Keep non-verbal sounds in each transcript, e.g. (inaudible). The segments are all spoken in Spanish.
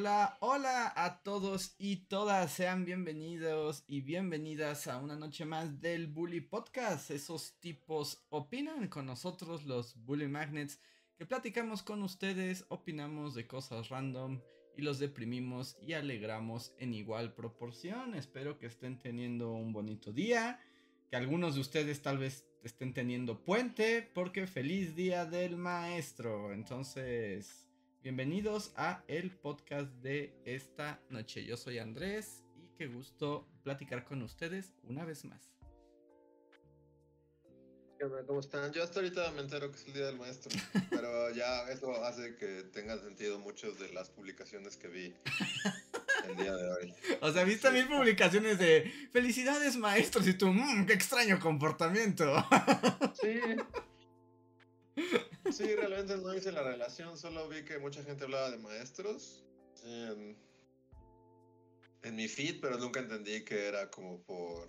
Hola, hola a todos y todas, sean bienvenidos y bienvenidas a una noche más del Bully Podcast. Esos tipos opinan con nosotros, los Bully Magnets, que platicamos con ustedes, opinamos de cosas random y los deprimimos y alegramos en igual proporción. Espero que estén teniendo un bonito día, que algunos de ustedes tal vez estén teniendo puente, porque feliz día del maestro. Entonces... Bienvenidos a el podcast de esta noche. Yo soy Andrés y qué gusto platicar con ustedes una vez más. ¿Cómo están? Yo hasta ahorita me entero que es el Día del Maestro, (laughs) pero ya eso hace que tengan sentido muchas de las publicaciones que vi el día de hoy. O sea, viste mil publicaciones de felicidades maestros y tú, mmm, qué extraño comportamiento. Sí. (laughs) Sí, realmente no hice la relación, solo vi que mucha gente hablaba de maestros en, en mi feed, pero nunca entendí que era como por,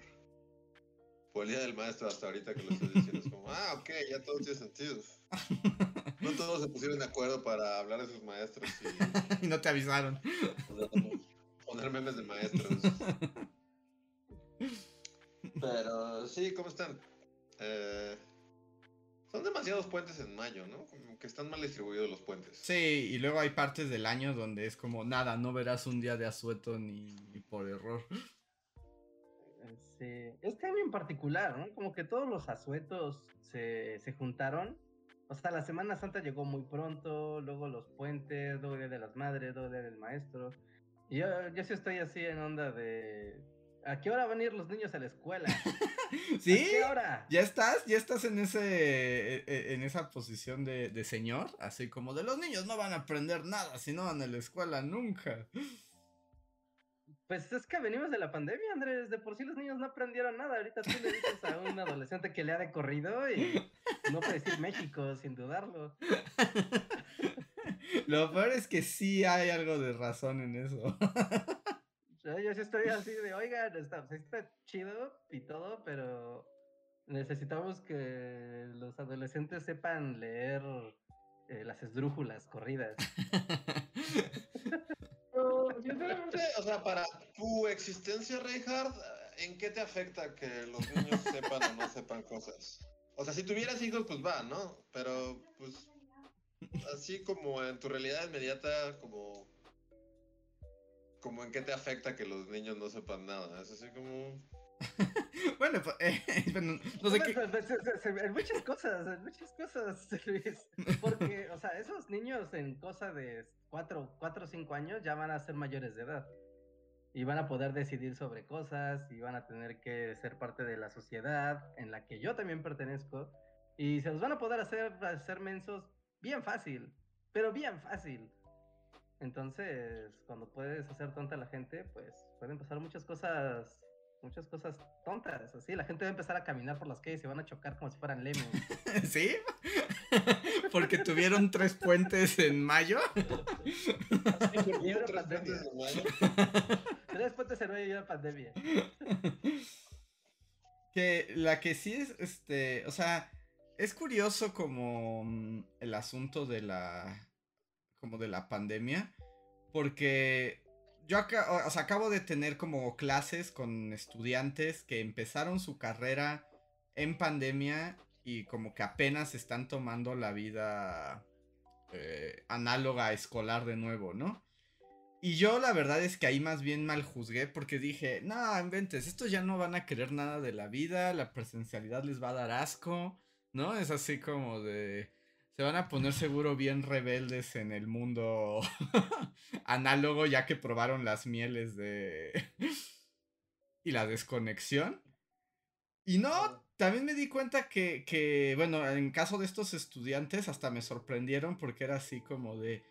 por el día del maestro hasta ahorita que lo estoy diciendo. Es como, ah, ok, ya todo tiene sentido. (laughs) No todos se pusieron de acuerdo para hablar de sus maestros y, y (laughs) no te avisaron. Poner memes de maestros. (laughs) Pero sí, ¿cómo están? Eh, son demasiados puentes en mayo, ¿no? Como que están mal distribuidos los puentes. Sí, y luego hay partes del año donde es como nada, no verás un día de asueto ni, por error. Sí. Este año en particular, ¿no? Como que todos los asuetos se, se juntaron. O sea, la Semana Santa llegó muy pronto, luego los puentes, luego el Día de las Madres, luego el Día del Maestro. Y yo, yo sí estoy así en onda de ¿A qué hora van a ir los niños a la escuela? (laughs) ¿Sí? ¿A qué hora? ¿Ya estás? ¿Ya estás en ese e, e, en esa posición de, de, señor? Así como de los niños no van a aprender nada si no van a la escuela nunca. Pues es que venimos de la pandemia, Andrés. De por sí los niños no aprendieron nada. Ahorita tú le dices a un adolescente que le ha de corrido y no puede decir México sin dudarlo. (laughs) Lo peor es que sí hay algo de razón en eso. (laughs) Yo sí estoy así (laughs) de, oigan, está, está chido y todo, pero necesitamos que los adolescentes sepan leer eh, las esdrújulas corridas. (laughs) o sea, para tu existencia, Reinhardt, ¿en qué te afecta que los niños sepan o no sepan cosas? O sea, si tuvieras hijos, pues va, ¿no? Pero, pues, así como en tu realidad inmediata, como como en qué te afecta que los niños no sepan nada. Es así como. (laughs) bueno, pues, eh, (laughs) no sé qué. En muchas cosas, en muchas cosas, (laughs) Luis. Porque, o sea, esos niños en cosa de 4 o 5 años ya van a ser mayores de edad. Y van a poder decidir sobre cosas y van a tener que ser parte de la sociedad en la que yo también pertenezco. Y se los van a poder hacer, hacer mensos bien fácil, pero bien fácil. Entonces, cuando puedes hacer tonta a la gente, pues pueden pasar muchas cosas, muchas cosas tontas. Así, la gente va a empezar a caminar por las calles y se van a chocar como si fueran lemos. (laughs) ¿Sí? (laughs) Porque tuvieron tres puentes en mayo. tres puentes en mayo. (laughs) tres puentes en mayo y una pandemia. Que la que sí es, este, o sea, es curioso como mm, el asunto de la como de la pandemia, porque yo acabo de tener como clases con estudiantes que empezaron su carrera en pandemia y como que apenas están tomando la vida eh, análoga escolar de nuevo, ¿no? Y yo la verdad es que ahí más bien mal juzgué porque dije, no, inventes, estos ya no van a querer nada de la vida, la presencialidad les va a dar asco, ¿no? Es así como de se van a poner seguro bien rebeldes en el mundo (laughs) análogo ya que probaron las mieles de... (laughs) y la desconexión. Y no, también me di cuenta que, que, bueno, en caso de estos estudiantes hasta me sorprendieron porque era así como de...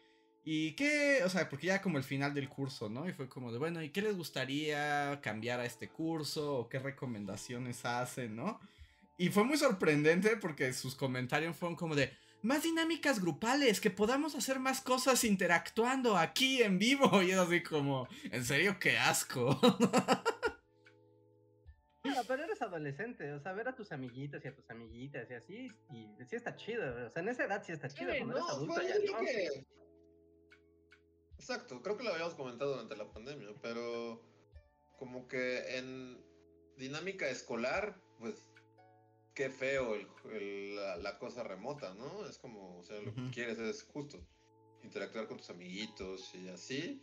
¿Y qué? O sea, porque ya como el final del curso, ¿no? Y fue como de, bueno, ¿y qué les gustaría cambiar a este curso? ¿O qué recomendaciones hacen, no? Y fue muy sorprendente porque sus comentarios fueron como de, más dinámicas grupales, que podamos hacer más cosas interactuando aquí en vivo. (laughs) Y es así como, en serio, qué asco. (laughs) Bueno, pero eres adolescente, o sea, ver a tus amiguitos y a tus amiguitas y así, y sí está chido, o sea, en esa edad sí está chido, Sí, cuando eres no, adulto ya yo creo no. que- Exacto, creo que lo habíamos comentado durante la pandemia, pero como que en dinámica escolar, pues qué feo el- el- la, la cosa remota, ¿no? Es como, o sea, lo que quieres es justo interactuar con tus amiguitos y así.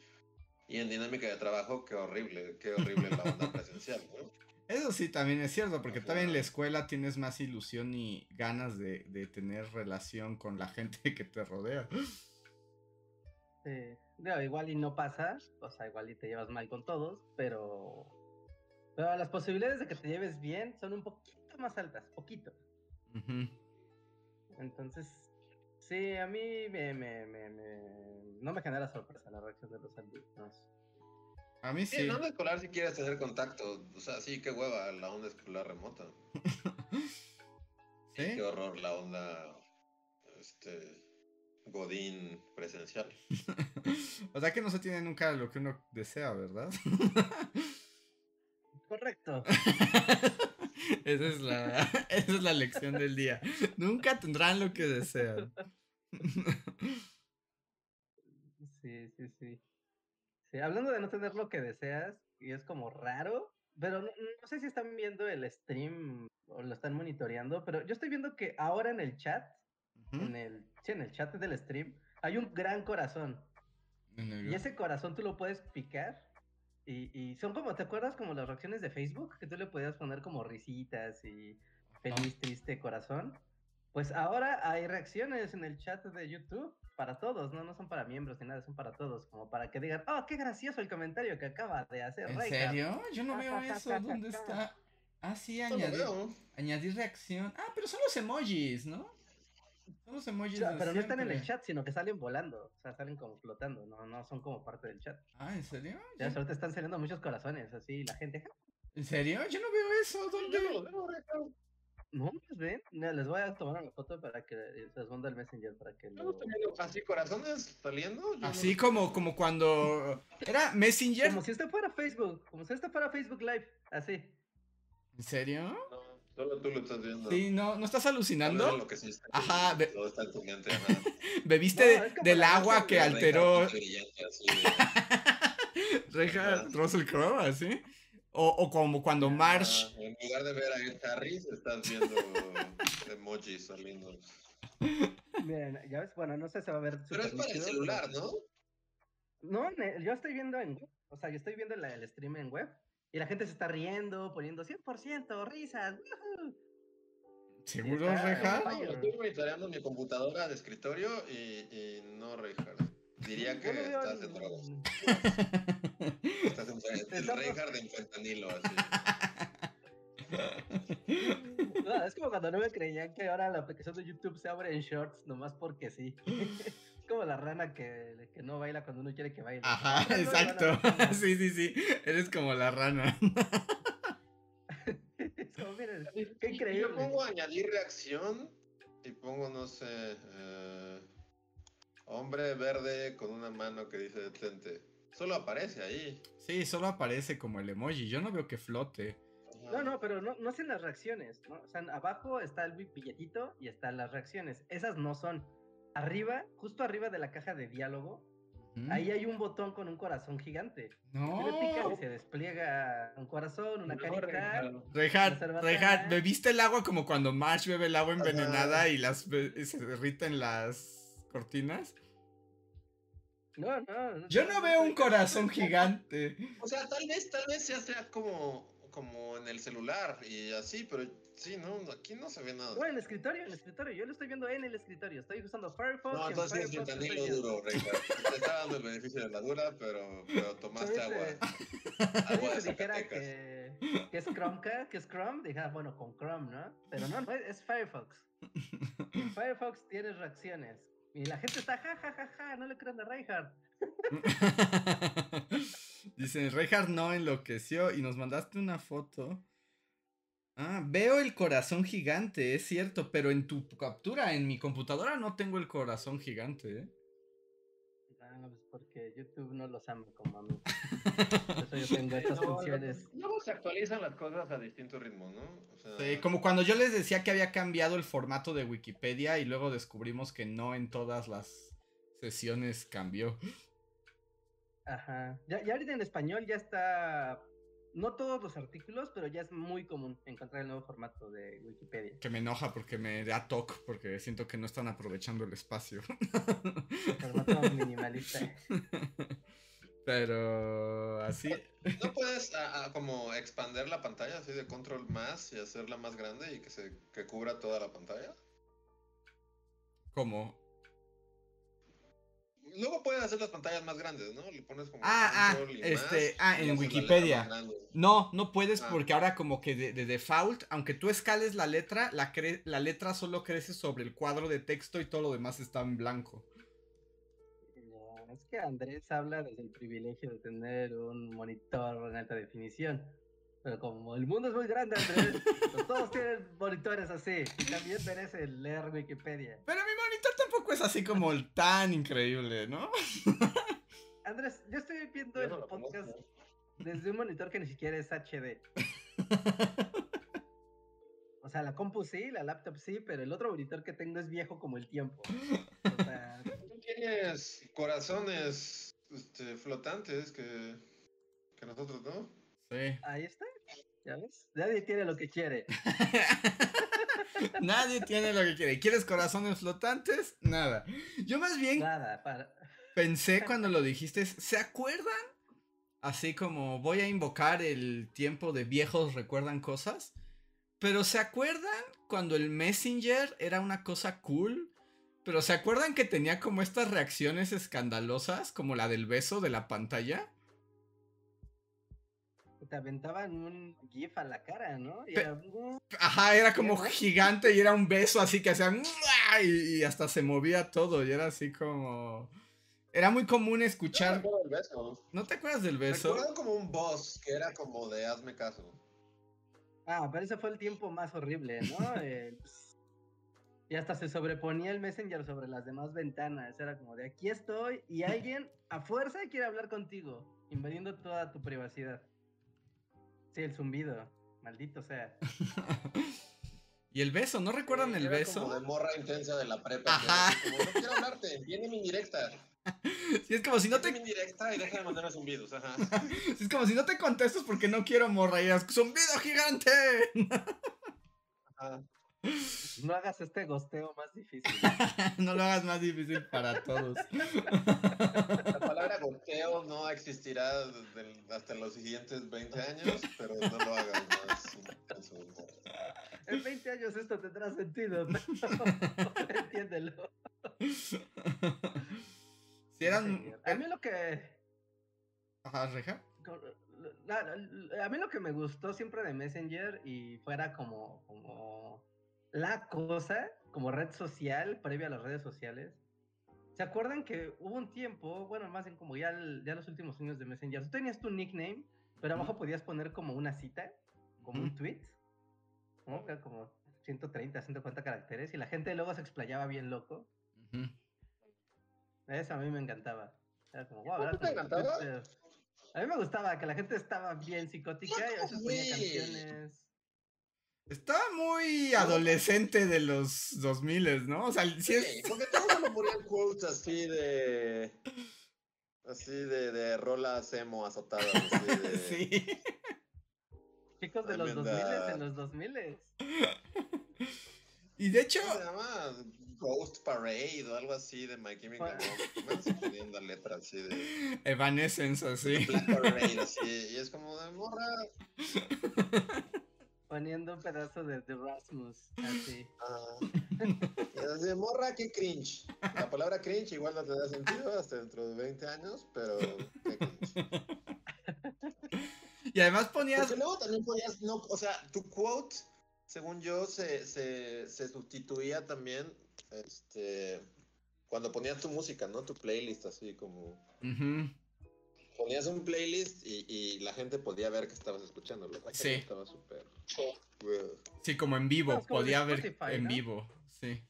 Y en dinámica de trabajo, qué horrible, qué horrible la onda (laughs) presencial, ¿no? Eso sí, también es cierto, porque también en la escuela tienes más ilusión y ganas de, de tener relación con la gente (laughs) que te rodea. Sí. Digo, igual y no pasa, o sea, igual y te llevas mal con todos, pero... Pero las posibilidades de que te lleves bien son un poquito más altas, poquito. Entonces, sí, a mí me, me, me, me- no me genera sorpresa la reacción de los alumnos. A mí Sí, sí. en onda escolar si quieres tener contacto, o sea, sí, qué hueva la onda escolar remota. (laughs) ¿Sí? Qué horror la onda, este, Godín presencial. (laughs) o sea que no se tiene nunca lo que uno desea, ¿verdad? (laughs) Correcto. (laughs) esa, es la, (laughs) esa es la lección del día. Nunca tendrán lo que desean. (laughs) Sí, sí, sí. Sí, hablando de no tener lo que deseas, y es como raro, pero no, no sé si están viendo el stream o lo están monitoreando, pero yo estoy viendo que ahora en el chat, en el, sí, en el chat del stream, hay un gran corazón. Y ese corazón tú lo puedes picar. Y, y son como, ¿te acuerdas como las reacciones de Facebook? Que tú le podías poner como risitas y feliz, triste, corazón. Pues ahora hay reacciones en el chat de YouTube para todos, ¿no? No son para miembros ni nada, son para todos. Como para que digan, oh, qué gracioso el comentario que acaba de hacer ¿En Reinhardt". serio? Yo no veo eso. ¿Dónde está? Ah, sí, añadir, añadir reacción. Ah, pero son los emojis, ¿no? Son los emojis. Pero no están en el chat, sino que salen volando. O sea, salen como flotando, no, no son como parte del chat. Ah, ¿en serio? Ya ahorita están saliendo muchos corazones, así, y la gente, "Ja, ¿En serio? Yo no veo eso. ¿Dónde? no lo veo, Ricardo. no, pues ven, mira, les voy a tomar una foto para que se los mando al Messenger para que lo... Así, corazones saliendo. yo Así como, como cuando. ¿Era Messenger? Como si este fuera Facebook, como si este fuera Facebook Live, así. ¿En serio? No, solo tú lo estás viendo. Sí, no, ¿no estás Tal vez alucinando? enloqueciste, Ajá, ve- Todo está en tu mente, ajá. (laughs) Bebiste No, de- del agua que alteró (laughs) Reja Russell Crowe, así. O, o como cuando Marsh. Ah, en lugar de ver a Ed Harris, estás viendo (laughs) emojis saliendo. Miren, ya ves, bueno, no sé, se va a ver Pero es para el celular, ¿no? No, yo estoy viendo en web, o sea, yo estoy viendo la- el stream en web, y la gente se está riendo, poniendo 100%, risas, ¡woohoo! ¿Seguro, Reja? No, estoy monitoreando mi computadora de escritorio y, y no, Reinhardt. Diría que Yo veo estás en drogas. Estás en el Reinhardt en fentanilo, así. (laughs) No, es como cuando no me creían que ahora la aplicación de YouTube se abre en shorts, nomás porque sí. Es como la rana que, que no baila cuando uno quiere que baile. Ajá, (laughs) exacto. (laughs) Sí, sí, sí. Eres como la rana. Es (laughs) como, miren, qué Y Yo increíble. pongo añadir reacción y pongo, no sé, eh, hombre verde con una mano que dice detente. Solo aparece ahí. Sí, solo aparece como el emoji. Yo no veo que flote. No, no, pero no, no hacen las reacciones, ¿no? O sea, abajo está el bi- billetito y están las reacciones. Esas no son. Arriba, justo arriba de la caja de diálogo, ahí hay un botón con un corazón gigante. Tú le picas y No. se despliega un corazón, una No, carita. Reja, cerbatana. ¿bebiste el agua como cuando Marsh bebe el agua envenenada y las y se derriten las cortinas? No, no. Yo no veo un corazón gigante. O sea, tal vez, tal vez ya sea como, como en el celular y así, pero sí, no, aquí no se ve nada. No, en el escritorio, en el escritorio. Yo lo estoy viendo en el escritorio. Estoy usando Firefox. No, en entonces es Firefox viendo. duro, Reinhardt. Te está dando el beneficio de la dura, pero, pero tomaste agua. Agua de Si dijera que, que es Chromecast, que es Chrome, dijera, bueno, con Chrome, ¿no? Pero no, no, es Firefox. En (laughs) Firefox tienes reacciones. Y la gente está, ja, ja, ja, ja, no le crean a Reinhardt. (laughs) Dicen, Reinhardt no enloqueció y nos mandaste una foto. Ah, veo el corazón gigante, es cierto, pero en tu captura, en mi computadora no tengo el corazón gigante, ¿eh? Ah, pues porque YouTube no los ama como a mí. Por eso yo tengo estas (laughs) No, funciones. Luego se actualizan las cosas a distinto ritmo, ¿no? O sea, Sí, como cuando yo les decía que había cambiado el formato de Wikipedia y luego descubrimos que no en todas las sesiones cambió. Ajá. Ya, ya ahorita en español ya está. No todos los artículos, pero ya es muy común encontrar el nuevo formato de Wikipedia. Que me enoja porque me da toque, porque siento que no están aprovechando el espacio. (laughs) Formato minimalista. (laughs) Pero así. ¿No puedes a- a como expander la pantalla así de control más y hacerla más grande y que se que cubra toda la pantalla? ¿Cómo? Luego puedes hacer las pantallas más grandes, ¿no? Le pones como Ah, ah, este, más, ah, y en Wikipedia. No, no puedes Ah. porque ahora como que de, de default, aunque tú escales la letra, la, cre- la letra solo crece sobre el cuadro de texto y todo lo demás está en blanco. No, es que Andrés habla desde el privilegio de tener un monitor en alta definición. Pero como el mundo es muy grande, Andrés, pues todos tienen monitores así. Y también merece leer Wikipedia. Pero mi monitor tampoco es así como el tan increíble, ¿no? (laughs) Andrés, yo estoy viendo Yo el no podcast conozco. desde un monitor que ni siquiera es HD. (laughs) O sea, la compu sí, la laptop sí, pero el otro monitor que tengo es viejo como el tiempo. (laughs) O sea, Tú tienes corazones este, flotantes que, que nosotros, ¿no? Sí. ahí está. ¿Ya ves? Nadie tiene lo que quiere. (laughs) Nadie tiene lo que quiere. ¿Quieres corazones flotantes? Nada. Yo más bien Nada, para. pensé (laughs) cuando lo dijiste, ¿se acuerdan? Así como voy a invocar el tiempo de viejos recuerdan cosas. Pero ¿se acuerdan cuando el Messenger era una cosa cool? Pero ¿se acuerdan que tenía como estas reacciones escandalosas, como la del beso de la pantalla? Te aventaban un GIF a la cara, ¿no? Y Pe- era. Ajá, era como gigante y era un beso así que hacían y, y hasta se movía todo y era así como... Era muy común escuchar... recuerdo el beso. ¿No te acuerdas del beso? Recuerdo como un boss que era como de hazme caso. Ah, pero ese fue el tiempo más horrible, ¿no? (laughs) Eh, pues, y hasta se sobreponía el Messenger sobre las demás ventanas. Era como de aquí estoy y (laughs) alguien a fuerza quiere hablar contigo, invadiendo toda tu privacidad. Sí, el zumbido. Maldito sea. (laughs) y el beso, ¿no recuerdan Sí, el era beso? Como de morra intensa de la prepa. Ajá. Como, no quiero hablarte, viene mi directa. (laughs) Sí, es como si no te Viene mi directa y deja de mandarme zumbidos. Ajá. (laughs) es como si no te contestas porque no quiero morra y zumbido gigante. Ajá. (laughs) No hagas este gosteo más difícil. (laughs) no lo hagas más difícil para todos. La palabra goteo no existirá hasta los siguientes 20 años, pero no lo hagas más. En 20 años esto tendrá sentido, pero (laughs) entiéndelo. si eran Señor. A mí lo que Ajá, reja. a mí lo que me gustó siempre de Messenger y fuera como, como la cosa, como red social, previa a las redes sociales. ¿Se acuerdan que hubo un tiempo, bueno, más bien como ya, el- ya los últimos años de Messenger, tú tenías tu nickname, pero abajo podías poner como una cita, como un tweet, ¿no? Como 130, 140 caracteres, y la gente luego se explayaba bien loco. Eso a mí me encantaba. Era como, wow, ¿A era ti te encantaba? A mí me gustaba que la gente estaba bien psicótica y a veces ponía canciones. Estaba muy adolescente de los 2000, ¿no? O sea, sí Sí, es... porque todos me ponían quotes así de. Así de, de rolas emo azotadas. Así (laughs) de, Sí. Chicos de los 2000 Tremenda. en los 2000 Y de hecho, ¿Cómo se llama? Ghost Parade o algo así de My Chemical Romance. Me letras así de Evanescence así. Black Parade, así. Y es como de morra. (laughs) poniendo un pedazo de The Rasmus, así. ah, y de morra, qué cringe. La palabra cringe igual no tendrá sentido hasta dentro de 20 años, pero qué cringe. Y además ponías... Porque luego también podías, no, o sea, tu quote, según yo, se, se, se sustituía también, este, cuando ponías tu música, ¿no? Tu playlist, así como. Ujú. Ponías un playlist y, y la gente podía ver que estabas escuchando. Lo cual Sí. Estaba súper. Sí, como en vivo, No, como podía de ver Spotify, en ¿no? vivo, sí.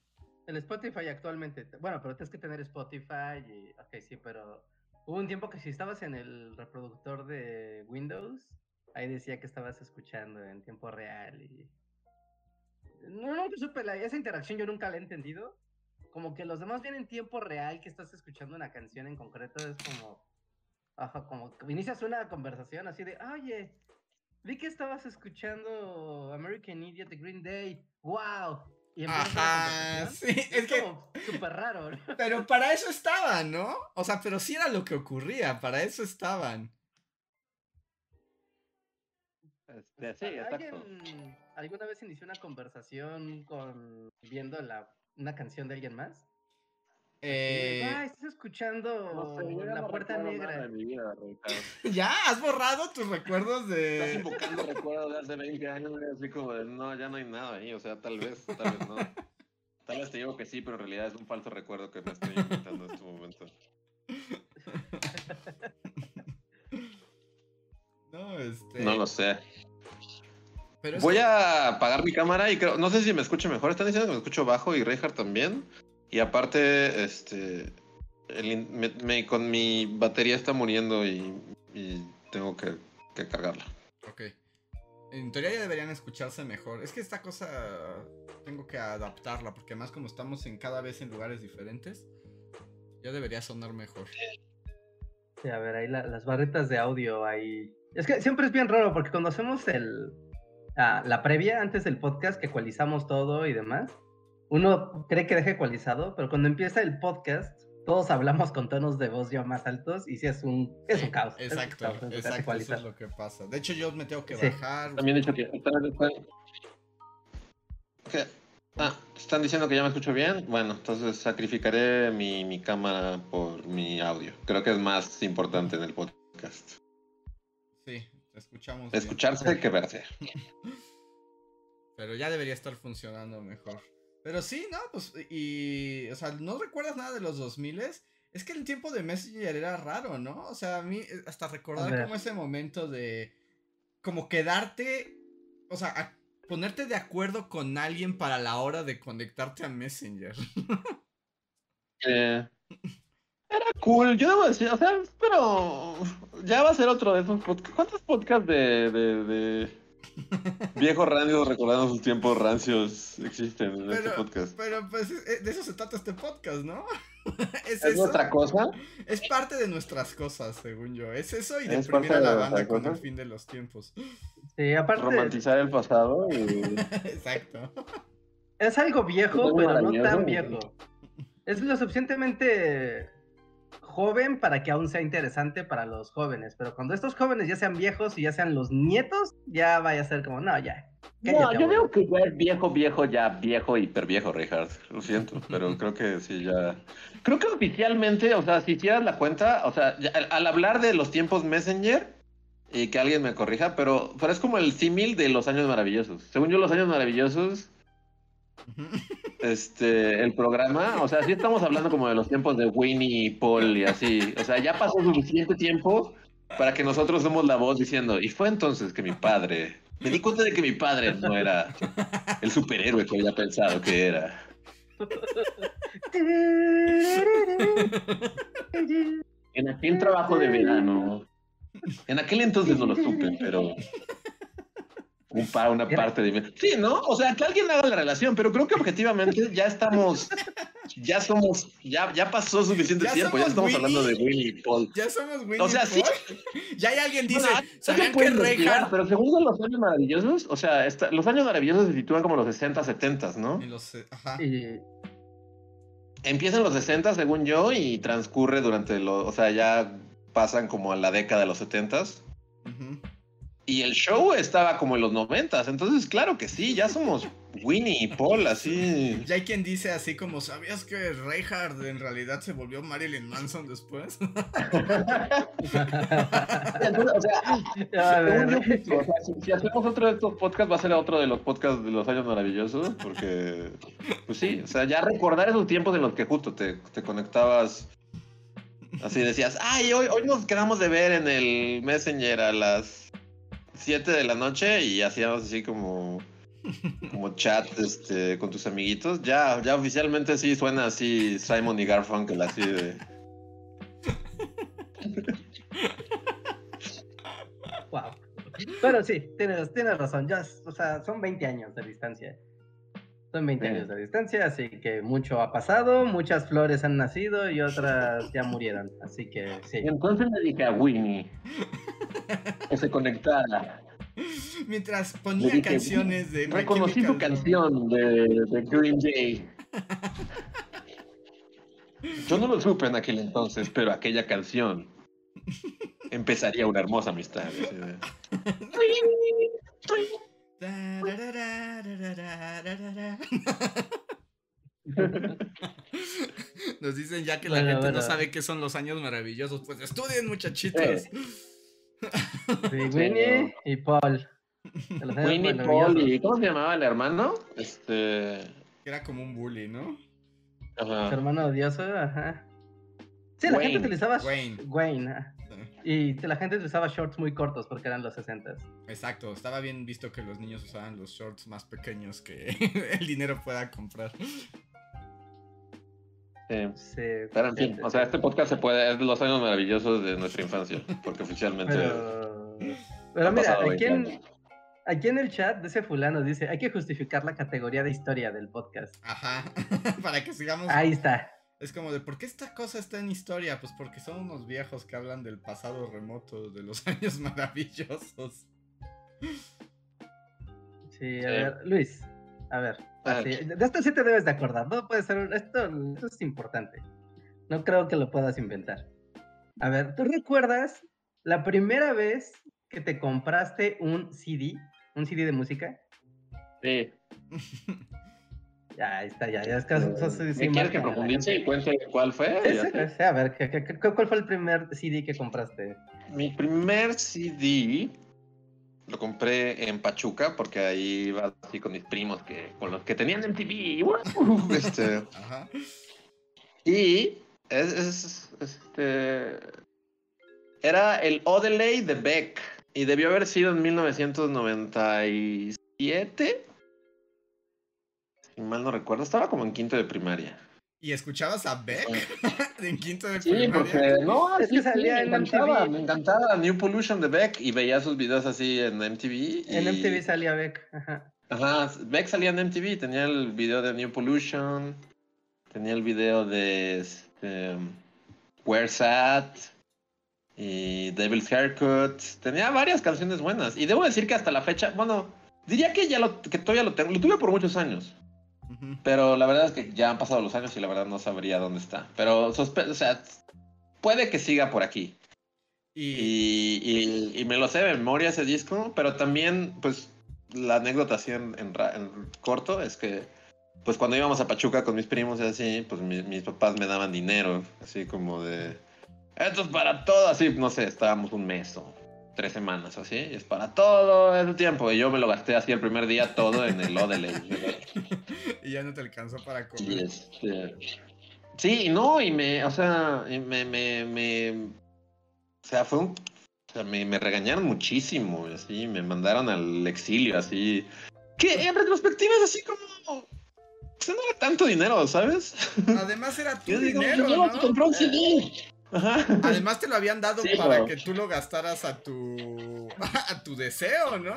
El Spotify actualmente, bueno, pero tienes que tener Spotify y, ok, sí, pero hubo un tiempo que si estabas en el reproductor de Windows, ahí decía que estabas escuchando en tiempo real y... No, no, supe, la- esa interacción yo nunca la he entendido. Como que los demás vienen en tiempo real que estás escuchando una canción en concreto, es como... Ajá, como que inicias una conversación así de, oye, vi que estabas escuchando American Idiot de Green Day, wow. Y Ajá, sí, es que, como súper raro, ¿no? pero para eso estaban, ¿no? O sea, pero sí era lo que ocurría, para eso estaban. Este, sí, exacto. ¿Alguien alguna vez inició una conversación con viendo la, una canción de alguien más? Eh, ah, estás escuchando No sé, yo ya La no Puerta Negra. de mi vida, Ricardo. (laughs) ¿Ya? ¿Has borrado tus recuerdos Estás de...? invocando (laughs) recuerdos de hace 20 años, así como de, no, ya no hay nada ahí, o sea, tal vez, tal vez no. Tal vez te digo que sí, pero en realidad es un falso recuerdo que me estoy inventando en este momento. (laughs) No, este... No lo sé. Pero Voy que- a apagar mi cámara y creo, no sé si me escucho mejor. Están diciendo que me escucho bajo y Reinhardt también. Y aparte, este, el me- me- con mi batería está muriendo y, y tengo que, que cargarla. Ok. En teoría ya deberían escucharse mejor. Es que esta cosa tengo que adaptarla, porque además como estamos en cada vez en lugares diferentes, ya debería sonar mejor. Sí, a ver, ahí la- las barritas de audio ahí. Es que siempre es bien raro porque cuando hacemos el ah, la previa antes del podcast que ecualizamos todo y demás, uno cree que deja ecualizado, pero cuando empieza el podcast todos hablamos con tonos de voz ya más altos y sí es un es un caos. es un Exacto, caos exacto, eso es lo que pasa. De hecho, yo me tengo que Sí. bajar. También he dicho que... Ah, ¿están diciendo que ya me escucho bien? Bueno, entonces sacrificaré mi, mi cámara por mi audio. Creo que es más importante en el podcast. Sí, escuchamos. bien. Escucharse que verse. (laughs) Pero ya debería estar funcionando mejor. Pero sí, no, pues, y, o sea, ¿no recuerdas nada de los 2000 Es que el tiempo de Messenger era raro, ¿no? O sea, a mí, eh, hasta recordar como ese momento de, como quedarte, o sea, a- ponerte de acuerdo con alguien para la hora de conectarte a Messenger. (laughs) Eh, era cool, yo debo decir, o sea, pero ya va a ser otro de esos podcasts. ¿Cuántos podcasts de, de, de viejos rancios recordando sus tiempos rancios existen en este podcast? pero pues eh, de eso se trata este podcast, ¿no? (laughs) ¿Es, ¿Es otra cosa? Es parte de nuestras cosas, según yo. Es eso y Es deprimir a la de banda con el fin de los tiempos. Sí, aparte Romantizar el pasado y... (laughs) Exacto. es algo viejo, pero no tan viejo. Es lo suficientemente joven para que aún sea interesante para los jóvenes, pero cuando estos jóvenes ya sean viejos y ya sean los nietos, ya vaya a ser como, no, ya. No, yo abuelo". digo que ya es viejo, viejo, ya viejo, hiper viejo, Richard. Lo siento, (laughs) pero creo que sí, ya. Creo que oficialmente, o sea, si hicieras la cuenta, o sea, ya- al, al hablar de los tiempos Messenger, y que alguien me corrija, pero, pero es como el símil de los años maravillosos. Según yo, los años maravillosos, este, el programa, o sea, sí estamos hablando como de los tiempos de Winnie y Paul y así. O sea, ya pasó suficiente tiempo para que nosotros somos la voz diciendo, y fue entonces que mi padre, me di cuenta de que mi padre no era el superhéroe que había pensado que era. En aquel trabajo de verano, en aquel entonces no lo supe, pero un pa- una parte de mí. Sí, ¿no? O sea, que alguien haga la relación, pero creo que objetivamente ya estamos, ya somos, ya, ya pasó suficiente Ya tiempo, ya estamos hablando de. Winnie y Paul. Ya somos Winnie O sea, sí. (laughs) Ya hay alguien dice, Bueno, ¿sabían que Reinhardt Pero según los años maravillosos, o sea, esta- los años maravillosos se sitúan como los 60, 70, ¿no? en los, eh, ajá. Y Empiezan los 60, según yo, y transcurre durante los, o sea, ya pasan como a la década de los 70. ujú. Y el show estaba como en los noventas. Entonces, claro que sí, ya somos Winnie y Paul, así. Ya hay quien dice así como, ¿sabías que Reinhardt en realidad se volvió Marilyn Manson después? (laughs) Entonces, o sea, (laughs) yo, o si hacemos otro de estos podcasts, va a ser otro de los podcasts de los años maravillosos, porque, pues sí, o sea, ya recordar esos tiempos en los que justo te, te conectabas, así decías, ay, hoy, hoy nos quedamos de ver en el Messenger a las 7 de la noche y hacíamos así como, como chat este, con tus amiguitos. Ya, ya oficialmente sí suena así Simon y Garfunkel, así de... Wow. Pero sí, tienes, tienes razón. Ya, o sea, son 20 años de distancia. Son 20 años de distancia, así que mucho ha pasado, muchas flores han nacido y otras ya murieron, así que sí. Entonces le dije a Winnie que se conectara. Mientras ponía canciones de... Reconocí tu canción de, Green Day. Yo no lo supe en aquel entonces, pero aquella canción empezaría una hermosa amistad. ¿sí? (laughs) Nos dicen ya que la Bueno, gente no sabe qué son los años maravillosos. Pues estudien, muchachitos. Sí, (laughs) Winnie y Paul. Winnie. Paul y ¿cómo se llamaba el hermano? Este. Era como un bully, ¿no? Su hermano odioso, ajá. Sí, la gente utilizaba Wayne. Wayne, ajá. Y la gente utilizaba shorts muy cortos porque eran los 60 Exacto, estaba bien visto que los niños usaban los shorts más pequeños que (laughs) el dinero pueda comprar. Sí. Sí, Pero en fin, o sea, este podcast se puede, es de los años maravillosos de nuestra infancia, porque oficialmente. Pero, pero mira, aquí 20 en, aquí en el chat de ese fulano dice, hay que justificar la categoría de historia del podcast. Ajá, (laughs) para que sigamos. Ahí está. Es como de, ¿por qué esta cosa está en historia? Pues porque son unos viejos que hablan del pasado remoto, de los (laughs) años maravillosos. Sí, a Sí. ver, Luis, a ver. Así, de esto sí te debes de acordar, no puede ser, esto, esto es importante. No creo que lo puedas inventar. A ver, ¿tú recuerdas la primera vez que te compraste un CD, un CD de música? Sí. (laughs) Ya, ahí está, ya, ya es que sí- sí ¿Me quieres que profundice y cuente cuál fue? Sí, a ver, ¿qué- qué- qué- ¿cuál fue el primer CD que compraste? Mi primer CD lo compré en Pachuca porque ahí iba así con mis primos que con los que tenían MTV. (laughs) este, Ajá. y es, es- este era el Odelay de Beck y debió haber sido en 1997. Si mal no recuerdo, estaba como en quinto de primaria. ¿Y escuchabas a Beck (laughs) en quinto de Sí, primaria? porque no, Es sí, que sí, salía me en encantaba, MTV. me encantaba New Pollution de Beck y veía sus videos así en MTV. En MTV salía Beck. Ajá. Ajá, Beck salía en MTV, tenía el video de New Pollution, tenía el video de este, Where's At y Devil's Haircut, tenía varias canciones buenas y debo decir que hasta la fecha, bueno, diría que ya lo, que todavía lo tengo, lo tuve por muchos años, Pero la verdad es que ya han pasado los años y la verdad no sabría dónde está, pero sospe o sea, puede que siga por aquí. Y, Y, y- y me lo sé de memoria ese disco, pero también, pues, la anécdota así en, en en corto es que, pues, cuando íbamos a Pachuca con mis primos y así, pues mi- mis papás me daban dinero, así como de, esto es para todo, así, no sé, estábamos un mes o tres semanas así, y es para todo el tiempo, y yo me lo gasté así el primer día todo en el Odelay. (laughs) y ya no te alcanzó para comer. este. Sí, y no, y me, o sea, y me, me, me, o sea, fue un, o sea, me, me regañaron muchísimo, así, me mandaron al exilio, así, que en retrospectiva es así como, o sea, no era tanto dinero, ¿sabes? Además era (laughs) tu Yo digo, dinero, "Yo ¿no? te compré un CD". Ajá. Además te lo habían dado Sí, para pero- que tú lo gastaras a tu (laughs) a tu deseo, ¿no?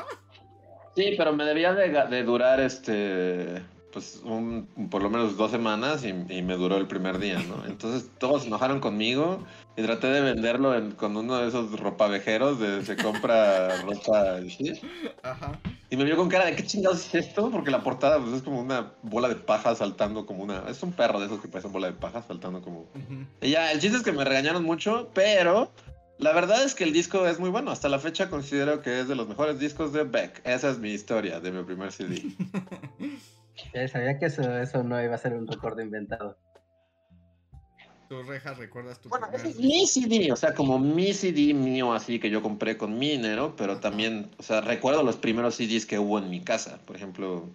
Sí, pero me debía de durar este, pues, un, por lo menos dos semanas y, y me duró el primer día, ¿no? (laughs) Entonces todos se enojaron conmigo y traté de venderlo en- con uno de esos ropavejeros de se compra (laughs) ropa, ¿sí? Ajá. Y me vio con cara de qué chingados es esto, porque la portada pues, es como una bola de paja saltando como una, es un perro de esos que parece bola de paja saltando como Ujú. y ya, el chiste es que me regañaron mucho, pero La verdad es que el disco es muy bueno. Hasta la fecha considero que es de los mejores discos de Beck. Esa es mi historia de mi primer CD. (laughs) Ya sabía que eso, eso no iba a ser un recuerdo inventado. ¿Tú, Rejas, recuerdas tu Bueno, primer ese es mi CD, o sea, como mi CD mío así que yo compré con mi dinero, pero también, o sea, recuerdo los primeros CDs que hubo en mi casa. Por ejemplo,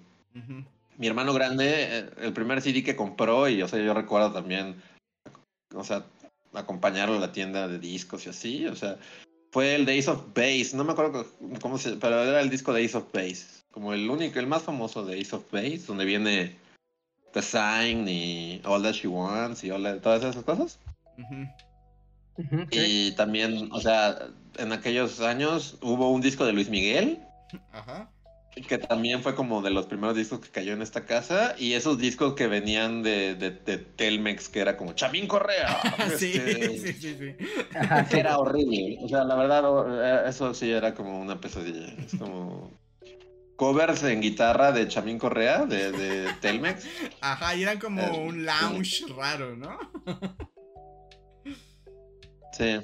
mi hermano grande, eh, el primer CD que compró, y o sea, yo recuerdo también, o sea, acompañarlo a la tienda de discos y así, o sea, fue el de Ace of Base, no me acuerdo cómo se, pero era el disco de Ace of Base, como el único, el más famoso de Ace of Base, donde viene The Sign y All That She Wants y all that- todas esas cosas. Y también, o sea, en aquellos años hubo un disco de Luis Miguel, Ajá. que también fue como de los primeros discos que cayó en esta casa, y esos discos que venían de, de, de Telmex, que era como Chamín Correa. (laughs) Sí, este, sí, sí, sí. Ajá. Era horrible. O sea, la verdad, eh, eso sí era como una pesadilla. Es como covers en guitarra de Chamín Correa, de, de (laughs) Telmex. Ajá, y eran como Eh, un lounge raro, ¿no? (laughs) Sí.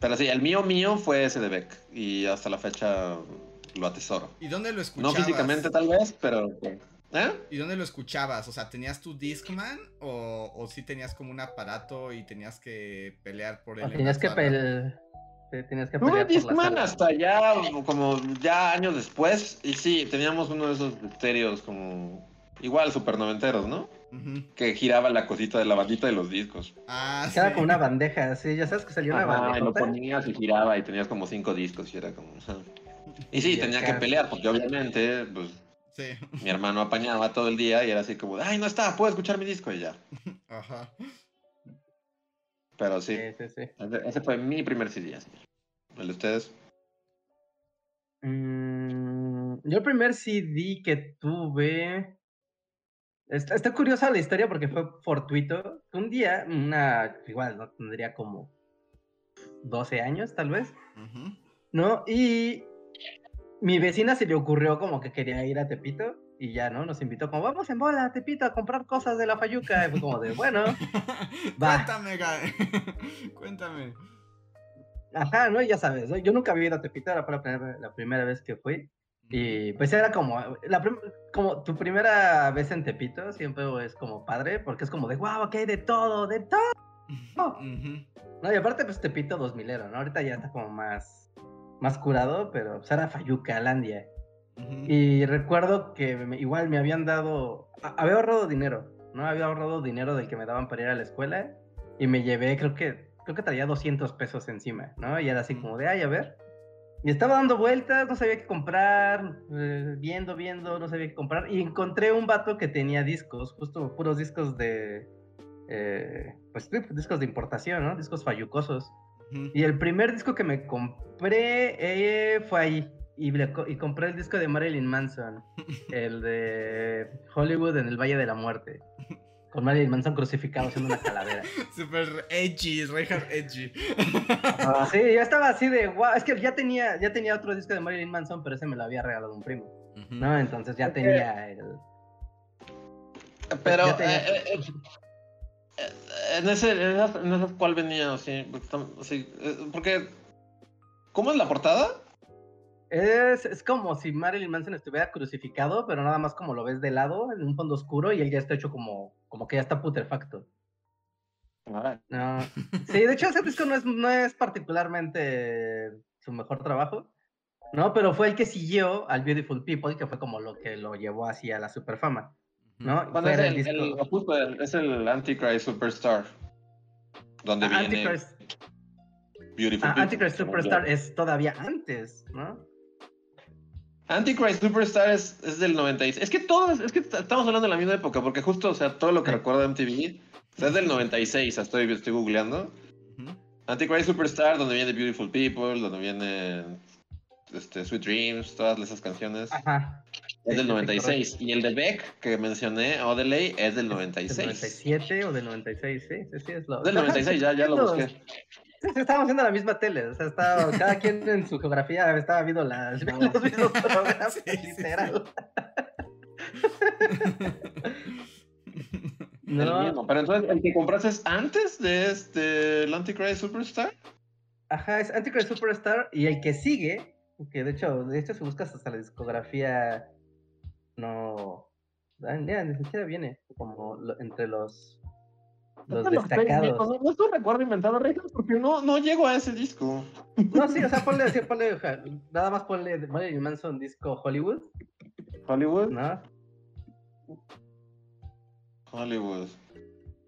Pero sí, el mío mío fue ese de Beck, y hasta la fecha lo atesoro. ¿Y dónde lo No escuchabas? físicamente tal vez, pero... ¿Eh? ¿Y dónde lo escuchabas? O sea, ¿tenías tu Discman o, o sí tenías como un aparato y tenías que pelear por él? Tenías que pelear. Sí, tenías que Tuve Discman hasta ya, como ya años después, y sí, teníamos uno de esos estéreos como... Igual, super noventeros, ¿no? Que giraba la cosita de la bandita de los discos. Ah, sí. Queda como una bandeja, sí, ya sabes que salió una Ajá, y lo bandeja. ponías y giraba y tenías como cinco discos y era como... Y sí, Y tenía acá- que pelear porque obviamente, pues, Sí. mi hermano apañaba todo el día y era así como, ay, no está, puedo escuchar mi disco y ya. (laughs) Ajá. Pero sí, Sí, sí, sí. ese fue mi primer CD. así. ¿El de ustedes? Mm, yo el primer CD que tuve. Está, está curiosa la historia porque fue fortuito. Un día, una. Igual, ¿no? Tendría como 12 años, tal vez. ¿No? Y mi vecina se le ocurrió como que quería ir a Tepito. Y ya, ¿no? Nos invitó como, vamos en bola a Tepito a comprar cosas de la Fayuca. Y fue como de, bueno. (laughs) Va. Cuéntame. (laughs) Cuéntame. Ajá, ¿no? Ya sabes, ¿no? yo nunca había ido a Tepito, era la primera, la primera vez que fui. Y pues era como, la como tu primera vez en Tepito siempre es como padre, porque es como de, wow, aquí hay de todo, de todo. No, y aparte pues Tepito 2000 era, ¿no? Ahorita ya está como más, más curado, pero pues era Fayuca, Landia. Ujú. Y recuerdo que me- igual me habían dado, a- había ahorrado dinero, ¿no? Había ahorrado dinero del que me daban para ir a la escuela y me llevé, creo que, creo que traía 200 pesos encima, ¿no? Y era así como de, ay, a ver. Y estaba dando vueltas, no sabía qué comprar, eh, viendo, viendo, no sabía qué comprar. Y encontré un vato que tenía discos, justo puros discos de, eh, pues discos de importación, ¿no? Discos fallucosos. Y el primer disco que me compré eh, fue ahí. Y, le co- y compré el disco de Marilyn Manson, el de Hollywood en el Valle de la Muerte. Con Marilyn Manson crucificado siendo una calavera. (laughs) Super edgy, Reinhard edgy. Sí, yo estaba así de, wow, es que ya tenía, ya tenía otro disco de Marilyn Manson, pero ese me lo había regalado un primo. ¿no? Entonces ya tenía el... Pero, ya tenía- eh, eh, eh, en ese, en esas, en esas, ¿cuál venía? Así, así, porque, ¿cómo es la portada? Es, es como si Marilyn Manson estuviera crucificado, pero nada más como lo ves de lado, en un fondo oscuro, y él ya está hecho como, como que ya está putrefacto. Ah, No. (laughs) Sí, de hecho ese disco no es, no es particularmente su mejor trabajo, ¿no? Pero fue el que siguió al Beautiful People, que fue como lo que lo llevó así a la superfama, ¿no? Fue es el el, disco- el- es el Antichrist Superstar. Donde viene Antichrist, Beautiful ah, People, Antichrist Superstar es todavía antes, ¿no? Antichrist Superstar es, es del 96. Es que todo es, que estamos hablando de la misma época, porque justo, o sea, todo lo que recuerdo de MTV o sea, es del 96, estoy, estoy googleando. Antichrist Superstar, donde viene Beautiful People, donde viene este, Sweet Dreams, todas esas canciones. Ajá. es del sí, sí, 96. y el de Beck, que mencioné, Odelay, es del ¿Del 96. 97 o del 96? Sí, sí, sí, es lo... Del 96, ya, ya lo busqué. Sí, (laughs) sí, estábamos viendo la misma tele, o sea, estaba, cada quien en su geografía estaba viendo las, (laughs) los mismos programas, Sí, sí, sí. literal. (laughs) El No, mismo. Pero entonces, ¿el que compraste es antes de este el Antichrist Superstar? Ajá, es Antichrist Superstar y el que sigue, que de hecho, de hecho si buscas hasta la discografía, no, ah, ya, ni siquiera viene como lo- entre los los destacados. No, no es un recuerdo inventado, Rejas, porque no, no llego a ese disco. No, sí, o sea, ponle, sí, ponle, nada más ponle Marilyn Manson disco Hollywood, Hollywood. ¿no? Hollywood.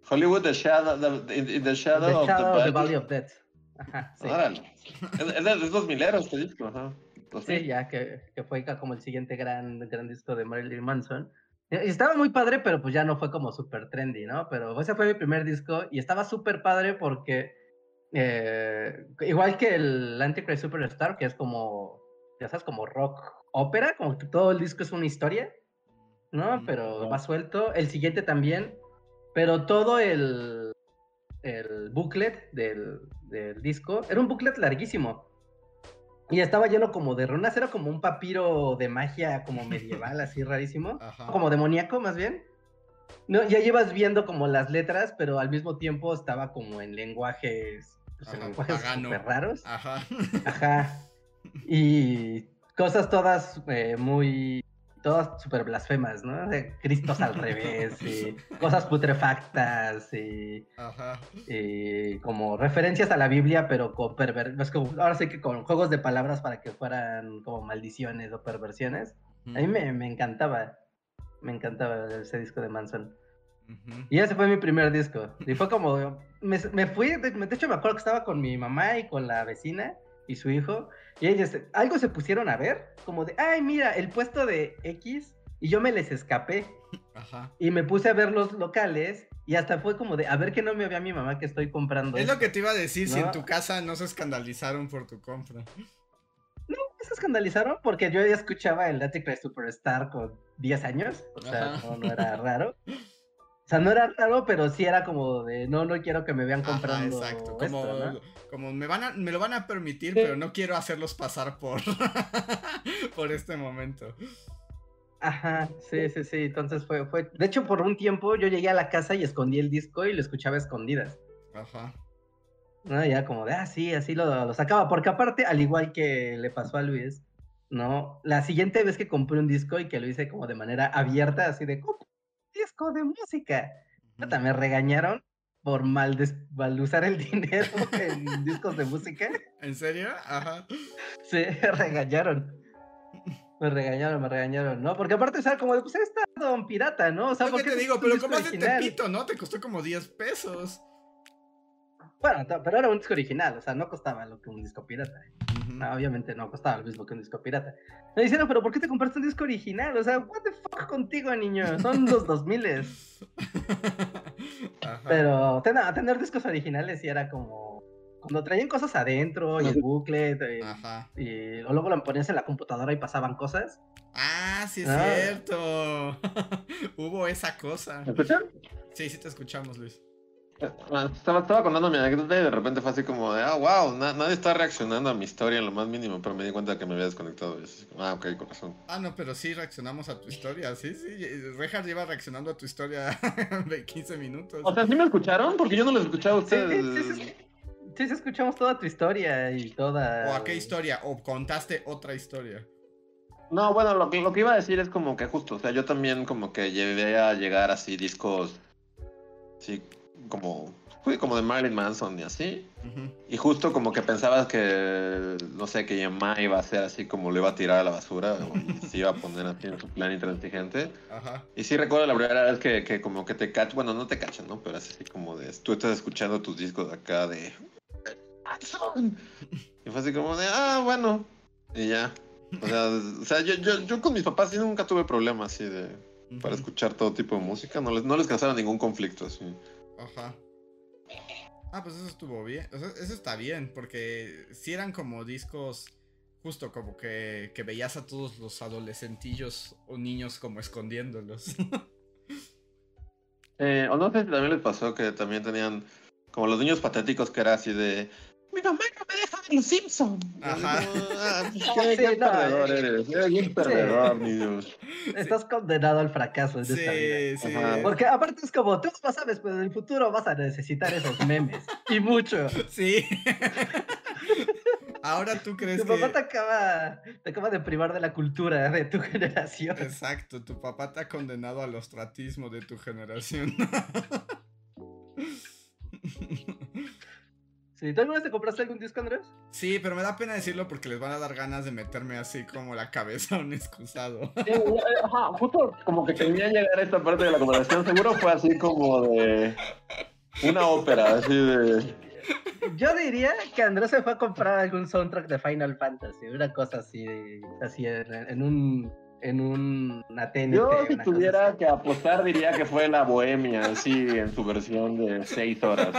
Hollywood, the shadow, the, in, in the shadow, The of Shadow of the the Valley. Of Death. Ajá, sí. Órale. Es, de dos mileros este disco, ajá. Sí, ya que, que fue como el siguiente gran, gran disco de Marilyn Manson. Y estaba muy padre, pero pues ya no fue como súper trendy, ¿no? Pero ese fue mi primer disco y estaba súper padre porque, eh, igual que el Antichrist Superstar, que es como, ya sabes, como rock ópera, como que todo el disco es una historia, ¿no? Ujú, Pero ajá. va suelto. El siguiente también, pero todo el, el booklet del, del disco era un booklet larguísimo. Y estaba lleno como de runas, era como un papiro de magia como medieval, así rarísimo. Ajá. Como demoníaco, más bien. No, ya llevas viendo como las letras, pero al mismo tiempo estaba como en lenguajes, pues, en Ajá, lenguajes súper raros. Ajá. Ajá. Y cosas todas eh, muy. Todas súper blasfemas, ¿no? De Cristos al revés, y (laughs) cosas putrefactas, y, Ajá. y como referencias a la Biblia, pero con perver como- ahora sí que con juegos de palabras para que fueran como maldiciones o perversiones. A mí me, me encantaba, me encantaba ese disco de Manson. Y ese fue mi primer disco. Y fue como, me, me fui, de, de hecho me acuerdo que estaba con mi mamá y con la vecina y su hijo, y ellos algo se pusieron a ver, como de, ay, mira, el puesto de X, y yo me les escapé, Ajá. y me puse a ver los locales, y hasta fue como de, a ver que no me vea mi mamá que estoy comprando. Es lo esto". que te iba a decir, si en No. tu casa no se escandalizaron por tu compra. se escandalizaron porque yo ya escuchaba el Antichrist Superstar con 10 años, o sea, no, no era raro. (laughs) O sea, no era raro, pero sí era como de, no, no quiero que me vean Ajá, comprando exacto. esto, Como, ¿no? como me van a, me lo van a permitir, Sí. pero no quiero hacerlos pasar por, (laughs) por este momento. Ajá, sí, sí, sí. Entonces fue, fue. De hecho, por un tiempo yo llegué a la casa y escondí el disco y lo escuchaba a escondidas. Ajá. ¿No? Ya como de, ah, sí, así lo, lo sacaba. Porque aparte, al igual que le pasó a Luis, ¿no? La siguiente vez que compré un disco y que lo hice como de manera abierta, así de, "Compra un disco de música. Puta, me regañaron por mal, usar el (laughs) dinero en discos de música. ¿En serio? Ajá. Sí, me (laughs) regañaron. Me regañaron, me regañaron, ¿no? Porque aparte, o sea, como de, pues está don pirata, ¿no? O sea, ¿por qué te digo, pero como original? Tepito, ¿no? Te costó como 10 pesos. Bueno, pero era un disco original, o sea, no costaba lo que un disco pirata. No, obviamente no costaba lo mismo que un disco pirata. Me dijeron, pero ¿por qué te compraste un disco original? O sea, what the fuck contigo, niño. Son los 2000 Ajá. Pero ten- tener discos originales sí era como cuando traían cosas adentro y el eh, Ajá. y o luego lo ponías en la computadora y pasaban cosas. Ah, sí es Ah. cierto. (laughs) Hubo esa cosa. ¿Me escuchan? Sí, sí te escuchamos, Luis. Ah, Estaba, estaba contando mi anécdota y de repente fue así como de, ah, wow, na- nadie está reaccionando a mi historia en lo más mínimo, pero me di cuenta que me había desconectado. Y así como, ah, ok, con razón. Ah, no, pero sí reaccionamos a tu historia, sí, sí. Rejas lleva reaccionando a tu historia (laughs) de 15 minutos. O sea, ¿sí me escucharon? Porque yo no los escuchaba a ustedes. sí, sí, sí, sí, sí, escuchamos toda tu historia y toda. ¿O a qué historia? ¿O contaste otra historia? No, bueno, lo, que- lo que iba a decir es como que justo, o sea, yo también como que llegué a llegar así discos, sí, como, como de Marilyn Manson y así. Ujú. Y justo como que pensabas que, no sé, que Yamaha iba a ser así como lo iba a tirar a la basura o- (laughs) y se iba a poner así en su plan intransigente. Ajá. Y sí recuerdo la primera vez que, que como que te cachan, bueno, no te cachan, ¿no? Pero es así como de, tú estás escuchando tus discos de acá de... Y fue así como de, ah, bueno. Y ya. O sea, o sea yo, yo, yo con mis papás sí nunca tuve problemas así de... Para Ujú. escuchar todo tipo de música, no les, no les causaba ningún conflicto así. Ajá. Ah, pues eso estuvo bien. Eso está bien, porque si eran como discos, justo como que, que veías a todos los adolescentillos o niños como escondiéndolos. (laughs) Eh, o no sé si también les pasó que también tenían como los niños patéticos que era así de mi mamá no me deja ver los Simpson. Ajá. (laughs) Sí, qué, qué no, perdedor eh. eres, perdedor, niños. (laughs) Estás condenado al fracaso en esta vida. sí, sí. Ajá. Porque aparte es como, tú no sabes, pero en el futuro vas a necesitar esos memes. Y mucho. Sí. (laughs) Ahora tú crees Tu que. papá te acaba, te acaba de privar de la cultura de tu generación. Exacto, tu papá te ha condenado al ostratismo de tu generación. Sí, ¿Tú alguna vez te compraste algún disco, Andrés? Sí, pero me da pena decirlo porque les van a dar ganas de meterme así como la cabeza a un excusado. Eh, Ajá, justo como que quería llegar a esta parte de la conversación. Seguro fue así como de una ópera, así de. Yo diría que Andrés se fue a comprar algún soundtrack de Final Fantasy, una cosa así, así en, en un en un una TNT, Yo si una tuviera que apostar diría que fue la Bohemia, así en su versión de seis horas.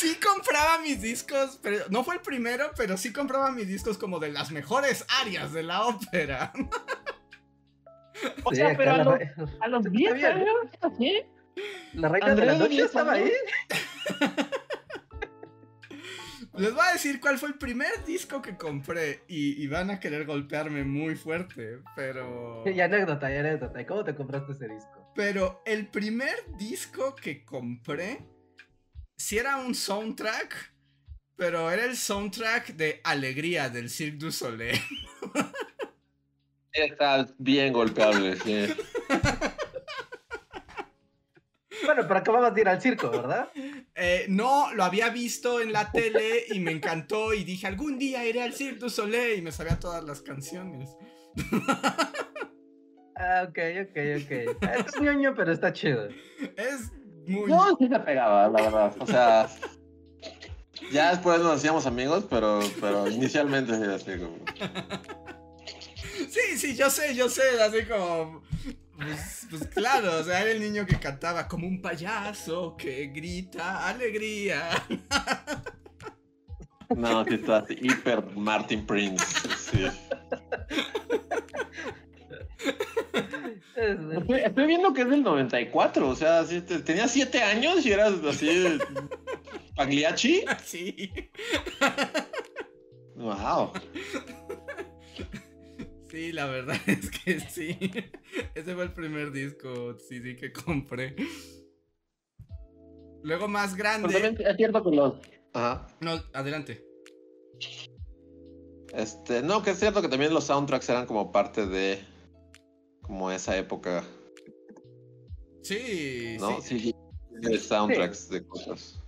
Sí compraba mis discos, pero no fue el primero, pero sí compraba mis discos como de las mejores áreas de la ópera. (laughs) O Sí, sea, pero a los, a los (laughs) Está 10 bien. años, así. La reina de la noche ¿diez estaba ahí. (laughs) Les voy a decir cuál fue el primer disco que compré y, y van a querer golpearme muy fuerte, pero... Y anécdota, y anécdota. ¿Y ¿Cómo te compraste ese disco? Pero el primer disco que compré, sí era un soundtrack, pero era el soundtrack de Alegría del Cirque du Soleil. Está bien golpeable, sí. Bueno, pero acababas de ir al circo, ¿verdad? Eh, no, lo había visto en la tele y me encantó y dije, algún día iré al Cirque du Soleil y me sabía todas las canciones. Ah, ok, ok, ok. Ah, Es ñoño, pero está chido. Es muy... No, sí se pegaba, la verdad. O sea, ya después nos hacíamos amigos, pero, pero inicialmente sí, así como. Sí, sí, yo sé, yo sé, así como... Pues, pues claro, o sea, era el niño que cantaba como un payaso que grita alegría. No, sí está así, hiper Martin Prince. Sí. Es- Estoy, estoy viendo que es del 94, o sea, sí, te- tenía 7 años y eras así. Pagliacci. (laughs) Sí. Wow. Sí, la verdad es que sí. Ese fue el primer disco CD que compré. Luego más grande. también es cierto que los. Ajá. No, adelante. Este, no, que es cierto que también los soundtracks eran como parte de. Como esa época, Sí, ¿no? sí. Sí, de soundtracks de cosas.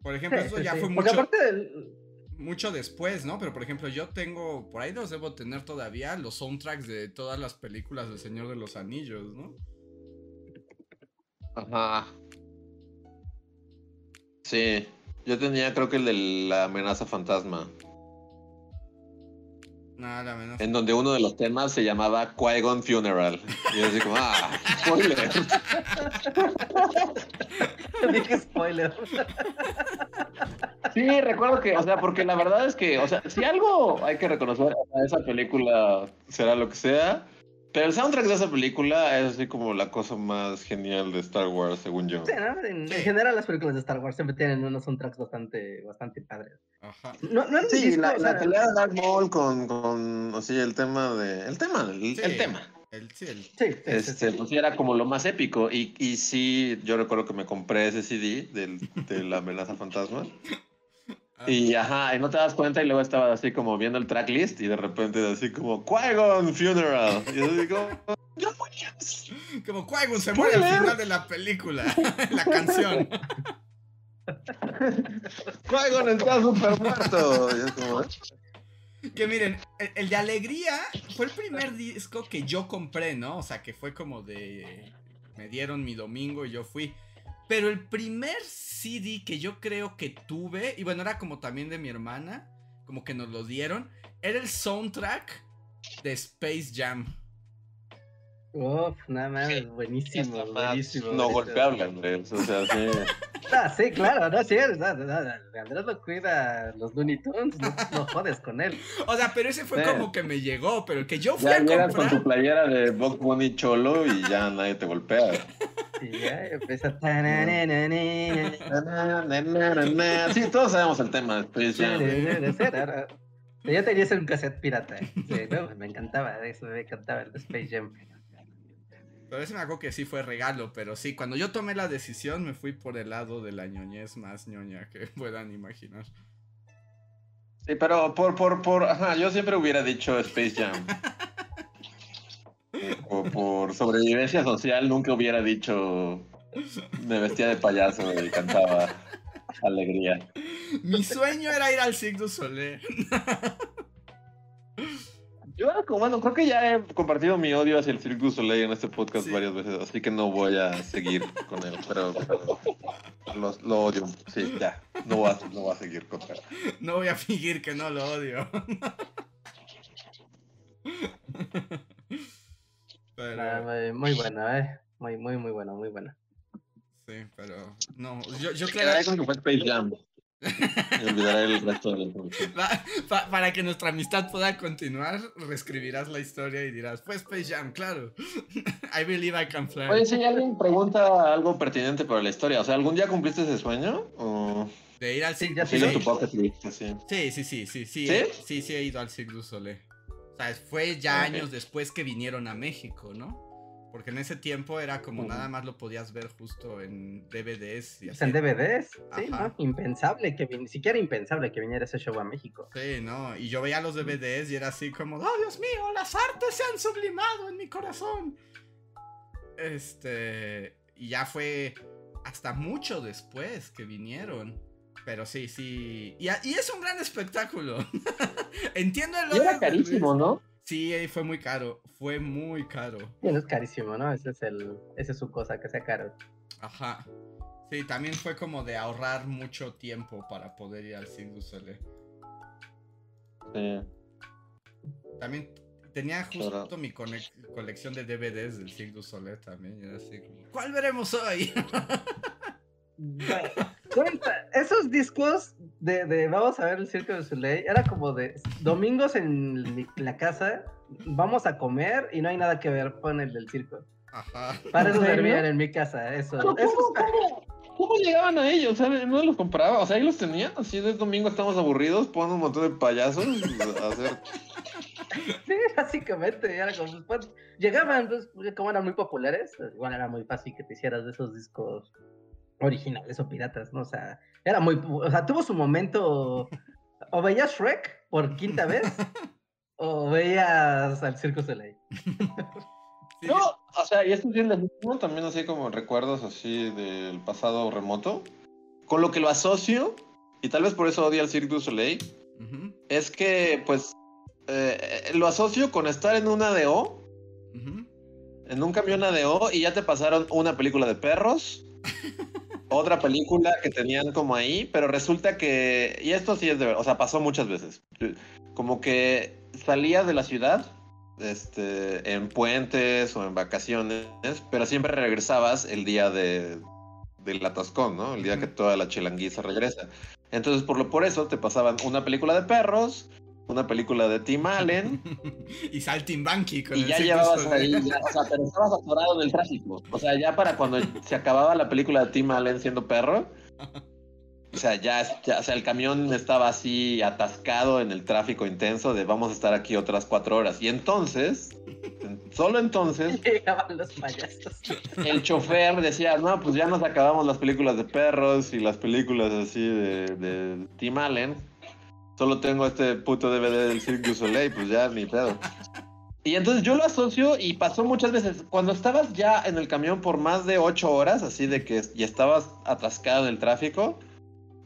Por ejemplo, Sí, eso ya sí. fue mucho, aparte del- mucho después, ¿no? Pero por ejemplo, yo tengo, por ahí los debo tener todavía, los soundtracks de todas las películas del Señor de los Anillos, ¿no? Ajá. Sí, yo tenía creo que el de la amenaza fantasma, Nada menos. en donde uno de los temas se llamaba Qui-Gon Funeral. Y yo así como, ah, spoiler. (laughs) Dije spoiler. Sí, recuerdo que, o sea, porque la verdad es que, o sea, si algo hay que reconocer, sea, esa película será lo que sea, pero el soundtrack de esa película es así como la cosa más genial de Star Wars, según yo. Sí, ¿no? En, Sí. en general las películas de Star Wars siempre tienen unos soundtracks bastante, bastante padres. Ajá. No, no Sí, disco, la, o la pelea de Darth Maul con, con, así, el tema de, el tema, el, Sí. el tema. El, sí, el- Sí, Este, sí. pues sí, era como lo más épico. Y, y sí, yo recuerdo que me compré ese CD del, de la amenaza fantasma. (laughs) Y ajá, y no te das cuenta y luego estaba así como viendo el tracklist y de repente así como Qui-Gon Funeral. Y yo digo, John Williams. Como Qui-Gon se muere al final de la película, (laughs) la canción. (laughs) Qui-Gon está súper muerto. Y es como, Que miren, el, el de Alegría fue el primer disco que yo compré, ¿no? O sea, que fue como de... Me dieron mi domingo y yo fui. Pero el primer CD que yo creo que tuve, y bueno, era como también de mi hermana, como que nos lo dieron, era el soundtrack de Space Jam. Uf, nada más, buenísimo, buenísimo. no golpeable, Andrés. O sea, sí. (laughs) Ah, sí, claro, no, sí, no, no, no, Andrés lo cuida los Looney Tunes, no, no jodes con él. O sea, pero ese fue Sí. como que me llegó, pero el que yo fui Ya a llegas con comprar... tu playera de Box Bunny Cholo y ya nadie te golpea. (laughs) Y ya empieza. Sí, todos sabemos el tema de Space Jam. Yo tenía ese un cassette pirata. Sí, no, me encantaba eso, me encantaba el de Space Jam. Pero ese me acuerdo que sí fue regalo, pero sí, cuando yo tomé la decisión me fui por el lado de la ñoñez más ñoña que (laughs) puedan imaginar. Sí, pero por, por, por, ajá, yo siempre hubiera dicho Space Jam. O por sobrevivencia social nunca hubiera dicho me vestía de payaso y cantaba alegría. Mi sueño era ir al Cirque du Soleil. (laughs) Yo, como, bueno, creo que ya he compartido mi odio hacia el Cirque du Soleil en este podcast Sí. varias veces, así que no voy a seguir con él, pero, pero lo, lo odio. Sí, ya, no voy a, no voy a seguir con él. No voy a fingir que no lo odio. Pero, Ah, muy- muy bueno, eh. Muy, muy, muy bueno, muy bueno. sí, pero, no, yo, yo con que fue Space Jam. Y olvidaré el resto de la información. pa- pa- para que nuestra amistad pueda continuar, reescribirás la historia y dirás, fue Space Jam, claro. (laughs) I believe I can fly. Oye, si alguien pregunta algo pertinente para la historia, o sea, ¿algún día cumpliste ese sueño? ¿O De ir al Cirque tu? Sí, sí, sí, sí, sí, ¿Sí? sí, sí he ido al Cirque du Soleil. O sea, fue ya Ah, años después que vinieron a México, ¿no? Porque en ese tiempo era como nada más lo podías ver justo en DVDs y Pues así. en DVDs, sí, Ajá. ¿no? Impensable que ni siquiera impensable que viniera ese show a México. Sí, ¿no? Y yo veía los DVDs y era así como, oh Dios mío, las artes se han sublimado en mi corazón. Este, y ya fue hasta mucho después que vinieron. Pero sí, sí. Y, a- y es un gran espectáculo. (laughs) Entiendo el Y odio era carísimo. ¿no? Sí, eh, fue muy caro. Fue muy caro. Y no es carísimo, ¿no? Ese es el, esa es su cosa, que sea caro. Ajá. Sí, también fue como de ahorrar mucho tiempo para poder ir al Cirque du Soleil. Sí. También tenía justo mi colección de DVDs del Cirque du Soleil también. y era así como, ¿Cuál veremos hoy? Esos discos de, de Vamos a ver el Circo de Soleil era como de domingos en la casa, vamos a comer y no hay nada que ver, pon el del circo. Ajá. Para eso servían en mi casa, eso. ¿Cómo, eso cómo, cómo- cómo llegaban a ellos? ¿Sabes? ¿No los compraba? O sea, ahí los tenían. Así de domingo estamos aburridos, ponen un montón de payasos a hacer. Sí, básicamente, era como, pues, llegaban, pues, como eran muy populares, igual era muy fácil que te hicieras de esos discos originales o piratas, ¿no? O sea, era muy, o sea, tuvo su momento, o veías Shrek por quinta vez, (laughs) o veías al Circo Soleil. (laughs) Sí, No, o sea, y esto es bien legítimo, también así como recuerdos así del pasado remoto. Con lo que lo asocio, y tal vez por eso odio al Cirque du Soleil, es que, pues, eh, lo asocio con estar en una ADO, ujú. en un camión ADO, y ya te pasaron una película de perros, (laughs) otra película que tenían como ahí, pero resulta que, y esto sí es de verdad, o sea, pasó muchas veces, como que salías de la ciudad, este, en puentes o en vacaciones, pero siempre regresabas el día de, del atascón, ¿no? El día que toda la chilanguiza regresa. Entonces, por lo por eso, te pasaban una película de perros, una película de Tim Allen, (laughs) y Saltimbanqui con y el ya llevabas ahí, ya, o sea, pero estabas atorado en el tráfico. O sea, ya para cuando se acababa la película de Tim Allen siendo perro, o sea, ya, ya- o sea, el camión estaba así atascado en el tráfico intenso de vamos a estar aquí otras cuatro horas. Y entonces, en- solo entonces, (laughs) Llegaban los payasos. el chofer decía, no, pues ya nos acabamos las películas de perros y las películas así de, de Tim Allen. Solo tengo este puto DVD del Cirque du Soleil, pues ya ni pedo. Y entonces yo lo asocio y pasó muchas veces. Cuando estabas ya en el camión por más de ocho horas, así de que y estabas atascado en el tráfico,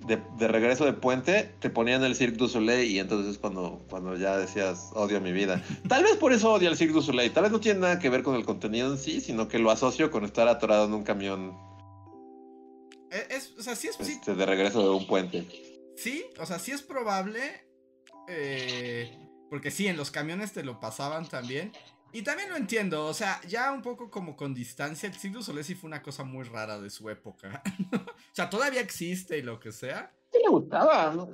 de, de regreso de puente, te ponían el Cirque du Soleil y entonces es cuando, cuando ya decías, odio mi vida. Tal vez por eso odio el Cirque du Soleil. Tal vez no tiene nada que ver con el contenido en sí, sino que lo asocio con estar atorado en un camión Eh, Es, o sea, sí es, este, de regreso de un puente. Sí, o sea, sí es probable. eh, porque sí, en los camiones te lo pasaban también. Y también lo entiendo, o sea, ya un poco como con distancia, el Cirque du Soleil sí fue una cosa muy rara de su época. (laughs) o sea, todavía existe y lo que sea. Sí le gustaba, ¿no?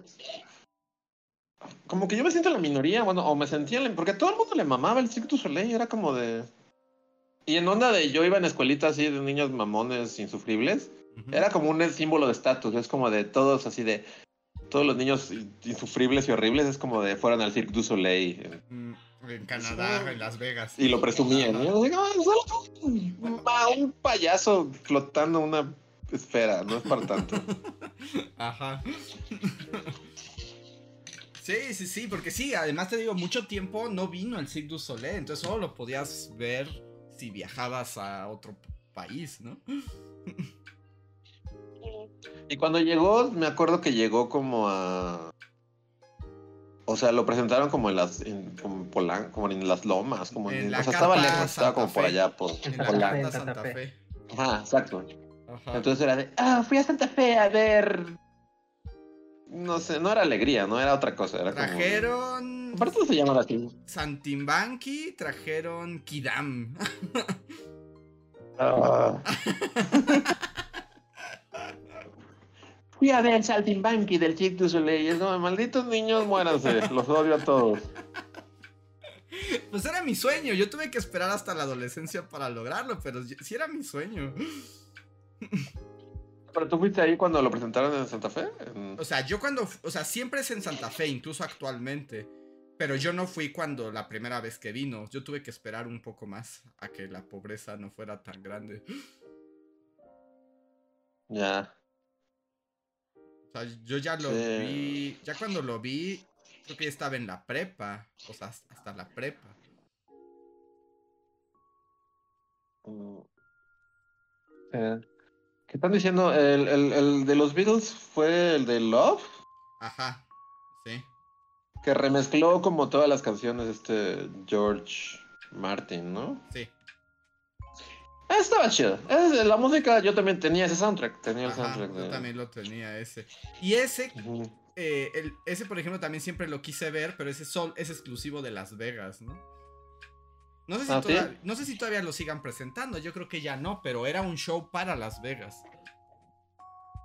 Como que yo me siento en la minoría, bueno, o me sentía en la... Porque a todo el mundo le mamaba el Cirque du Soleil, era como de... Y en onda de yo iba en escuelita así de niños mamones insufribles, era como un símbolo de estatus, es como de todos así de... Todos los niños insufribles y horribles es como de fueran al Cirque du Soleil. Mm, En Canadá, en Las Vegas. Y lo presumían. ¿no? "Ah, un payaso flotando una esfera, no es para tanto. (laughs) Ajá. Sí, sí, sí, porque sí, además te digo, mucho tiempo no vino el Cirque du Soleil, entonces solo lo podías ver si viajabas a otro país, ¿no? (laughs) Y cuando llegó, me acuerdo que llegó como a. O sea, lo presentaron como en las, en, como, en Polan- como en las lomas, como en, En la o sea, estaba lejos, estaba como por allá, por En En la Santa. Fe. Ajá, exacto. Ajá. Entonces era de, ah, fui a Santa Fe a ver. No sé, no era alegría, no era otra cosa, era como. Trajeron Aparte se llama así. Santimbanqui, trajeron Kidam. Ah. (laughs) Fui a ver Saltimbanqui del Cirque du Soleil. como, malditos niños, muéranse. Los odio a todos. Pues era mi sueño, yo tuve que esperar hasta la adolescencia para lograrlo, pero sí era mi sueño. ¿Pero tú fuiste ahí cuando lo presentaron en Santa Fe? En- O sea, yo cuando, o sea, siempre es en Santa Fe, incluso actualmente. Pero yo no fui cuando la primera vez que vino. Yo tuve que esperar un poco más a que la pobreza no fuera tan grande. Ya. Sea, yo ya lo Sí. vi. Ya cuando lo vi, creo que ya estaba en la prepa. O sea, hasta la prepa. Mm. Eh, ¿Qué están diciendo? ¿El, el, el de los Beatles fue el de Love? Ajá. Sí. Que remezcló como todas las canciones este George Martin, ¿no? Sí. Ah, Estaba chido. Es- la música, yo también tenía ese soundtrack. Tenía el Ajá, soundtrack de... yo también lo tenía ese. Y ese, eh, el- ese por ejemplo también siempre lo quise ver, pero ese sol es exclusivo de Las Vegas, ¿no? No sé, si ¿Ah, sí? no sé si todavía lo sigan presentando, yo creo que ya no, pero era un show para Las Vegas.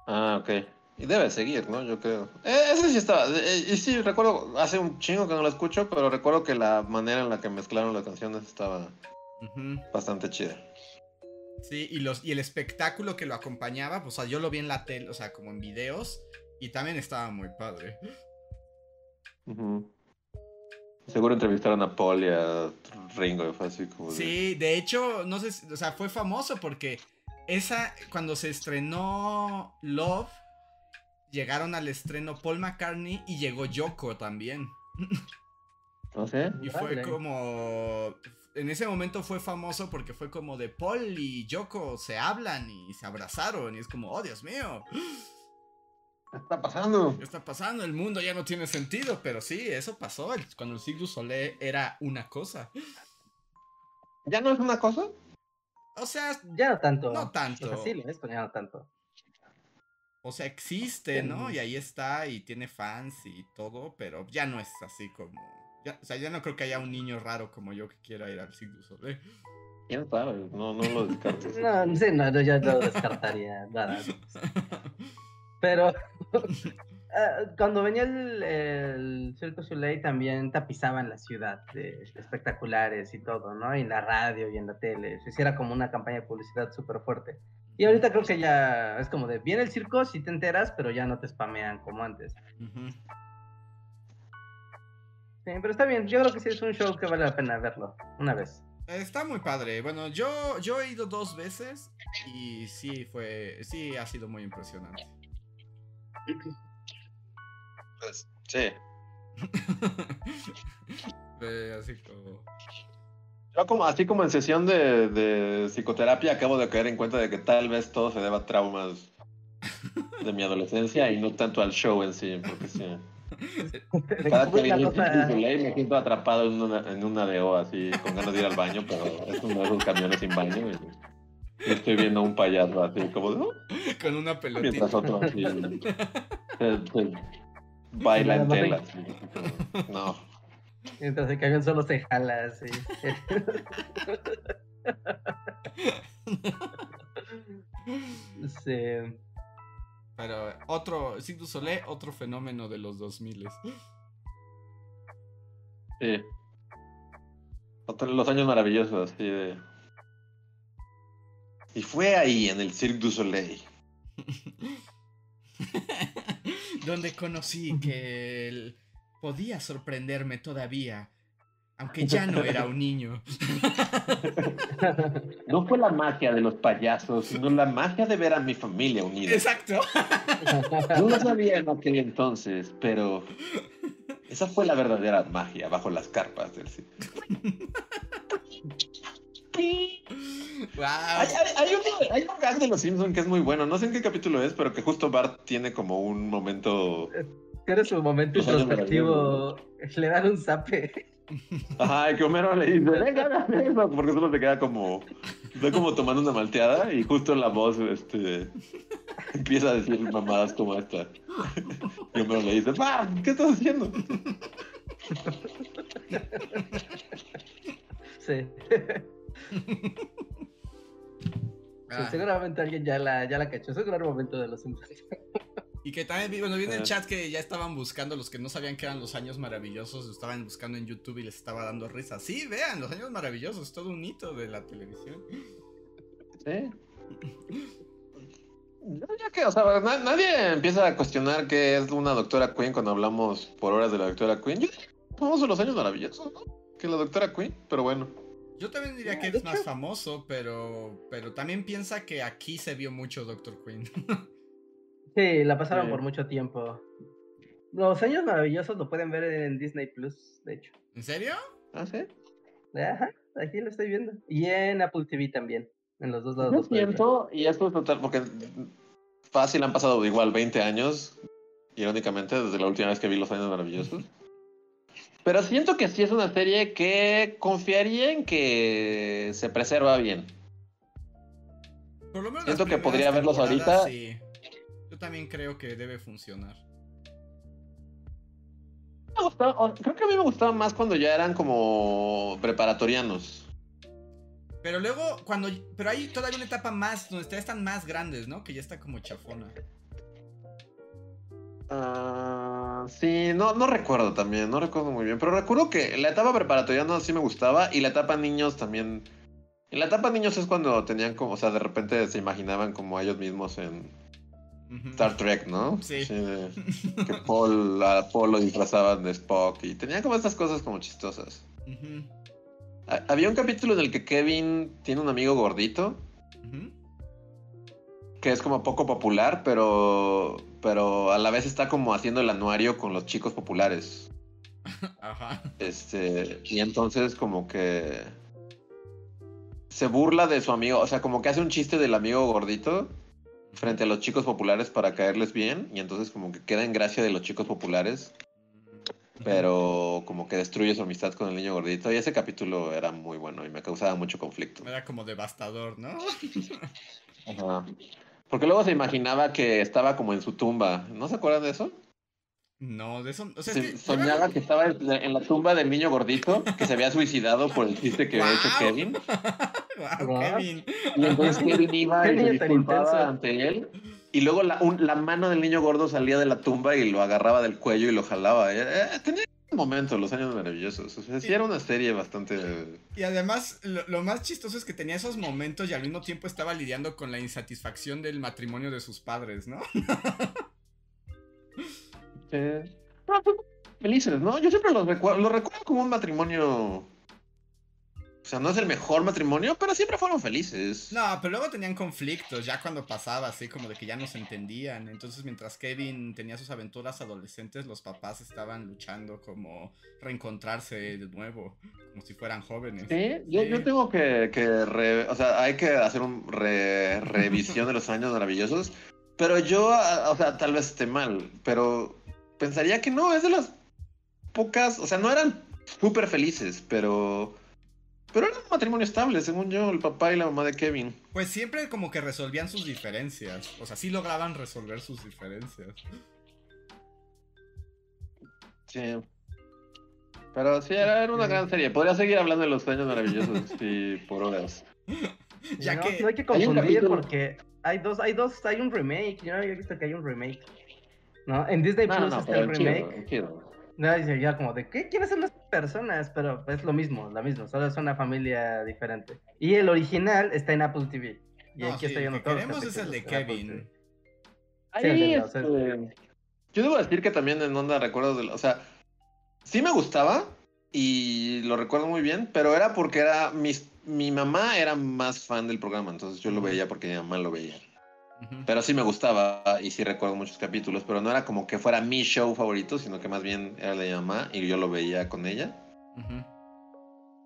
Ah, ok. Y debe seguir, ¿no? Yo creo. Eh, ese sí estaba. eh, y sí, recuerdo, hace un chingo que no lo escucho, pero recuerdo que la manera en la que mezclaron las canciones estaba bastante chida. Sí, y, los, y el espectáculo que lo acompañaba, pues o sea, yo lo vi en la tele, o sea, como en videos, y también estaba muy padre. Seguro entrevistaron a Paul y a Ringo, y fue así como. de- Sí, de hecho, no sé, si- o sea, fue famoso porque esa, cuando se estrenó Love, llegaron al estreno Paul McCartney y llegó Yoko también. ¿No sé? Y fue como. En ese momento fue famoso porque fue como de Paul y Yoko se hablan y se abrazaron. Y es como, oh Dios mío, ¿Qué está pasando? ¿qué está pasando? El mundo ya no tiene sentido. Pero sí, eso pasó el- cuando el du Soleil era una cosa. ¿Ya no es una cosa? O sea, Ya no tanto. No tanto. O sea, sí ya no tanto. o sea, existe, ¿no? Y ahí está y tiene fans y todo, pero ya no es así como. Ya- o sea, ya no creo que haya un niño raro como yo que quiera ir al Cirque du Soleil. ¿Quién sabe? No, no lo descartes. (laughs) No, sí, no, no, yo lo descartaría. nada. Pero (laughs) ah, cuando venía el, el Cirque du Soleil también tapizaban la ciudad de espectaculares y todo, ¿no? Y en la radio y en la tele. Se hiciera como una campaña de publicidad súper fuerte. Y ahorita creo que ya es como de, viene el circo, si te enteras, pero ya no te spamean como antes. Ujú. Sí, pero está bien, yo creo que sí es un show que vale la pena verlo, una vez. Está muy padre. Bueno, yo, yo he ido dos veces y sí fue, sí ha sido muy impresionante. Pues, sí. (laughs) Así como... Yo como, así como en sesión de, de psicoterapia acabo de caer en cuenta de que tal vez todo se deba a traumas de mi adolescencia y no tanto al show en sí, porque sí. Cada que viene el me siento atrapado en una, en una DO así, con ganas de ir al baño, pero es uno de esos camiones sin baño y, y estoy viendo a un payaso así como de, "Oh", Con una pelotita. mientras otro así (laughs) se- se baila en tela. así, como, No. Mientras el camión solo se jala así. sí. (laughs) Pero otro, Cirque du Soleil, otro fenómeno de los 2000 Sí. Otro- Los años maravillosos, de. Y fue ahí, en el Cirque du Soleil. (laughs) Donde conocí que él podía sorprenderme todavía. Aunque ya no era un niño. (laughs) No fue la magia de los payasos, sino la magia de ver a mi familia unida. Exacto. (laughs) No lo sabía en aquel entonces, pero esa fue la verdadera magia bajo las carpas del cine. Wow. Hay, hay- hay un gag de los Simpsons que es muy bueno. No sé en qué capítulo es, pero que justo Bart tiene como un momento. Tiene su momento introspectivo. Le dan un zape. Ajá, y que Homero le dice, venga, eso", porque solo se queda como. Está como tomando una malteada y justo la voz este, empieza a decir mamadas como esta. Y Homero le dice, Bart, ¿qué estás haciendo? Sí. Ah, Seguramente alguien ya la, ya la cachó. Es un gran momento de los Simpsons. Y que también, vi- bueno, vi en el Ah. chat que ya estaban buscando, los que no sabían que eran los años maravillosos, lo estaban buscando en YouTube y les estaba dando risa. Sí, vean, los años maravillosos, todo un hito de la televisión. Sí. (laughs) Ya que, o sea, na- nadie empieza a cuestionar qué es una doctora Queen cuando hablamos por horas de la doctora Queen. Yo famoso los años maravillosos, ¿no? Que la doctora Queen, pero bueno. Yo también diría Ah, que es más famoso, pero, pero también piensa que aquí se vio mucho Doctor Queen. (laughs) Sí, la pasaron Sí. por mucho tiempo. Los años maravillosos lo pueden ver en Disney Plus, de hecho. ¿En serio? ¿Ah, sí? Ajá, aquí lo estoy viendo. Y en Apple TV también. En los dos lados. Puedes ver. siento, y esto es total, porque fácil han pasado igual 20 años, irónicamente, desde la última vez que vi Los Años Maravillosos. Pero siento que sí es una serie que confiaría en que se preserva bien. Por lo menos Siento que podría verlos ahorita. Sí. Yo también creo que debe funcionar. Me gustaba- creo que a mí me gustaba más cuando ya eran como preparatorianos. Pero luego, cuando. Pero hay todavía una etapa más, donde ya están más grandes, ¿no? Que ya está como chafona. Ah, sí, no, no recuerdo también, no recuerdo muy bien. Pero recuerdo que la etapa preparatoriana sí me gustaba y la etapa niños también. En la etapa niños es cuando tenían como, o sea, de repente se imaginaban como ellos mismos en. Star Trek, ¿no? Sí. de- (laughs) que Paul, a Paul lo disfrazaban de Spock y tenían como estas cosas como chistosas. Había un capítulo en el que Kevin tiene un amigo gordito que es como poco popular, pero, pero a la vez está como haciendo el anuario con los chicos populares. (laughs) Ajá. Este, y entonces como que se burla de su amigo, o sea, como que hace un chiste del amigo gordito frente a los chicos populares para caerles bien, y entonces como que queda en gracia de los chicos populares, pero como que destruye su amistad con el niño gordito, y ese capítulo era muy bueno y me causaba mucho conflicto. Era como devastador, ¿no? (laughs) Ajá. Porque luego se imaginaba que estaba como en su tumba, ¿no se acuerdan de eso? No, de eso. O sea, Se- es que. soñaba que estaba en la- tumba del niño gordito que se había suicidado por el chiste que había hecho. Kevin. (laughs) Guau. Kevin. Y entonces Kevin iba y se disculpaba ante él. Y luego la, un- la mano del niño gordo salía de la tumba y lo agarraba del cuello y lo jalaba. Eh, eh, tenía un momento, los años maravillosos. O sea, sí era una serie bastante... Y además, lo, lo más chistoso es que tenía esos momentos y al mismo tiempo estaba lidiando con la insatisfacción del matrimonio de sus padres, ¿no? (laughs) eh, no, felices, ¿no? Yo siempre los recuerdo, los recuerdo como un matrimonio... O sea, no es el mejor matrimonio, pero siempre fueron felices. No, pero luego tenían conflictos, ya cuando pasaba, así como de que ya no se entendían. Entonces, mientras Kevin tenía sus aventuras adolescentes, los papás estaban luchando como reencontrarse de nuevo, como si fueran jóvenes. Sí, yo, Sí. yo tengo que, que re- o sea, hay que hacer un re- revisión de los años maravillosos, pero yo, o sea, tal vez esté mal, pero pensaría que no, es de las pocas, o sea, no eran súper felices, pero, pero era un matrimonio estable, según yo, el papá y la mamá de Kevin. Pues siempre como que resolvían sus diferencias. O sea, sí lograban resolver sus diferencias. Sí. Pero sí, era, una gran serie. Podría seguir hablando de los años maravillosos, (laughs) sí, por horas. Ya no, que- no hay que confundir porque hay dos, hay dos, hay un remake. Yo no había visto que hay un remake. ¿No? En Disney No, no, Plus no, está el chido, remake. chido. No, dice ya como de ¿qué? ¿Quiénes son las personas? Pero es lo mismo, lo mismo, solo es una familia diferente. Y el original está en Apple TV. Y No, aquí sí, que todos los queremos es el de Kevin. Ahí, Sí, este, yo debo decir que también en onda recuerdo de, la- o sea, sí me gustaba, y lo recuerdo muy bien, pero era porque era mis, mi mamá era más fan del programa, entonces yo lo veía porque mi mamá lo veía. Pero sí me gustaba y sí recuerdo muchos capítulos, pero no era como que fuera mi show favorito, sino que más bien era el de mi mamá y yo lo veía con ella.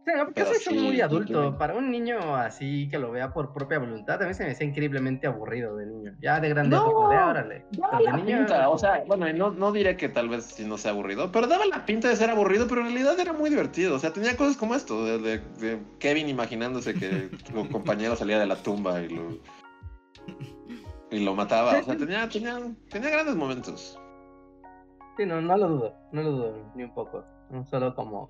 Sí, no, porque Pero eso es sí, muy adulto. sí. Para un niño así que lo vea por propia voluntad, a mí se me hacía increíblemente aburrido de niño. Ya de grande, No, como de órale. Daba la niño. pinta, o sea, bueno, no, no diré que tal vez si no sea aburrido, pero daba la pinta de ser aburrido, pero en realidad era muy divertido. O sea, tenía cosas como esto, de, de- de Kevin imaginándose que (laughs) su compañero salía de la tumba y lo, y lo mataba. O sea, (laughs) tenía, tenía, tenía grandes momentos. Sí, no, no lo dudo, no lo dudo ni un poco. No, Solo como.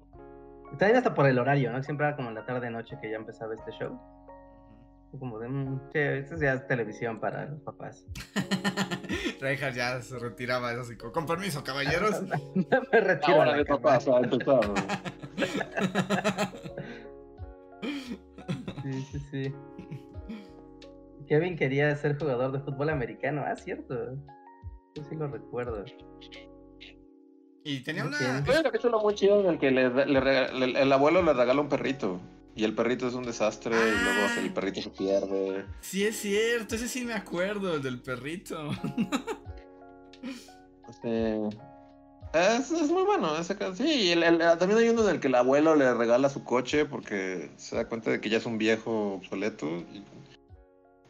También hasta por el horario, ¿no? Siempre era como en la tarde-noche que ya empezaba este show. Como de, mm, sí, esto ya es televisión para los papás. (laughs) Reinhardt ya se retiraba, es así con permiso, caballeros. (laughs) Me retiro. Ahora de papás, a empezar. Sí, sí, sí. Kevin quería ser jugador de fútbol americano, ah, cierto. Yo sí lo recuerdo. Y tenía una... un capítulo muy chido en el que le, le rega- le- el abuelo le regala un perrito. Y el perrito es un desastre y luego el perrito se pierde. Sí, es cierto, ese sí me acuerdo, el del perrito. (laughs) Este, es, es muy bueno. Ese, ca- sí, y el- el- también hay uno en el que el abuelo le regala su coche porque se da cuenta de que ya es un viejo obsoleto. Y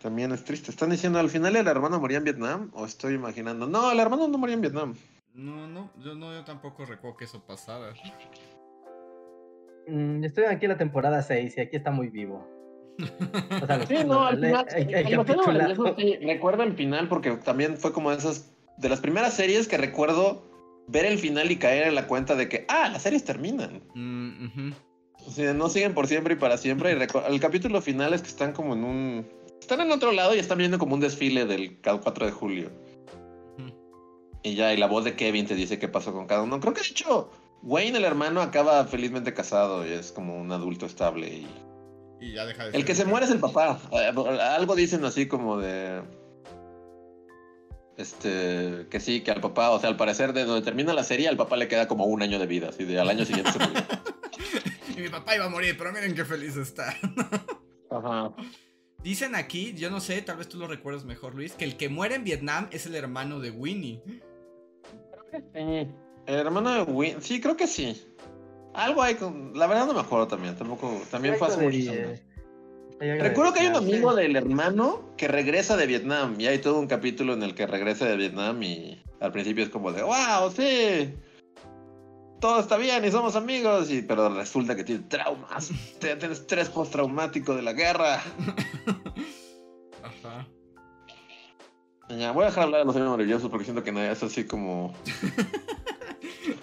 también es triste. ¿Están diciendo al final el hermano moría en Vietnam? ¿O estoy imaginando? No, el hermano no moría en Vietnam. No, no, yo no, yo tampoco recuerdo que eso pasara. Mm, estoy aquí en la temporada 6 y aquí está muy vivo. O sea, (laughs) los- Sí, no, al final. recuerdo el final porque también fue como de esas. De las primeras series que recuerdo ver el final y caer en la cuenta de que, ah, las series terminan. Mm. O sea, no siguen por siempre y para siempre. Y el capítulo final es que están como en un. Están en otro lado y están viendo como un desfile del 4 de julio. Y ya, y la voz de Kevin te dice qué pasó con cada uno. Creo que de hecho, Wayne, el hermano, acaba felizmente casado y es como un adulto estable. Y... Y ya deja de El ser que se muere es el papá. Eh, Algo dicen así como de. Este, que sí, que al papá, o sea, al parecer de donde termina la serie, al papá le queda como un año de vida, así de al año siguiente se murió. (laughs) Y mi papá iba a morir, pero miren qué feliz está. (laughs) Ajá. Dicen aquí, yo no sé, tal vez tú lo recuerdas mejor, Luis, que el que muere en Vietnam es el hermano de Winnie. Sí. El hermano de Win, sí, creo que sí. Algo hay con. La verdad no me acuerdo también, tampoco. También fue hace muchos años. Recuerdo que hay un amigo sí. del hermano que regresa de Vietnam y hay todo un capítulo en el que regresa de Vietnam y al principio es como de, wow, sí, todo está bien y somos amigos, y, pero resulta que tiene traumas, (laughs) tiene tiene estrés postraumático de la guerra. Ajá. Ya, voy a dejar hablar de los años maravillosos porque siento que no es así como... (laughs)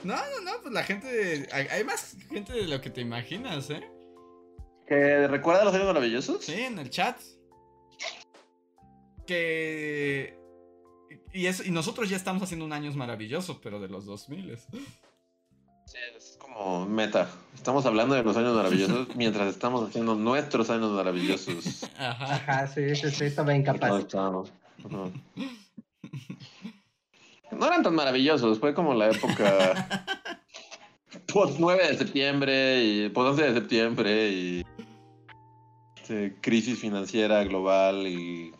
No, no, no, pues la gente. Hay, más gente de lo que te imaginas, ¿eh? ¿Que recuerda los años maravillosos? Sí, en el chat. Que. Y, eso, y nosotros ya estamos haciendo un años maravilloso, pero de los 2000. Sí, es como meta. Estamos hablando de los años maravillosos (laughs) mientras estamos haciendo nuestros años maravillosos. Ajá. Ajá, sí, sí, sí, estaba incapaz. Ajá. No eran tan maravillosos, fue como la época (laughs) post 9 de septiembre y post 11 de septiembre y este, crisis financiera global y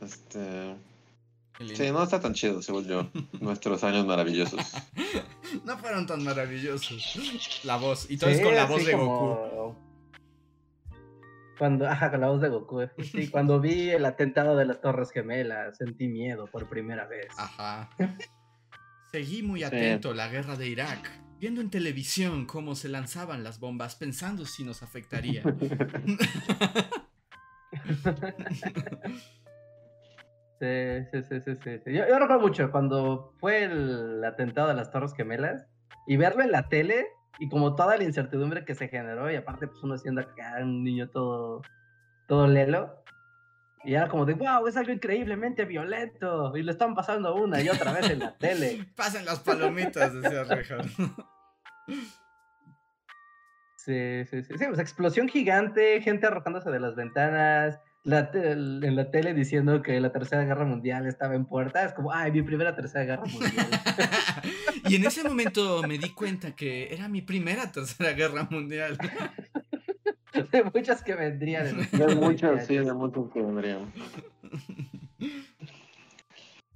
este El sí, no está tan chido, según yo, (laughs) nuestros años maravillosos. (laughs) No fueron tan maravillosos. La voz. Y todo Sí, es con la voz de como- Goku. Cuando, ajá, con la voz de Goku. eh. Sí, (laughs) cuando vi el atentado de las Torres Gemelas, sentí miedo por primera vez. Ajá. Seguí muy atento a la guerra de Irak, viendo en televisión cómo se lanzaban las bombas, pensando si nos afectaría. Sí, sí, sí, sí, sí. sí. Yo, yo recuerdo mucho cuando fue el atentado de las Torres Gemelas y verlo en la tele y como toda la incertidumbre que se generó y aparte pues uno siendo acá un niño todo, todo lelo. Y era como de, wow, es algo increíblemente violento. Y lo están pasando una y otra vez en la tele. (laughs) Pasen las palomitas, decía Reja. Sí, sí, sí. Sí, pues explosión gigante, gente arrojándose de las ventanas, la te- en la tele diciendo que la tercera guerra mundial estaba en puerta. Es como, ay, mi primera tercera guerra mundial. (laughs) y en ese momento me di cuenta que era mi primera tercera guerra mundial. (laughs) de muchas que vendrían. De siguientes muchos, sí, de muchos que vendrían.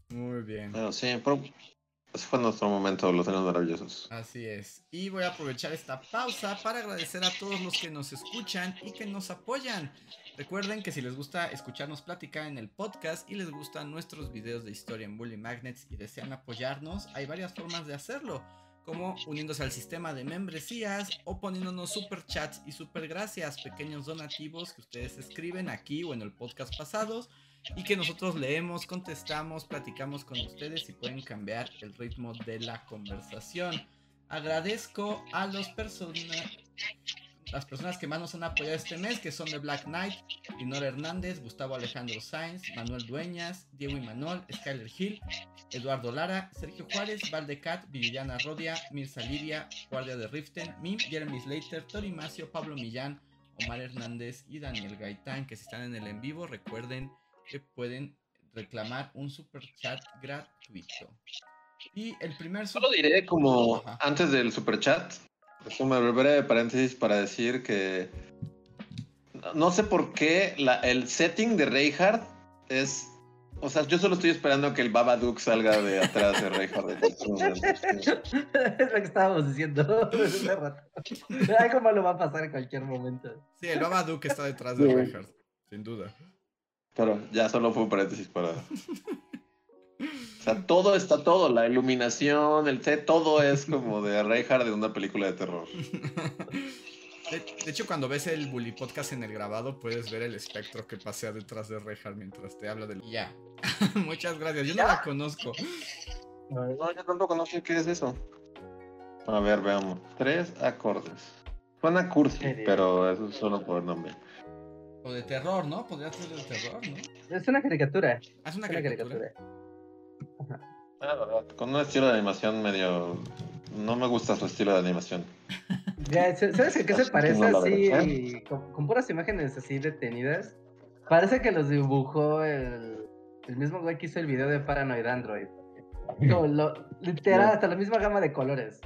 Muy bien. Pero sí, pero ese fue nuestro momento, los años maravillosos. Así es. Y voy a aprovechar esta pausa para agradecer a todos los que nos escuchan y que nos apoyan. Recuerden que si les gusta escucharnos platicar en el podcast y les gustan nuestros videos de historia en Bully Magnets y desean apoyarnos, hay varias formas de hacerlo, como uniéndose al sistema de membresías o poniéndonos super chats y super gracias, pequeños donativos que ustedes escriben aquí o en el podcast pasados y que nosotros leemos, contestamos, platicamos con ustedes y pueden cambiar el ritmo de la conversación. Agradezco a los personas las personas que más nos han apoyado este mes, que son de Black Knight, Dinor Hernández, Gustavo Alejandro Sáenz, Manuel Dueñas, Diego Imanol, Skyler Hill, Eduardo Lara, Sergio Juárez, Valdecat, Villana Rodia, Mirza Lidia, Guardia de Riften, Mim, Jeremy Slater, Tori Macio, Pablo Millán, Omar Hernández y Daniel Gaitán, que si están en el en vivo, recuerden que pueden reclamar un super chat gratuito. Y el primer Solo diré como Ajá. antes del super chat, es un breve paréntesis para decir que no- sé por qué la- el setting de Reinhardt es, o sea, yo solo estoy esperando que el Babadook salga de atrás de Reinhardt. (laughs) es lo que estábamos diciendo hace rato. Ay, cómo lo va a pasar en cualquier momento. Sí, el Babadook está detrás de. Reinhardt, sin duda. Pero ya solo fue un paréntesis para. O sea, todo está todo, la iluminación, el set, todo es como de Reinhardt de una película de terror. De, de hecho, cuando ves el Bully Podcast en el grabado, puedes ver el espectro que pasea detrás de Reinhardt mientras te habla del... Ya. (laughs) Muchas gracias. Yo no la conozco. No, yo tampoco no sé qué es eso. A ver, veamos. Tres acordes. Suena cursi, pero eso es solo por el nombre. O de terror, ¿no? Podría ser de terror, ¿no? Es una caricatura. Ah, es una Es una caricatura. caricatura. Ah, verdad, Con un estilo de animación medio. No me gusta su estilo de animación. (laughs) Ya, ¿Sabes a qué se parece no así? verdad, Con, con puras imágenes así detenidas. Parece que los dibujó el, el mismo güey que hizo el video de Paranoid Android. Lo- literal, hasta la misma gama de colores.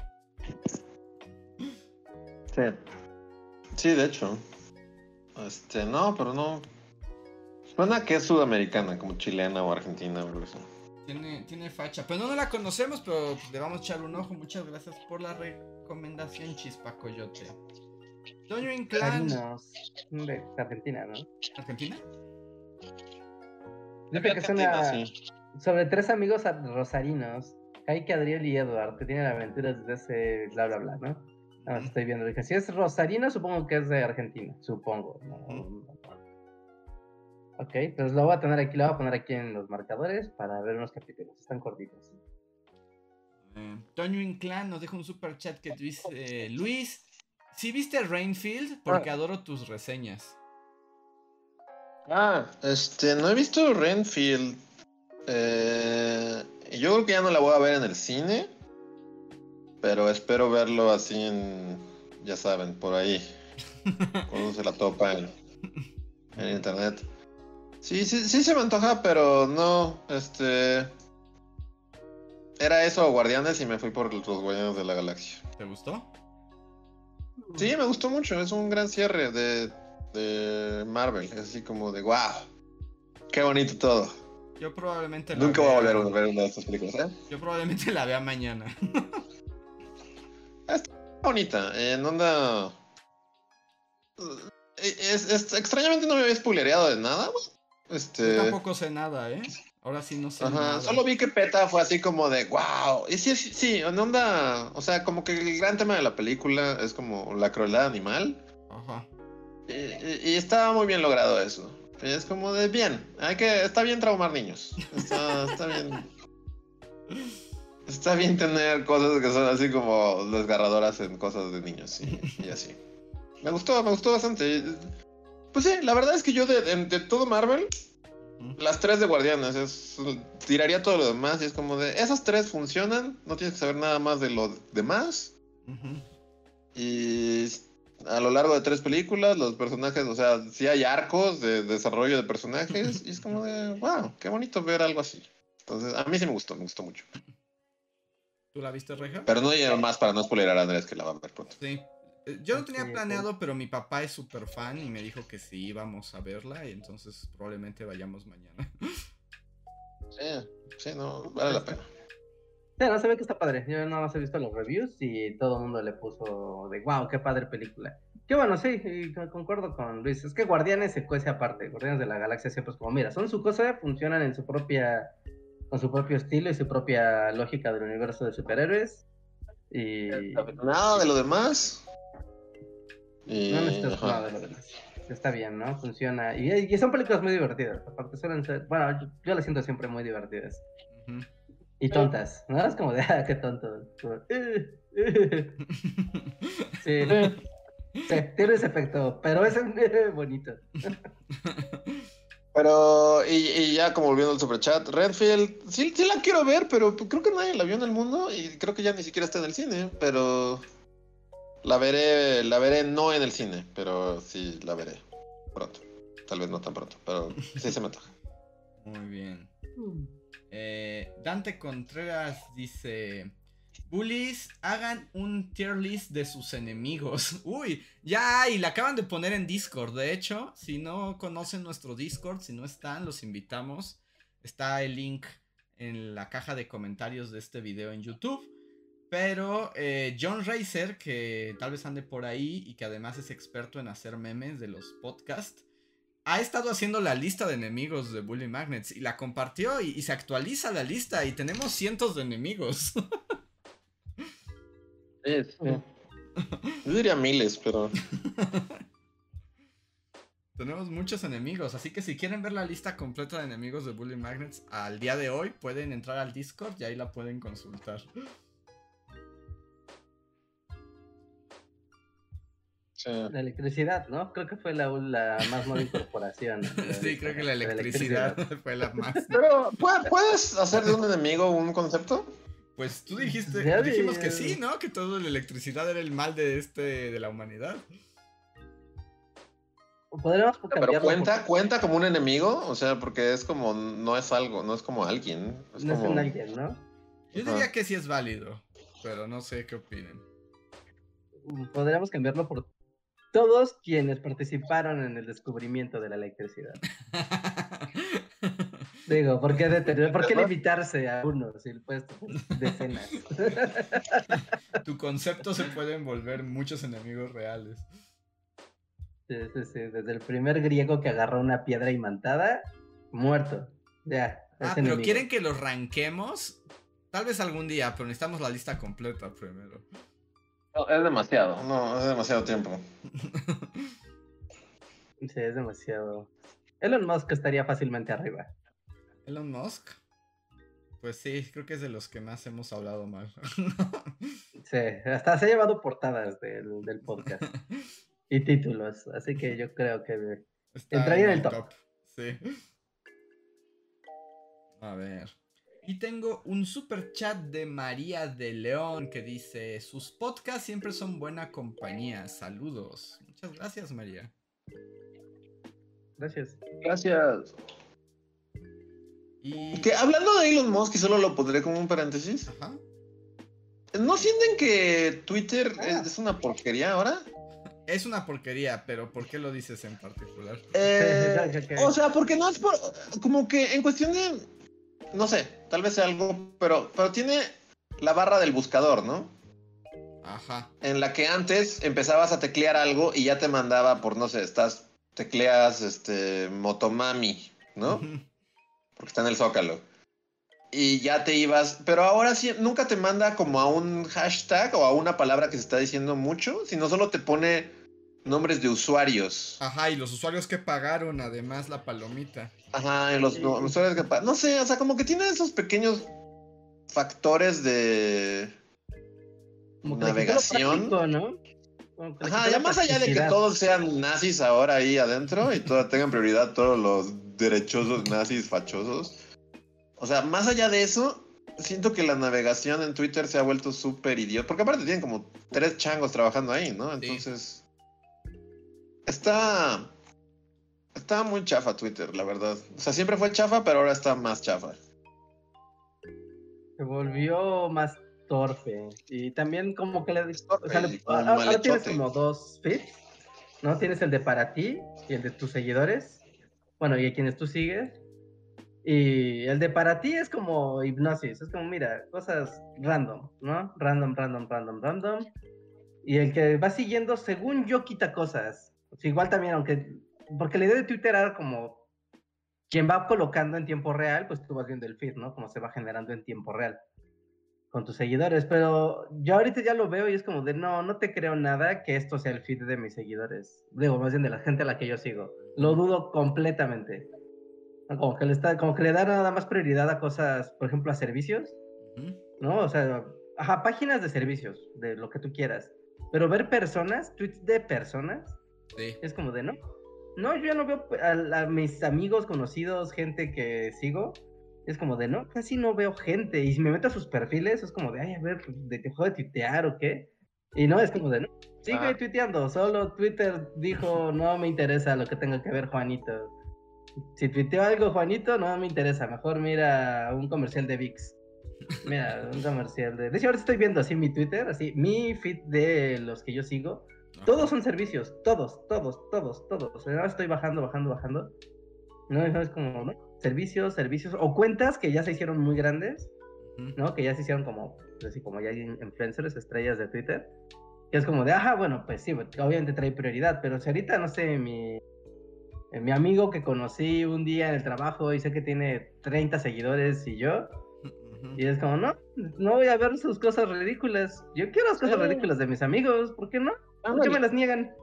Sí. Sí, de hecho. Este, no, pero no. Suena que es sudamericana, como chilena o argentina o algo así. Tiene, tiene facha. Pero no, no la conocemos, pero le vamos a echar un ojo. Muchas gracias por la recomendación, Chispa Coyote. Toño Inclán. De Argentina, ¿no? ¿Argentina? Dice que es una. sí. Sobre tres amigos a- rosarinos. Kike, Adriel y Edward, que tienen aventuras desde ese bla bla bla, ¿no? Nada más estoy viendo. Dije, si es rosarino, supongo que es de Argentina. Supongo. ¿no? Ok, entonces lo voy a tener aquí, lo voy a poner aquí en los marcadores para ver unos capítulos. Están cortitos. Eh, Toño Inclán nos deja un super chat que dice: Luis, ¿sí viste Rainfield? Porque adoro tus reseñas. Ah, este, no he visto Renfield. Eh, yo creo que ya no la voy a ver en el cine. Pero espero verlo así en. Ya saben, por ahí. Cuando se la topa en, en internet. Sí, sí, sí se me antoja, pero no. Este. Era eso, Guardianes, y me fui por los Guardianes de la Galaxia. ¿Te gustó? Sí, me gustó mucho. Es un gran cierre de, de Marvel. Es así como de wow. Qué bonito todo. Yo probablemente la Nunca voy a volver a ver una de estas películas, ¿eh? Yo probablemente la vea mañana. Bonita, en onda. Eh, Es, es- extrañamente no me había spoilereado de nada, güey. Este. Yo tampoco sé nada, ¿eh? Ahora sí no sé Ajá, nada. solo vi que PETA fue así como de wow. Y sí, sí, sí, en onda. O sea, como que el gran tema de la película es como la crueldad animal. Ajá. Y, y- y estaba muy bien logrado eso. Y es como de bien. Hay que. Está bien traumar niños. Está, está bien. Está bien tener cosas que son así como desgarradoras en cosas de niños y, y así. Me gustó, me gustó bastante. Pues sí, la verdad es que yo de, de- de todo Marvel, las tres de Guardianes, es, tiraría todo lo demás y es como de, esas tres funcionan, no tienes que saber nada más de lo demás y a lo largo de tres películas, los personajes, o sea, sí hay arcos de desarrollo de personajes y es como de, wow, qué bonito ver algo así. Entonces, a mí sí me gustó, me gustó mucho. ¿Tú la viste, Reja? Pero no hay más para no spoiler a Andrés que la va a ver pronto. Sí. Eh, Yo no tenía planeado, pero mi papá es súper fan y me dijo que sí íbamos a verla y entonces probablemente vayamos mañana. Sí, sí, no, vale la pena. Sí, no se ve que está padre. Yo nada más he visto los reviews y todo el mundo le puso de wow, qué padre película. Que bueno, sí, concuerdo con Luis. Es que Guardianes se cuece aparte. Guardianes de la Galaxia siempre es como, mira, son su cosa, funcionan en su propia, con su propio estilo y su propia lógica del universo de superhéroes. Y Nada de lo demás. Y, no necesitas nada de lo demás. Está bien, ¿no? Funciona. Y, y son películas muy divertidas. Aparte suelen ser, bueno, yo, yo las siento siempre muy divertidas. Y tontas, ¿no? Es como de, (laughs) ah, qué tonto. Como, "Eh, eh". (laughs) Sí, sí, tiene ese efecto, pero es eh, (laughs) bonito. Pero, y, y ya como volviendo al superchat, Redfield, sí, sí la quiero ver, pero creo que nadie la vio en el mundo y creo que ya ni siquiera está en el cine, pero la veré, la veré no en el cine, pero sí la veré pronto. Tal vez no tan pronto, pero sí se me antoja. Muy bien. Eh, Dante Contreras dice: Bullies, hagan un tier list de sus enemigos. (laughs) Uy, ya, y la acaban de poner en Discord. De hecho, si no conocen nuestro Discord, si no están, los invitamos. Está el link en la caja de comentarios de este video en YouTube. Pero eh, John Racer, que tal vez ande por ahí y que además es experto en hacer memes de los podcasts, ha estado haciendo la lista de enemigos de Bully Magnets y la compartió y, y se actualiza la lista y tenemos cientos de enemigos. (laughs) Yo diría miles, pero (laughs) tenemos muchos enemigos, así que si quieren ver la lista completa de enemigos de Bully Magnets al día de hoy, pueden entrar al Discord y ahí la pueden consultar. Sí. La electricidad, ¿no? Creo que fue la, la más nueva incorporación. (laughs) Sí, creo que la electricidad (laughs) fue la más. Pero, ¿pu- ¿puedes hacer de un enemigo un concepto? Pues tú dijiste, Ya dijimos que sí, ¿no? Que toda la electricidad era el mal de este, de la humanidad. Podríamos Pero cuenta, por- cuenta como un enemigo, o sea, porque es como, no es algo, no es como alguien. Es No es un alguien, ¿no? Yo Ajá. diría que sí es válido, pero no sé qué opinen. Podríamos cambiarlo por todos quienes participaron en el descubrimiento de la electricidad. (laughs) Digo, ¿por qué, detener- ¿por qué limitarse a uno si puedes decenas? (laughs) tu concepto se puede envolver muchos enemigos reales. Sí, sí, sí, Desde el primer griego que agarró una piedra imantada, muerto. Ya. Ah, pero enemigo. quieren que los ranquemos. Tal vez algún día, pero necesitamos la lista completa primero. No, es demasiado, no, es demasiado tiempo. (laughs) Sí, es demasiado. Elon Musk estaría fácilmente arriba. Elon Musk. Pues sí, creo que es de los que más hemos hablado mal. (laughs) Sí, hasta se ha llevado portadas del, del podcast (laughs) y títulos, así que yo creo que Está Entraría en el top. Sí. A ver. Y tengo un super chat de María de León que dice: Sus podcasts siempre son buena compañía. Saludos. Muchas gracias, María. gracias. Gracias. Y. Que hablando de Elon Musk, y solo lo pondré como un paréntesis, Ajá. ¿no sienten que Twitter es, es una porquería ahora? Es una porquería, pero ¿por qué lo dices en particular? Eh, (laughs) o sea, porque no es por. Como que en cuestión de. No sé, tal vez sea algo, pero, pero tiene la barra del buscador, ¿no? Ajá. En la que antes empezabas a teclear algo y ya te mandaba por, no sé, estás. Tecleas este. Motomami, ¿no? porque está en el zócalo. Y ya te ibas, pero ahora sí, nunca te manda como a un hashtag o a una palabra que se está diciendo mucho, sino solo te pone nombres de usuarios. Ajá, y los usuarios que pagaron además la palomita. Ajá, en los no, usuarios que pa- No sé, o sea, como que tiene esos pequeños factores de Como que navegación. práctico, ¿no? Como que le Ajá, ya más allá de que todos sean nazis ahora ahí adentro y todo, tengan prioridad todos los derechosos nazis fachosos. O sea, más allá de eso, siento que la navegación en Twitter se ha vuelto súper idiota. Porque aparte tienen como tres changos trabajando ahí, ¿no? Sí. Está. Está muy chafa Twitter, la verdad. O sea, siempre fue chafa, pero ahora está más chafa. Se volvió más torpe. Y también como que le... Torpe O sea, le- y como ahora ahora tienes como dos feeds, ¿no? Tienes el de para ti y el de tus seguidores. Bueno, y a quienes tú sigues. Y el de para ti es como hipnosis. Es como, mira, cosas random, ¿no? Random, random, random, random. Y el que va siguiendo, según yo, quita cosas. Igual también, aunque... Porque la idea de Twitter era como... Quien va colocando en tiempo real, pues tú vas viendo el feed, ¿no? Como se va generando en tiempo real con tus seguidores, pero yo ahorita ya lo veo y es como de no, no te creo nada que esto sea el feed de mis seguidores. Digo, más bien de la gente a la que yo sigo. Lo dudo completamente. Como que le está, como que le da nada más prioridad a cosas, por ejemplo, a servicios. ¿no? O sea, ajá, páginas de servicios, de lo que tú quieras. Pero ver personas, tweets de personas, Sí. es como de no. No, yo ya no veo a, a mis amigos, conocidos, gente que sigo. Es como de no, casi no veo gente. Y si me meto a sus perfiles, es como de, ay, a ver, ¿de qué juego de tuitear o qué? Y no, es como de no, sigue Ah. tuiteando. Solo Twitter dijo, (laughs) no me interesa lo que tenga que ver Juanito. Si tuiteó algo Juanito, no me interesa. Mejor mira un comercial de VIX. Mira, un comercial de. De hecho, ahora estoy viendo así mi Twitter, así, mi feed de los que yo sigo. Todos son servicios, todos, todos, todos, todos. Ahora estoy bajando, bajando, bajando. No, no, es como, ¿no? Servicios, servicios, o cuentas que ya se hicieron muy grandes. ¿no? Que ya se hicieron como, así como ya hay influencers, estrellas de Twitter. Que es como de, ajá, bueno, pues sí, obviamente trae prioridad, pero si ahorita, no sé, mi, eh, mi amigo que conocí un día en el trabajo y sé que tiene 30 seguidores y yo, y es como, no, no voy a ver sus cosas ridículas. Yo quiero las cosas Sí. ridículas de mis amigos, ¿por qué no? ¿Por qué me las niegan?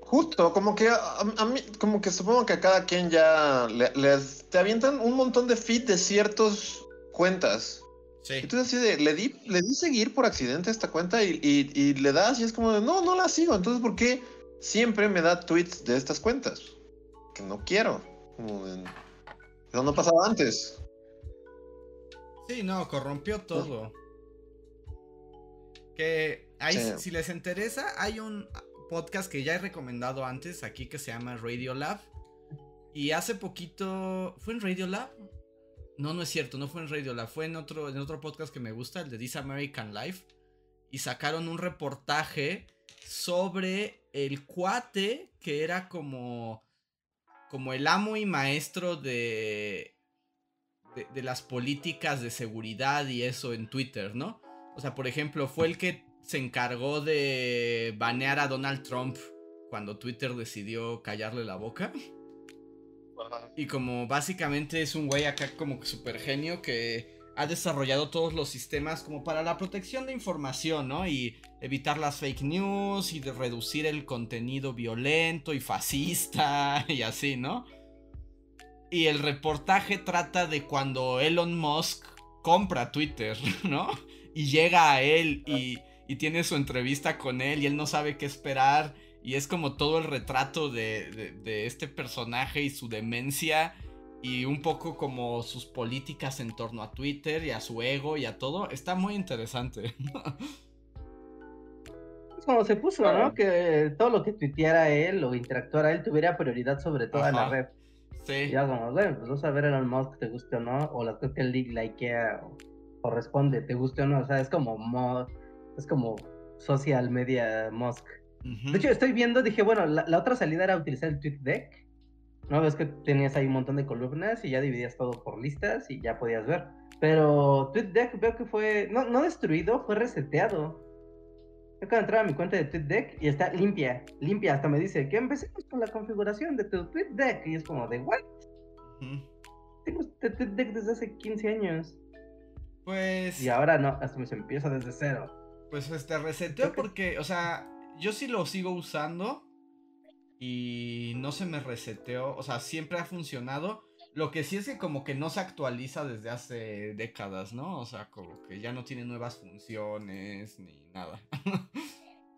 Justo, como que a, a mí, como que supongo que a cada quien ya le- les te avientan un montón de feed de ciertas cuentas. Sí. Y tú así de, le di, le di seguir por accidente a esta cuenta y, y- y le das y es como de, no, no la sigo. Entonces, ¿por qué siempre me da tweets de estas cuentas? Que no quiero. Como de, eso no pasaba antes. Sí, no, corrompió todo. Que ahí, Sí. si les interesa, hay un podcast que ya he recomendado antes aquí que se llama Radio Lab. Y hace poquito. ¿Fue en Radio Lab? No, no es cierto, no fue en Radio Lab. Fue en otro, en otro podcast que me gusta, el de This American Life. Y sacaron un reportaje sobre el cuate que era como. como el amo y maestro de de, de las políticas de seguridad y eso en Twitter, ¿no? O sea, por ejemplo, fue el que se encargó de banear a Donald Trump cuando Twitter decidió callarle la boca. Y como básicamente es un güey acá como que super genio que ha desarrollado todos los sistemas como para la protección de información, ¿no? Y evitar las fake news y de reducir el contenido violento y fascista (laughs) y así, ¿no? Y el reportaje trata de cuando Elon Musk compra Twitter, (laughs) ¿no? Y llega a él y, y tiene su entrevista con él y él no sabe qué esperar. Y es como todo el retrato de, de- de este personaje y su demencia. Y un poco como sus políticas en torno a Twitter y a su ego y a todo. Está muy interesante. (laughs) Es como se puso. ¿no? Que todo lo que tuiteara él o interactuara él tuviera prioridad sobre toda la Ajá. red. Sí. Ya como, bueno, pues vamos a ver Elon Musk, te guste o no, o las cosas que él li- likea o, o responde, te guste o no, o sea, es como mo- es como social media Musk. De hecho, estoy viendo, dije, bueno, la, la otra salida era utilizar el TweetDeck, ¿no? Ves que tenías ahí un montón de columnas y ya dividías todo por listas y ya podías ver. Pero TweetDeck veo que fue, no, no destruido, fue reseteado. Yo de entrar a mi cuenta de TweetDeck y está limpia, limpia, hasta me dice que empecemos con la configuración de tu TweetDeck y es como de, ¿what? Tengo este TweetDeck desde hace 15 años Pues. y ahora no, hasta me se empieza desde cero. Pues este reseteo porque, o sea, yo sí lo sigo usando y no se me reseteó, o sea, siempre ha funcionado. Lo que sí es que como que no se actualiza desde hace décadas, ¿no? O sea, como que ya no tiene nuevas funciones ni nada. (laughs)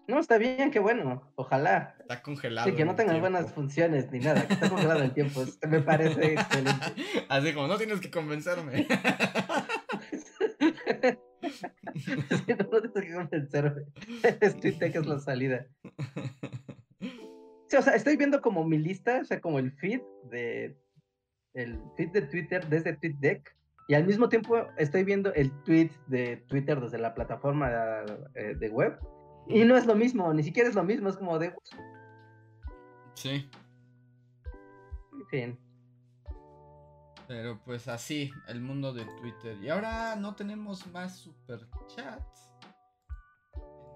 No, está bien, qué bueno, ojalá. Está congelado. Sí, que no tenga buenas funciones ni nada, que está congelado el tiempo. (laughs) Me parece excelente. Así como, no tienes que convencerme. (laughs) (laughs) No, tienes que convencerme. (laughs) Es la salida. Sí, Sí, o sea, estoy viendo como mi lista, o sea, como el feed de el feed de Twitter desde TweetDeck y al mismo tiempo estoy viendo el tweet de Twitter desde la plataforma eh, de web y no es lo mismo, ni siquiera es lo mismo, es como de... Sí. En fin. Pero pues así, el mundo de Twitter. Y ahora no tenemos más superchats.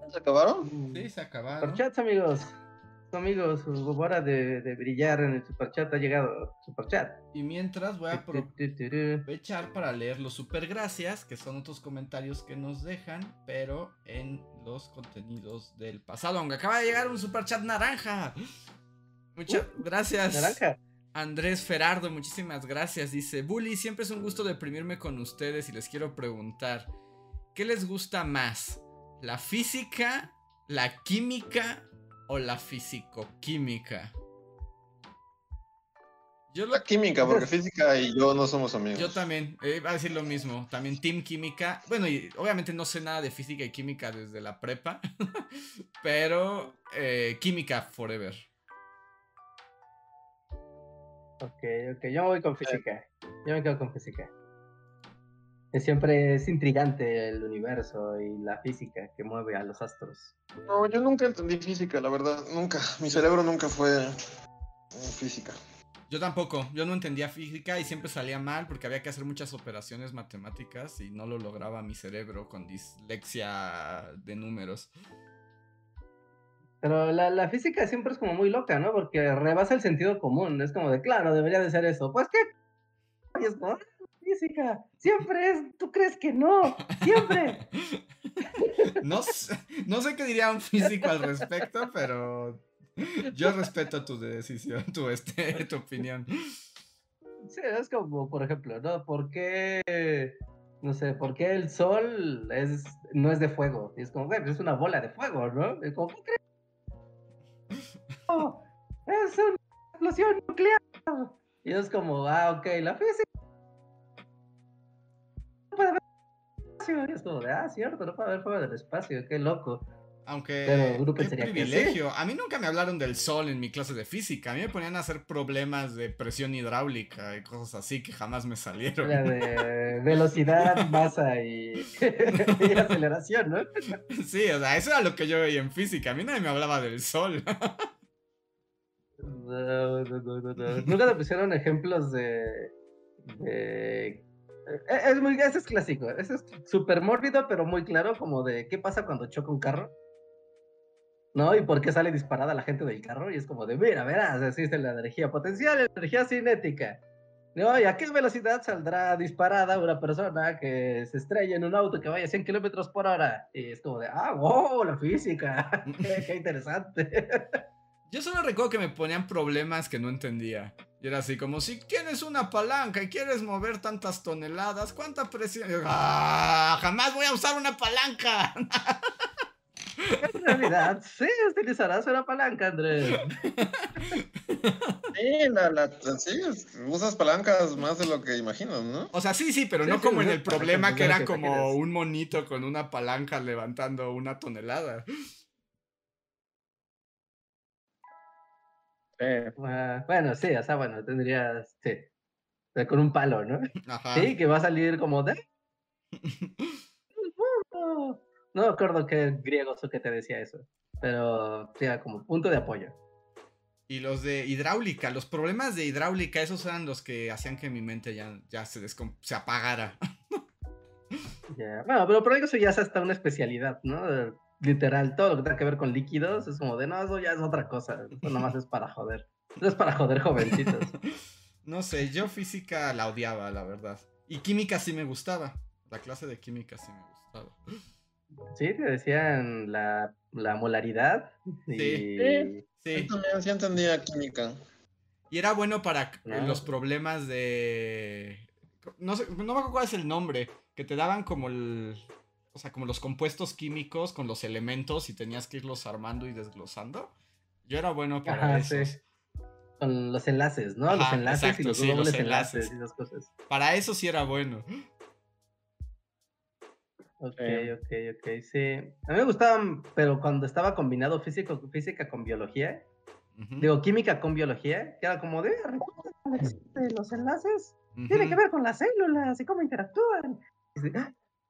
¿Se acabaron? Sí, se acabaron. Superchats, amigos amigos, hora de, de, brillar en el superchat ha llegado. Superchat. Y mientras voy a aprovechar para leer los supergracias, que son otros comentarios que nos dejan, pero en los contenidos del pasado. Aunque acaba de llegar un superchat naranja. Muchas uh, gracias. Naranja. Andrés Ferardo, muchísimas gracias. Dice, Bully, siempre es un gusto deprimirme con ustedes y les quiero preguntar, ¿qué les gusta más? ¿La física, la química o la fisicoquímica? Yo La química, porque (laughs) física y yo no somos amigos. Yo también, eh, iba a decir lo mismo. También Team Química. Bueno, y obviamente no sé nada de física y química desde la prepa. (laughs) pero eh, Química Forever. Ok, ok. Yo voy con física. Yo me quedo con física siempre es intrigante el universo y la física que mueve a los astros. No, yo nunca entendí física, la verdad, nunca. Mi cerebro nunca fue física. Yo tampoco, yo no entendía física y siempre salía mal porque había que hacer muchas operaciones matemáticas y no lo lograba mi cerebro con dislexia de números. Pero la, la, física siempre es como muy loca, ¿no? Porque rebasa el sentido común. Es como de, claro, debería de ser eso. Pues, ¿qué? Y es física. Siempre es, tú crees que no, siempre. (laughs) No sé, no sé qué diría un físico al respecto, pero yo respeto tu decisión, tu, este, tu opinión. Sí, es como, por ejemplo, ¿no? ¿Por qué, no sé, por qué el sol es, no es de fuego? Y es como, güey, es una bola de fuego, ¿no? Es como, ¿qué crees? Es una explosión nuclear. Y es como, ah, ok, la física puede haber espacio. es como ah, cierto, no puede haber fuego del espacio, qué loco. Aunque Pero qué privilegio. a mí nunca me hablaron del sol en mi clase de física. A mí me ponían a hacer problemas de presión hidráulica y cosas así que jamás me salieron. La de velocidad, (laughs) masa y, (laughs) y aceleración, ¿no? Sí, o sea, eso era lo que yo veía en física. A mí nadie me hablaba del sol. (laughs) No, no, no, no, Nunca te pusieron ejemplos de, de e, es muy, ese es clásico, ese es súper mórbido, pero muy claro, como de qué pasa cuando choca un carro, ¿no? Y por qué sale disparada la gente del carro, y es como de, mira, verás, existe la energía potencial la energía cinética. ¿No? ¿Y a qué velocidad saldrá disparada una persona que se estrella en un auto que vaya a 100 kilómetros por hora? Y es como de, ah, wow, la física, (laughs) qué interesante. (laughs) Yo solo recuerdo que me ponían problemas que no entendía. Y era así como, si tienes una palanca y quieres mover tantas toneladas, ¿cuánta presión? ¡Ah! Jamás voy a usar una palanca. (laughs) En realidad, sí, utilizarás una palanca, Andrés. Sí, usas palancas más de lo que imaginas, ¿no? O sea, sí, sí, pero no como en el problema que era como un monito con una palanca levantando una tonelada. bueno, sí, o sea, bueno, tendrías, sí, con un palo, ¿no? Sí, que va a salir como de... (laughs) No me acuerdo qué griego que te decía eso, pero sí, como punto de apoyo. Y los de hidráulica, los problemas de hidráulica, esos eran los que hacían que mi mente ya, ya se, se apagara. (laughs) Bueno, pero por eso ya es hasta una especialidad, ¿no? literal, todo lo que tenga que ver con líquidos es como de, no, eso ya es otra cosa. Eso nomás es para joder. Eso es para joder jovencitos. (laughs) no sé, yo física la odiaba, la verdad. Y química sí me gustaba. La clase de química sí me gustaba. Sí, te decían la, la molaridad. Sí. Sí. sí. también sí entendía química. Y era bueno para los problemas de. No sé, no me acuerdo cuál es el nombre. Que te daban como el o sea, como los compuestos químicos con los elementos y tenías que irlos armando y desglosando. Yo era bueno para eso. Con los enlaces, ¿no? los enlaces y los dobles enlaces. y esas cosas. Para eso sí era bueno. Ok, ok, ok, sí. A mí me gustaba, pero cuando estaba combinado físico, física con biología, Digo, química con biología, que era como de, "Ah, que existen los enlaces, tiene que ver con las células y cómo interactúan.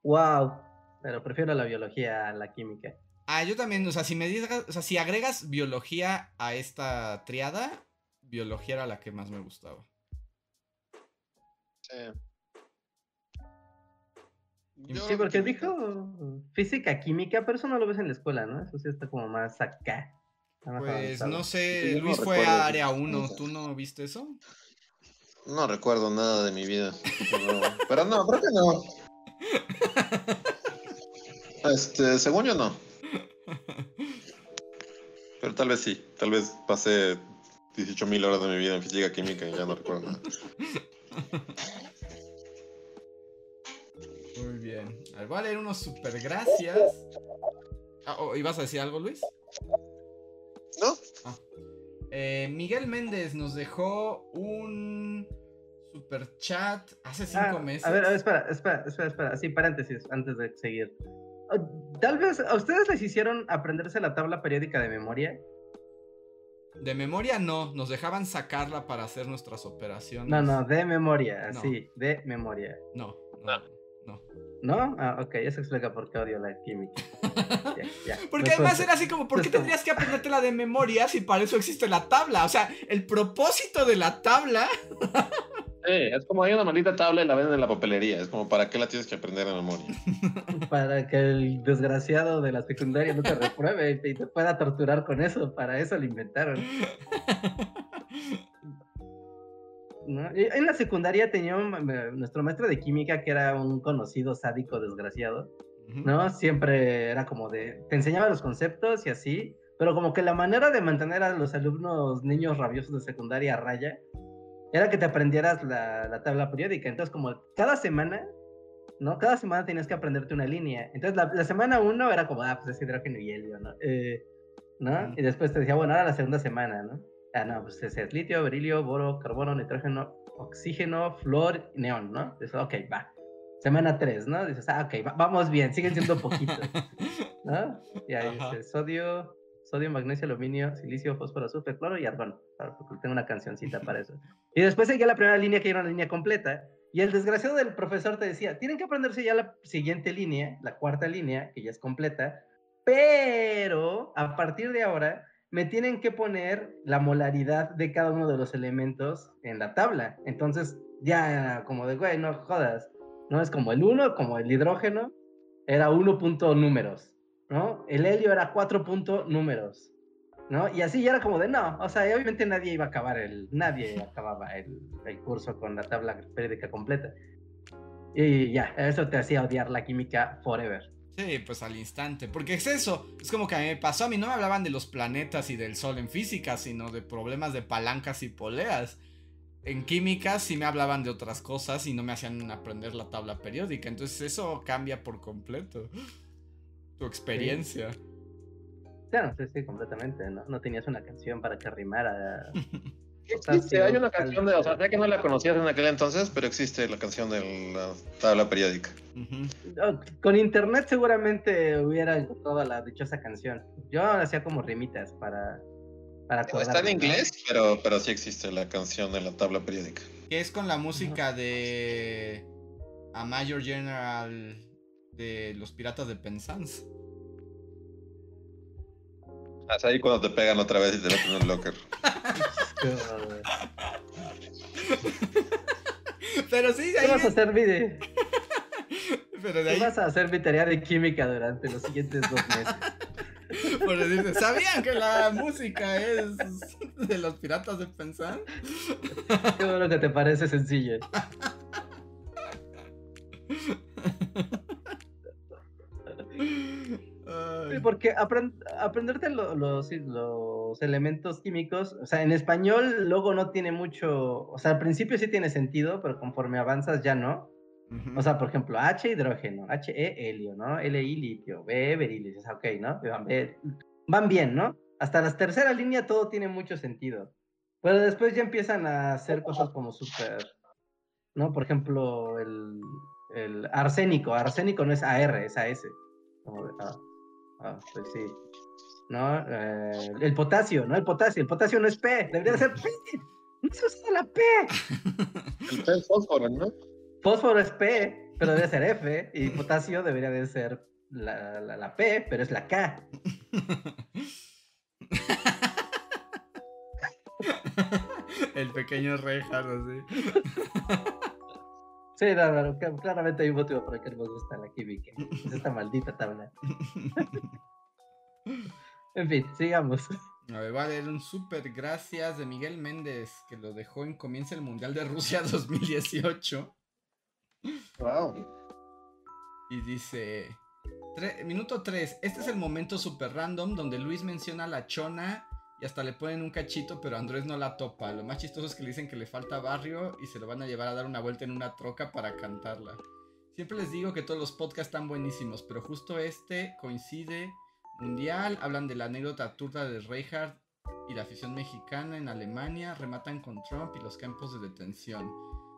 wow, pero prefiero la biología a la química. Ah, yo también, o sea, si me digas, o sea, si agregas biología a esta triada, biología era la que más me gustaba. Sí. Sí, Yo porque dijo física, química, pero eso no lo ves en la escuela, ¿no? Eso sí está como más acá. más Pues avanzado. no sé, Sí, yo no Luis fue a área 1, cosas. ¿tú no viste eso? No recuerdo nada de mi vida. Pero, pero no, creo que no. Este, según yo no. Pero tal vez sí. Tal vez pasé 18.000 horas de mi vida en física química y ya no recuerdo nada. Muy bien. A ver, voy a leer unos super gracias. Ah, oh, ¿Ibas a decir algo, Luis? ¿No? Eh, Miguel Méndez nos dejó un super chat hace cinco Ah, meses. A ver, a ver, espera, espera, espera, espera. Sí, paréntesis, antes de seguir. Ah, Tal vez a ustedes les hicieron aprenderse la tabla periódica de memoria. De memoria no, nos dejaban sacarla para hacer nuestras operaciones. No, no, de memoria, No. así, de memoria. No, no, no. ¿No? Ah, ok, eso explica por qué odio la química. (laughs) Porque además era así como, ¿por qué tendrías que aprendértela de memoria si para eso existe la tabla? O sea, el propósito de la tabla (laughs) Sí, es como hay una maldita tabla y la venden en la papelería. Es como, ¿para qué la tienes que aprender de memoria? (laughs) Para que el desgraciado de la secundaria no te repruebe y te pueda torturar con eso. Para eso lo inventaron. ¿No? Y En la secundaria tenía un- me- nuestro maestro de química que era un conocido sádico desgraciado. ¿no? Siempre era como de, te enseñaba los conceptos y así, pero como que la manera de mantener a los alumnos niños rabiosos de secundaria a raya era que te aprendieras la, la tabla periódica. Entonces, como cada semana, ¿no? Cada semana tenías que aprenderte una línea. Entonces, la, la semana uno era como, ah, pues es hidrógeno y helio, ¿no? Eh, ¿no? Ujú. Y después te decía, bueno, ahora la segunda semana, ¿no? Ah, no, pues es litio, berilio, boro, carbono, nitrógeno, oxígeno, flor y neón, ¿no? Dices, ok, va. Semana 3, ¿no? Dices, ah, ok, va- vamos bien, siguen siendo poquitos, (laughs) ¿no? Y ahí Ajá. dice sodio, sodio, magnesio, aluminio, silicio, fósforo, azufre, cloro y argón. Claro, porque tengo una cancioncita para eso. Y después seguía la primera línea que era una línea completa. Y el desgraciado del profesor te decía, tienen que aprenderse ya la siguiente línea, la cuarta línea, que ya es completa, pero a partir de ahora me tienen que poner la molaridad de cada uno de los elementos en la tabla. Entonces, ya como de, güey, no jodas. No es como el 1, como el hidrógeno, era 1 punto números, ¿no? El helio era 4 punto números, ¿no? Y así ya era como de, no, o sea, obviamente nadie iba a acabar el, nadie acababa el, el curso con la tabla periódica completa. Y ya, eso te hacía odiar la química forever. Sí, pues al instante. Porque es eso. Es como que a mí me pasó. A mí no me hablaban de los planetas y del sol en física, sino de problemas de palancas y poleas. En química sí me hablaban de otras cosas y no me hacían aprender la tabla periódica. Entonces eso cambia por completo. Tu experiencia. Claro, sí, sí, completamente, ¿no? No tenías una canción para que rimara. (laughs) Existe, hay una canción de, o sea, sé que no la conocías en aquel entonces, pero existe la canción de la tabla periódica. Con internet seguramente hubiera encontrado la dichosa canción. Yo hacía como rimitas para... para Está en ¿no? inglés, pero, pero sí existe la canción de la tabla periódica. Que es con la música de. A Major General de los Piratas de Penzance. Es ahí cuando te pegan otra vez y te meten en un locker. (laughs) Pero, sí, de ¿Qué ahí. vas a hacer, Vide? Pero de ¿Qué ahí. vas a hacer mi tarea de química durante los siguientes dos meses? (laughs) Por decirte, ¿Sabían que la música es de los piratas de pensar? (laughs) Qué bueno que te parece sencillo. Sí, porque aprend- aprenderte lo- los, los elementos químicos, o sea, en español luego no tiene mucho, o sea, al principio sí tiene sentido, pero conforme avanzas ya no. O sea, por ejemplo, H hidrógeno, HE helio, ¿no? LI litio, B berilio, dices, ok, ¿no? Van, bien- van bien, ¿no? Hasta la tercera línea todo tiene mucho sentido. Pero después ya empiezan a hacer cosas como súper, ¿no? Por ejemplo, el, el arsénico, arsénico no es AR, es AS. Como de, ah, ah, pues sí. ¿no? Eh, el potasio, ¿no? El potasio, el potasio no es P, debería de ser P. No se usa la P. El P es fósforo, ¿no? Fósforo es P, pero debe ser F, y potasio debería de ser la, la, la P, pero es la K. (laughs) El pequeño Reinhardt, así. (laughs) Sí, no, no, cl- claramente hay un motivo por el que no me gusta la química. Es esta maldita tabla. (laughs) En fin, sigamos. A ver, va a leer un súper gracias de Miguel Méndez, que lo dejó en Comienza el Mundial de Rusia (laughs) 2018. Wow. Y dice, tre- minuto 3, este es el momento super random donde Luis menciona a la chona y hasta le ponen un cachito, pero Andrés no la topa. Lo más chistoso es que le dicen que le falta barrio y se lo van a llevar a dar una vuelta en una troca para cantarla. Siempre les digo que todos los podcasts están buenísimos, pero justo este coincide mundial, hablan de la anécdota turda de Reinhardt y la afición mexicana en Alemania, rematan con Trump y los campos de detención.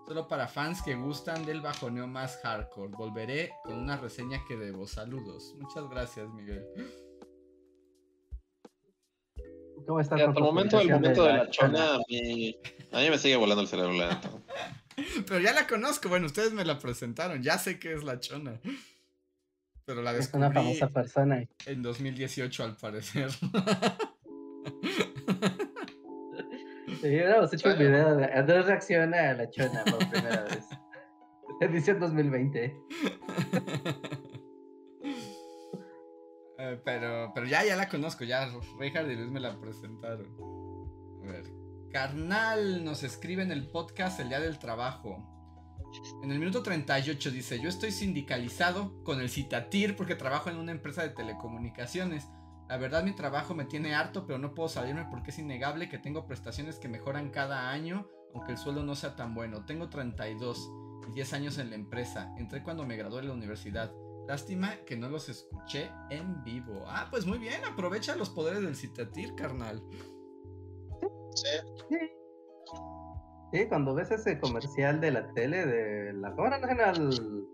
Solo para fans que gustan del bajoneo más hardcore. Volveré con una reseña que debo. Saludos. Muchas gracias, Miguel. ¿Cómo está Hasta el momento del publicación momento de la chona, a mí, a mí me sigue volando el cerebro, la. (laughs) Pero ya la conozco. Bueno, ustedes me la presentaron. Ya sé que es la chona. Pero la Es una descubrí famosa persona. en 2018 al parecer. Sí, hubiéramos hecho un video de Andrés reacciona a la chona por primera vez. (laughs) Edición 2020. (laughs) Eh, pero, pero ya, ya la conozco, ya Reinhardt y Luis me la presentaron. A ver. Carnal nos escribe en el podcast el día del trabajo. En el minuto 38 dice, yo estoy sindicalizado con el Citatir porque trabajo en una empresa de telecomunicaciones. La verdad mi trabajo me tiene harto, pero no puedo salirme porque es innegable que tengo prestaciones que mejoran cada año, aunque el sueldo no sea tan bueno. Tengo 32 y 10 años en la empresa. Entré cuando me gradué de la universidad. Lástima que no los escuché en vivo. Ah, pues muy bien, aprovecha los poderes del Citatir, carnal. Sí. Sí, cuando ves ese comercial de la tele de la Cámara Nacional,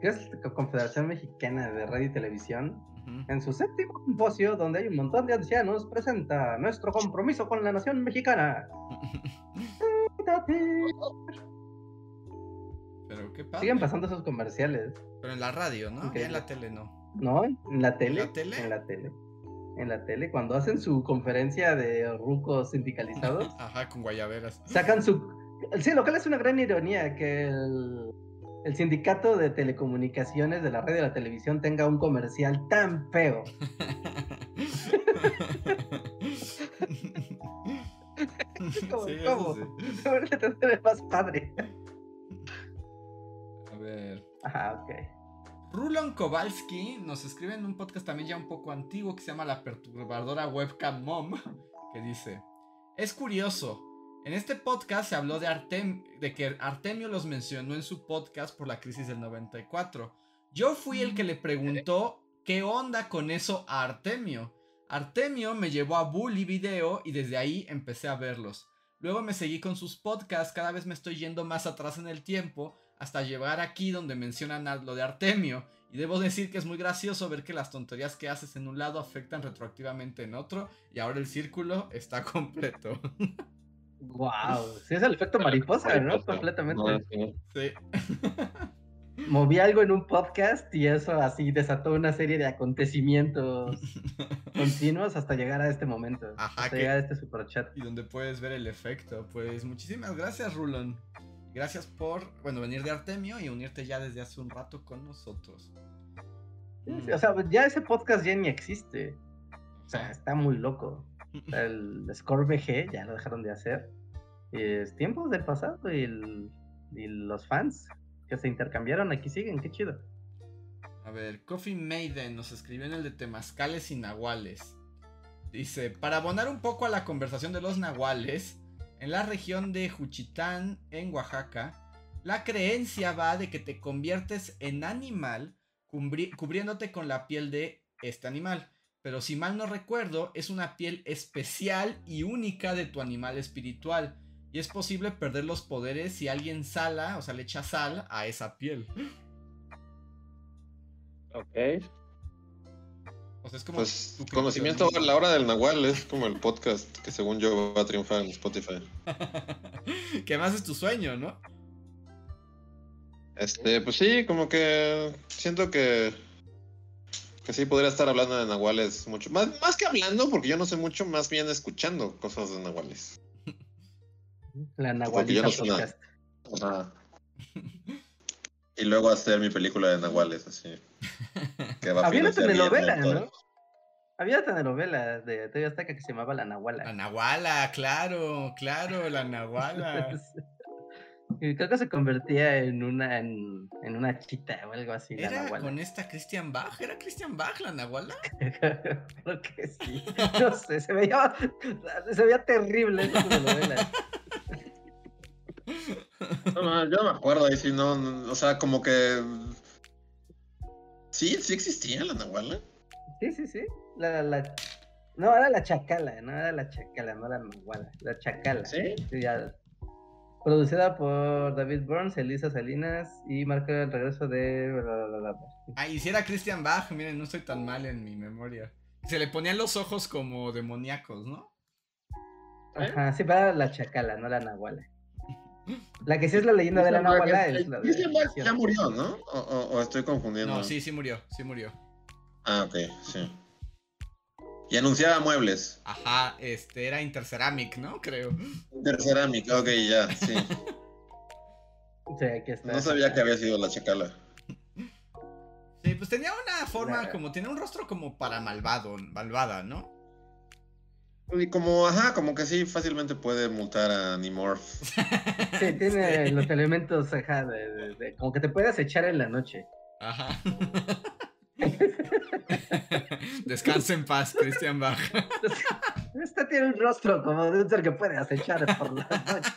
que es la Confederación Mexicana de Radio y Televisión, en su séptimo simposio, donde hay un montón de ancianos, presenta nuestro compromiso con la nación mexicana. (laughs) Qué padre. Siguen pasando esos comerciales, Pero en la radio, ¿no? Ya en la tele no. ¿no? En la tele. la tele? En la tele. En la tele, cuando hacen su conferencia de rucos sindicalizados, (laughs) Ajá, con guayaberas. sacan su... Sí, lo cual es una gran ironía que el, el sindicato de telecomunicaciones de la radio y la televisión tenga un comercial tan feo. (laughs) (laughs) ¿Cómo? Sí, ¿Cómo? sí. Más padre. Ajá. Rulon Kowalski nos escribe en un podcast también ya un poco antiguo que se llama La Perturbadora Webcam Mom, que dice, es curioso, en este podcast se habló de, Artem de que Artemio los mencionó en su podcast por la crisis del 94. Yo fui el que le preguntó qué onda con eso a Artemio. Artemio me llevó a Bully Video y desde ahí empecé a verlos. Luego me seguí con sus podcasts, cada vez me estoy yendo más atrás en el tiempo, hasta llegar aquí donde mencionan a lo de Artemio. Y debo decir que es muy gracioso ver que las tonterías que haces en un lado afectan retroactivamente en otro, y ahora el círculo está (laughs) completo. Wow. Sí, es el efecto mariposa, ¿no? Mariposa. Completamente. No, sí. (laughs) Moví algo en un podcast y eso así desató una serie de acontecimientos (laughs) continuos hasta llegar a este momento. Ajá, hasta que- llegar a este superchat. y donde puedes ver el efecto. Pues muchísimas gracias, Rulon. Gracias por, bueno, venir de Artemio y unirte ya desde hace un rato con nosotros. Sí, O sea, ya ese podcast ya ni existe. O sea, está muy loco. (laughs) El Score VG ya lo dejaron de hacer. Y es tiempos del pasado y, el- y los fans que se intercambiaron aquí siguen, qué chido. A ver, Coffee Maiden nos escribió en el de Temazcales y Nahuales. Dice, para abonar un poco a la conversación de los nahuales, en la región de Juchitán, en Oaxaca, la creencia va de que te conviertes en animal cubri- cubriéndote con la piel de este animal. Pero si mal no recuerdo, es una piel especial y única de tu animal espiritual. Y es posible perder los poderes si alguien sala, o sea, le echa sal a esa piel. Ok. O sea, es como Pues conocimiento a la hora del Nahual es como el podcast que según yo va a triunfar en Spotify. (laughs) que además es tu sueño, ¿no? Este, pues sí, como que siento que que sí podría estar hablando de Nahuales mucho. Más, más que hablando, porque yo no sé mucho, más bien escuchando cosas de Nahuales. La Nahualita no sé nada. podcast. (laughs) Y luego hacer mi película de Nahuales, así. (laughs) Que va a Había una telenovela. ¿no? Había una telenovela de TV Azteca que se llamaba La Nahuala. La Nahuala, claro, claro, la Nahuala. (laughs) Y creo que se convertía en una en, en una chita o algo así. La Era Nahuala. con esta Christian Bach, ¿era Christian Bach la Nahuala? (laughs) creo que sí. No sé, se veía, se veía terrible esa telenovela. No, no, yo no me acuerdo ahí sí, no, no, o sea, como que... Sí, sí existía la Nahuala. Sí, sí, sí. La, la... No, era la chacala, no era la chacala, no la nahuala, la chacala. ¿Sí? Sí, ya. Producida por David Burns, Elisa Salinas y marca el regreso de. bla, bla, bla, bla. Ah, y si era Christian Bach, miren, no estoy tan mal en mi memoria. Se le ponían los ojos como demoníacos, ¿no? Ajá, sí, pero era la chacala, no la nahuala. La que sí es la leyenda de la nahuala es la de. Christian Bach ya murió, ¿no? O, o- o estoy confundiendo. No, sí, sí murió, sí murió. Ah, ok, sí. Y anunciaba muebles. Ajá, este era Interceramic, ¿no? Creo. Intercerámica, ok, ya, sí. (laughs) Sí, aquí está. No sabía que había sido la chacala. Sí, pues tenía una forma como, tenía un rostro como para malvado, malvada, ¿no? Y como, ajá, como que sí, fácilmente puede multar a Nimorph. (laughs) Sí, tiene los elementos, ajá, de, de- de- como que te puedes echar en la noche. Ajá. (laughs) Descansa en paz, Christian Bach. (laughs) Este tiene un rostro como de un ser que puede acechar por la noche.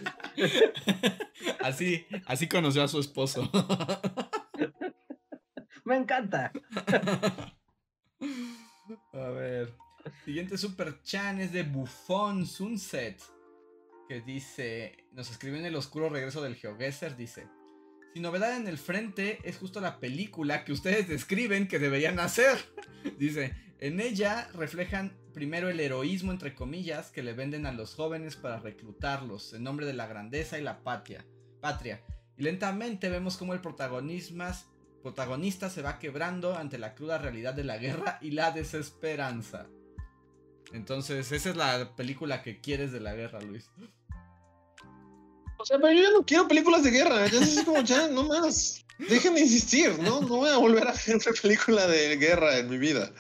Así, así conoció a su esposo. Me encanta. A ver. Siguiente super chan es de Buffon Sunset. Que dice. Nos escribió en el oscuro regreso del GeoGuessr. Dice. Sin novedad en el frente es justo la película que ustedes describen que deberían hacer. (laughs) Dice. En ella reflejan primero el heroísmo entre comillas que le venden a los jóvenes para reclutarlos en nombre de la grandeza y la patria. patria. Y lentamente vemos cómo el protagonista se va quebrando ante la cruda realidad de la guerra y la desesperanza. Entonces, esa es la película que quieres de la guerra, Luis. O sea, pero yo ya no quiero películas de guerra. Ya es como, ya, no más. Dejen de insistir, ¿no? No voy a volver a ver una película de guerra en mi vida.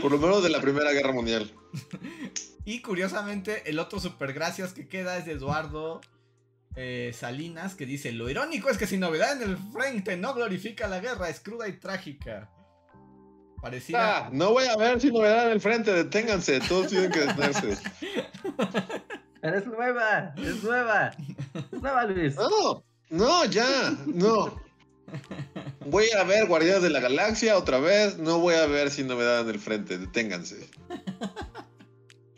Por lo menos de la Primera Guerra Mundial. (laughs) Y curiosamente, el otro super gracias que queda es de Eduardo eh, Salinas, que dice: Lo irónico es que sin novedad en el frente no glorifica la guerra, es cruda y trágica. Parecida. Ah, no voy a ver si novedad en el frente, deténganse, todos tienen que detenerse. (laughs) Pero es nueva, es nueva. Es nueva, Luis. No, no, ya, no. Voy a ver Guardianes de la Galaxia otra vez, no voy a ver sin novedad en el frente, deténganse.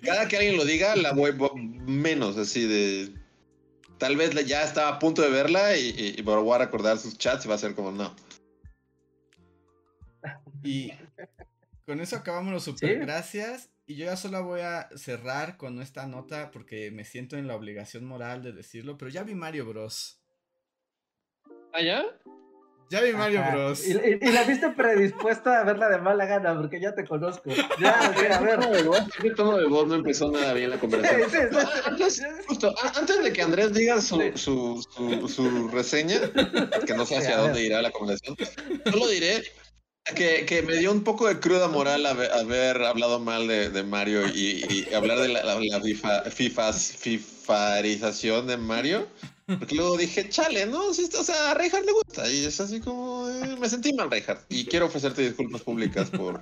Cada que alguien lo diga, la voy vo- menos así de... Tal vez ya estaba a punto de verla y, y, y voy a recordar sus chats y va a ser como no. Y con eso acabamos los super Sí. gracias. Y yo ya solo voy a cerrar con esta nota porque me siento en la obligación moral de decirlo. Pero ya vi Mario Bros. ¿Ah, ya? Ya vi Mario Ajá. Bros. Y, y- y la viste predispuesta a verla de mala gana, porque ya te conozco. Ya, sí, a ver. El tono de voz no empezó nada bien la conversación. sí, sí, sí. Antes, justo, a- antes de que Andrés diga su, su, su, su reseña, que no sé hacia dónde irá la conversación, solo diré que, que me dio un poco de cruda moral haber, haber hablado mal de, Mario y, hablar de la, la, FIFA, fifarización de Mario. Porque luego dije, chale, ¿no? O sea, a Reinhardt le gusta. Y es así como, eh, me sentí mal, Reinhardt. Y quiero ofrecerte disculpas públicas por,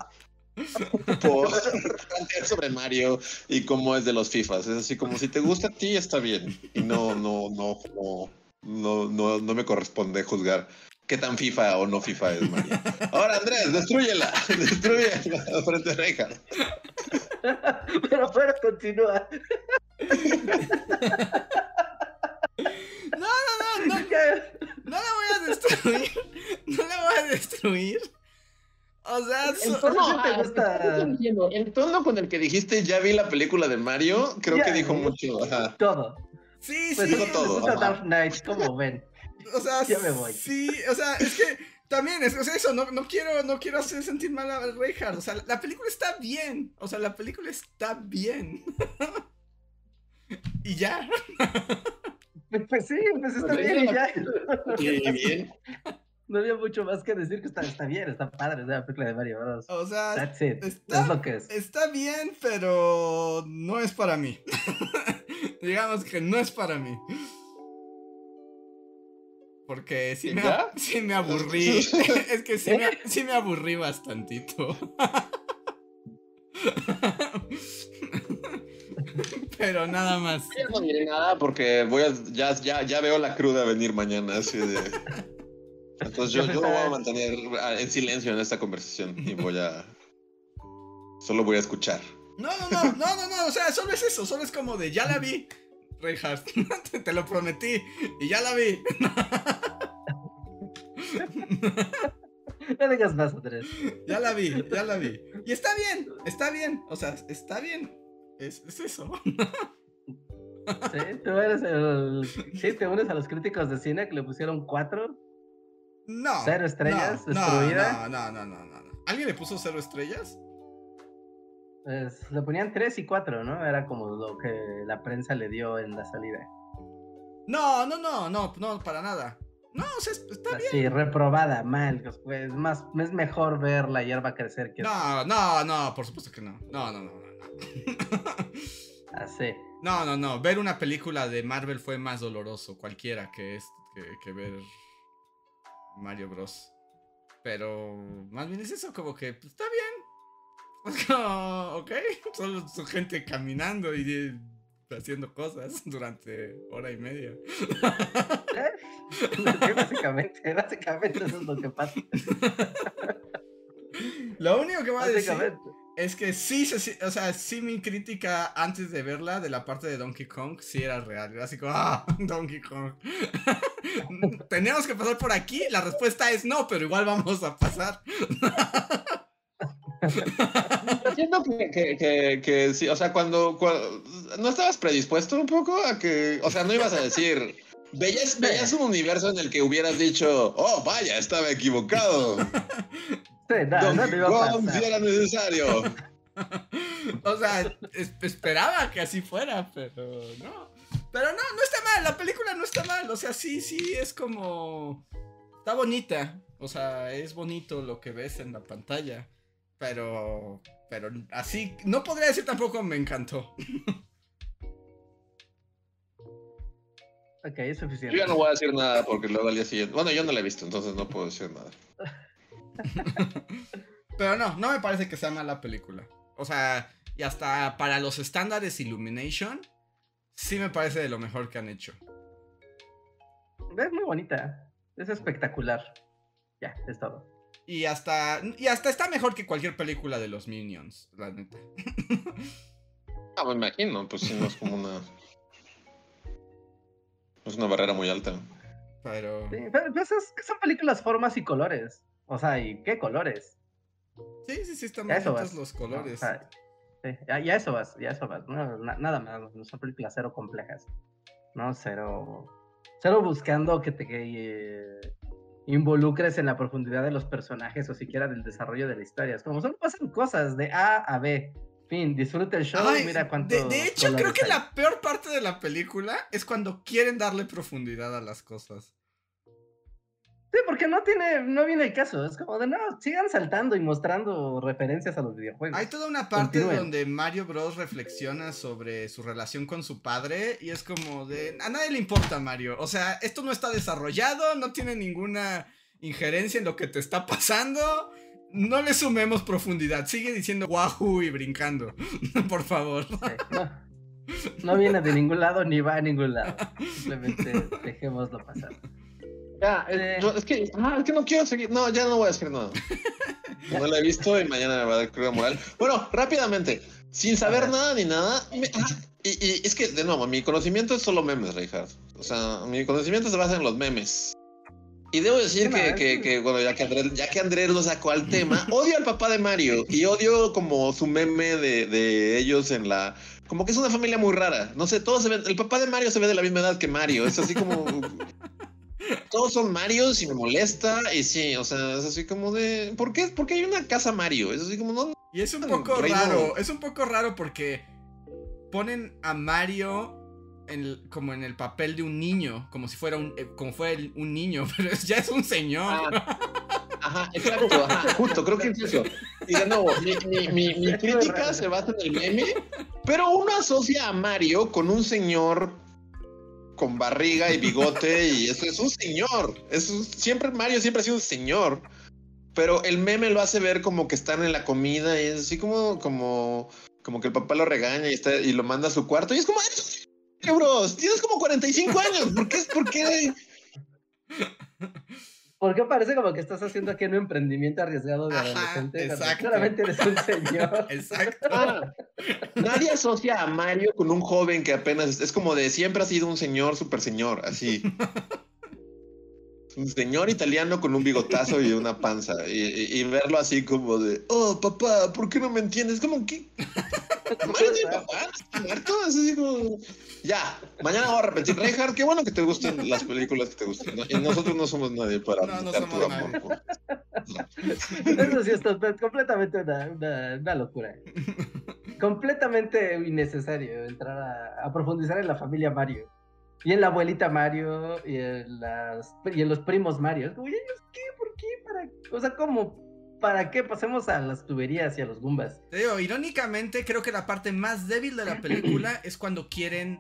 por plantear sobre Mario y cómo es de los FIFAs. Es así como si te gusta a ti está bien. Y no, no, no, no, no, no, no me corresponde juzgar qué tan FIFA o no FIFA es Mario. Ahora, Andrés, destruyela, (laughs) destruyela frente a Reinhardt. (laughs) Pero bueno, continúa. No, no, no, no, no la voy a destruir. No la voy a destruir. O sea, El tono, te Ah, gusta. El tono con el que dijiste ya vi la película de Mario, creo Ya, que dijo ¿no? mucho. Ajá. todo. Sí, Pues sí. digo sí, todo, me gusta ajá. Dark Knight, como ven. O sea, Ya me voy. Sí, o sea, es que también es, es eso, no, no quiero, no quiero hacer sentir mal a Reinhardt. O sea, la película está bien. O sea, la película está bien. (laughs) y ya. (laughs) Pues sí, pues está Pues bien y ya. (laughs) Y bien. No había mucho más que decir que está, está bien, está padre, es la película de Mario Bros. O sea, That's it. está- Es lo que es. está bien, pero no es para mí. Digamos que no es para mí. Porque sí ¿Y me, (laughs) sí me aburrí. (laughs) es que sí me, sí me aburrí bastantito. (laughs) Pero nada más. Ya no diré nada porque voy a, ya, ya, ya veo la cruda venir mañana, así de. Entonces yo, yo me voy a mantener en silencio en esta conversación y voy a. Solo voy a escuchar. No, no, no, no, no, no, o sea, solo es eso, solo es como de ya la vi, Reinhardt, (laughs) te, te lo prometí y ya la vi. (laughs) No digas más, Andrés. Ya la vi, ya la vi. Y está bien, está bien, o sea, está bien. Es, es eso. Sí, tú eres el. Sí, te unes a los críticos de cine que le pusieron cuatro. No. Cero estrellas, no, destruida. No, no, no, no, no, no. ¿Alguien le puso cero estrellas? Pues, le ponían tres y cuatro, ¿no? Era como lo que la prensa le dio en la salida. No, no, no, no, no, para nada. No, o sea, es- está bien. Así, reprobada, mal. Pues más, es mejor ver la hierba crecer que No, no, no, por supuesto que no. No, no, no, no. no. (laughs) así. No, no, no. Ver una película de Marvel fue más doloroso, cualquiera que es que, que ver Mario Bros. Pero más bien es eso, como que pues, está bien. (laughs) Ok, solo su gente caminando y eh, haciendo cosas (laughs) durante hora y media. (laughs) Básicamente, básicamente eso es lo que pasa. Lo único que voy a decir es que sí, sí, o sea, sí mi crítica antes de verla de la parte de Donkey Kong sí era real. Era así como, ah, Donkey Kong. ¿Tenemos que pasar por aquí? La respuesta es no, pero igual vamos a pasar. Siento que, que, que, que sí, o sea, cuando, cua- ¿No estabas predispuesto un poco a que, o sea, no ibas a decir... Veías, veías un universo en el que hubieras dicho, oh, vaya, estaba equivocado. Sí, no, no sí pasar. era necesario. (laughs) O sea, es- esperaba que así fuera, pero no. Pero no, no está mal, la película no está mal. O sea, sí, sí, es como... Está bonita. O sea, es bonito lo que ves en la pantalla. Pero... Pero así... No podría decir tampoco me encantó. (laughs) Ok, es suficiente. Yo ya no voy a decir nada porque luego al día siguiente... Bueno, yo no la he visto, entonces no puedo decir nada. (laughs) Pero no, no me parece que sea mala película. O sea, y hasta para los estándares Illumination, sí me parece de lo mejor que han hecho. Es muy bonita. Es espectacular. Ya, es todo. Y hasta, y hasta está mejor que cualquier película de los Minions, la neta. Ah, me imagino, pues sí, no es como una... Es una barrera muy alta. Pero... Sí, pero pues es son películas, formas y colores. O sea, ¿y qué colores? Sí, sí, sí, están bonitos los colores. O sea, sí, ya, ya eso vas, ya eso vas. No, na- nada más, no son películas cero complejas. No, cero. Cero buscando que te que, eh, involucres en la profundidad de los personajes o siquiera del desarrollo de la historia. Es como solo pasan cosas de A a B. Fin, disfruta el show Ay, y mira cuánto. de, de hecho, creo que la peor parte de la película es cuando quieren darle profundidad a las cosas. Sí, porque no tiene, no viene el caso. Es como de no, sigan saltando y mostrando referencias a los videojuegos. Hay toda una parte Continúen. donde Mario Bros reflexiona sobre su relación con su padre y es como de a nadie le importa Mario, o sea, esto no está desarrollado, no tiene ninguna injerencia en lo que te está pasando. No le sumemos profundidad, sigue diciendo wahoo y brincando, (laughs) por favor. Sí, no, no viene de ningún lado ni va a ningún lado. Simplemente dejémoslo pasar. Ya, eh, yo- es que, ah, es que no quiero seguir. No, ya no voy a decir nada. (laughs) No la he visto y mañana me va a dar cruda moral. Bueno, rápidamente, sin saber nada ni nada. me- y, y es que, de nuevo, mi conocimiento es solo memes, Reinhardt. O sea, mi conocimiento se basa en los memes. Y debo decir que, que, bueno, ya que, Andrés, ya que Andrés lo sacó al tema, (laughs) odio al papá de Mario y odio como su meme de, de ellos en la... Como que es una familia muy rara. No sé, todos se ven... El papá de Mario se ve de la misma edad que Mario. Es así como... (laughs) todos son Marios y me molesta. Y sí, o sea, es así como de... ¿Por qué, ¿Por qué hay una casa Mario? Es así como... No, Y es un poco reino- raro, es un poco raro porque ponen a Mario en como en el papel de un niño, como si fuera un, eh, como fuera el- un niño, (laughs) pero es- ya es un señor. Ah, Ajá, (laughs) exacto, ajá, justo, creo que es eso. Y de nuevo, mi, mi, mi, mi (laughs) crítica se basa en el meme, pero uno asocia a Mario con un señor con barriga y bigote y eso es un señor. Es siempre Mario siempre ha sido un señor. Pero el meme lo hace ver como que están en la comida y es así como, como, como que el papá lo regaña y, está, y lo manda a su cuarto y es como, "Eres un tienes como 45 años, ¿por qué? ¿Por qué? ¿Por qué parece como que estás haciendo aquí un emprendimiento arriesgado de Ajá, adolescente? exacto. Claramente eres un señor. (laughs) Exacto. Ah, nadie asocia a Mario con un joven que apenas es como de siempre ha sido un señor, super señor, así. Un señor italiano con un bigotazo y una panza. Y, y- y verlo así como de, oh, papá, ¿por qué no me entiendes? Como que. Mario tiene (laughs) papá, ¿está muerto? Es así como. Ya, mañana voy a repetir. Reinhardt, qué bueno que te gusten las películas que te gusten. ¿no? Y nosotros no somos nadie para No, no tu somos amor nadie. por- Eso sí es to- completamente una, una- una locura. completamente innecesario entrar a, a profundizar en la familia Mario. Y en la abuelita Mario y en, las, y en los primos Mario. Es como, ¿y ellos qué? ¿Por qué? ¿Para? O sea, ¿cómo? ¿Para qué? Pasemos a las tuberías y a los Goombas. Te digo, irónicamente, creo que la parte más débil de la película (clears throat) es cuando quieren.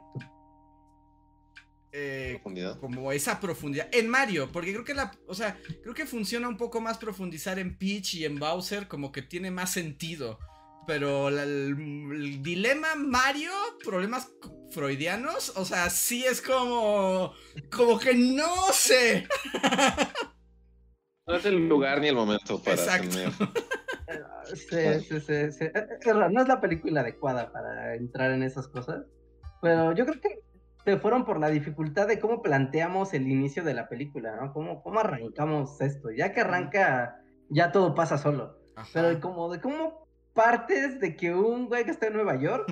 eh, profundidad. como esa profundidad. En Mario, porque creo que la. O sea, creo que funciona un poco más profundizar en Peach y en Bowser, como que tiene más sentido. Pero la- el, el dilema Mario, problemas freudianos, o sea, sí es como. Como que no sé. (laughs) No es el lugar ni el momento para Exacto. tener. Sí, sí, sí, sí. Es raro, No es la película adecuada para entrar en esas cosas. Pero yo creo que se fueron por la dificultad de cómo planteamos el inicio de la película, ¿no? Cómo, cómo arrancamos esto. Ya que arranca, ya todo pasa solo. Ajá. Pero como de cómo partes de que un güey que está en Nueva York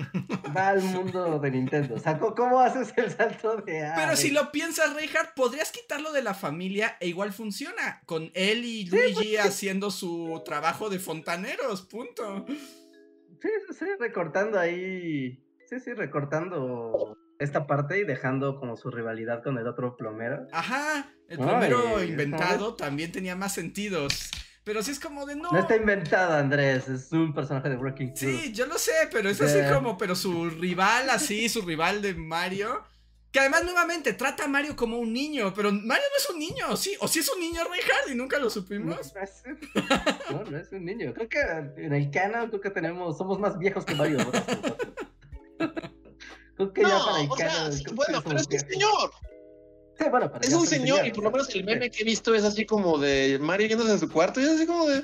va al mundo de Nintendo. O sea, ¿cómo, haces el salto de... ah, Pero si lo piensas, Reinhardt, podrías quitarlo de la familia e igual funciona. Con él y pues Luigi haciendo su trabajo de fontaneros, punto. Sí, sí, recortando ahí. Sí, sí, recortando esta parte y dejando como su rivalidad con el otro plomero. Ajá, el Ay, plomero ¿sabes? inventado también tenía más sentidos. Pero sí es como de no. No está inventado, Andrés, es un personaje de Breaking Crew. Sí, yo lo sé, pero es así como, pero su rival así, su rival de Mario. Que además nuevamente trata a Mario como un niño, pero Mario no es un niño, sí, o sí es un niño Reinhardt y nunca lo No, supimos. no es, (laughs) no, no es un niño. Creo que en el canon creo que tenemos, somos más viejos que Mario Bros. (laughs) Creo que ya para el No, o sea, que bueno, pero es viejos. señor. Sí, bueno, pero Es un señor, y por lo menos el meme que he visto es así como de Mario yéndose a su cuarto, y es así como de.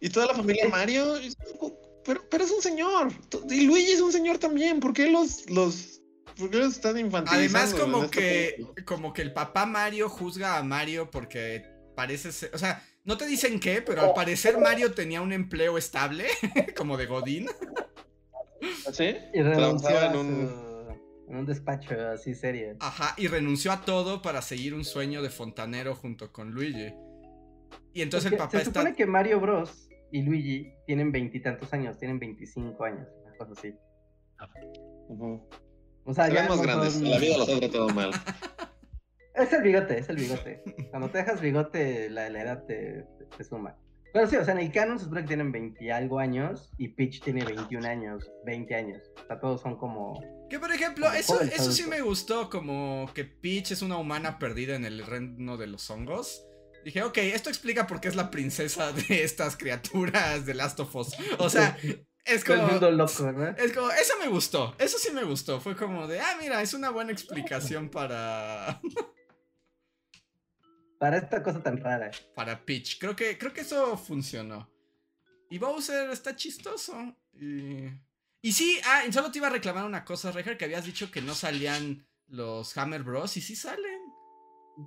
Y toda la familia (laughs) Mario. y es como, Pero, pero es un señor. Y Luigi es un señor también. ¿Por qué los. los ¿Por qué los están infantilizando? Además, como esta que, película? como que el papá Mario juzga a Mario porque parece ser, o sea, no te dicen qué, pero al parecer Mario tenía un empleo estable, (laughs) como de Godín. ¿Sí? Y renunció Trabajaba a en un. En un despacho así serio. Ajá, y renunció a todo para seguir un sueño de fontanero junto con Luigi. Y entonces el Porque papá se supone está... que Mario Bros. y Luigi tienen veintitantos años, tienen 25 años, una cosa así. Ujú. O sea, Se ya no grandes. son- La vida los ha tratado mal. (laughs) Es el bigote, es el bigote. Cuando te dejas bigote, la, la edad te, te- te suma. Pero sí, o sea, en el canon se supone que tienen 20 y algo años y Peach tiene 21 años, 20 años. O sea, todos son como... Que por ejemplo, como eso, eso sí me gustó, como que Peach es una humana perdida en el reino de los hongos. Dije, ok, esto explica por qué es la princesa de (laughs) estas criaturas de Last of Us. O sea, (laughs) es Todo el como... mundo loco, ¿no? Es como, eso me gustó, eso sí me gustó. Fue como de, ah, mira, es una buena explicación para, (laughs) Para esta cosa tan rara. para Peach. Creo que, creo que eso funcionó. Y Bowser está chistoso. Y, y sí, ah, solo te iba a reclamar una cosa, Reger, que habías dicho que no salían los Hammer Bros. Y sí salen.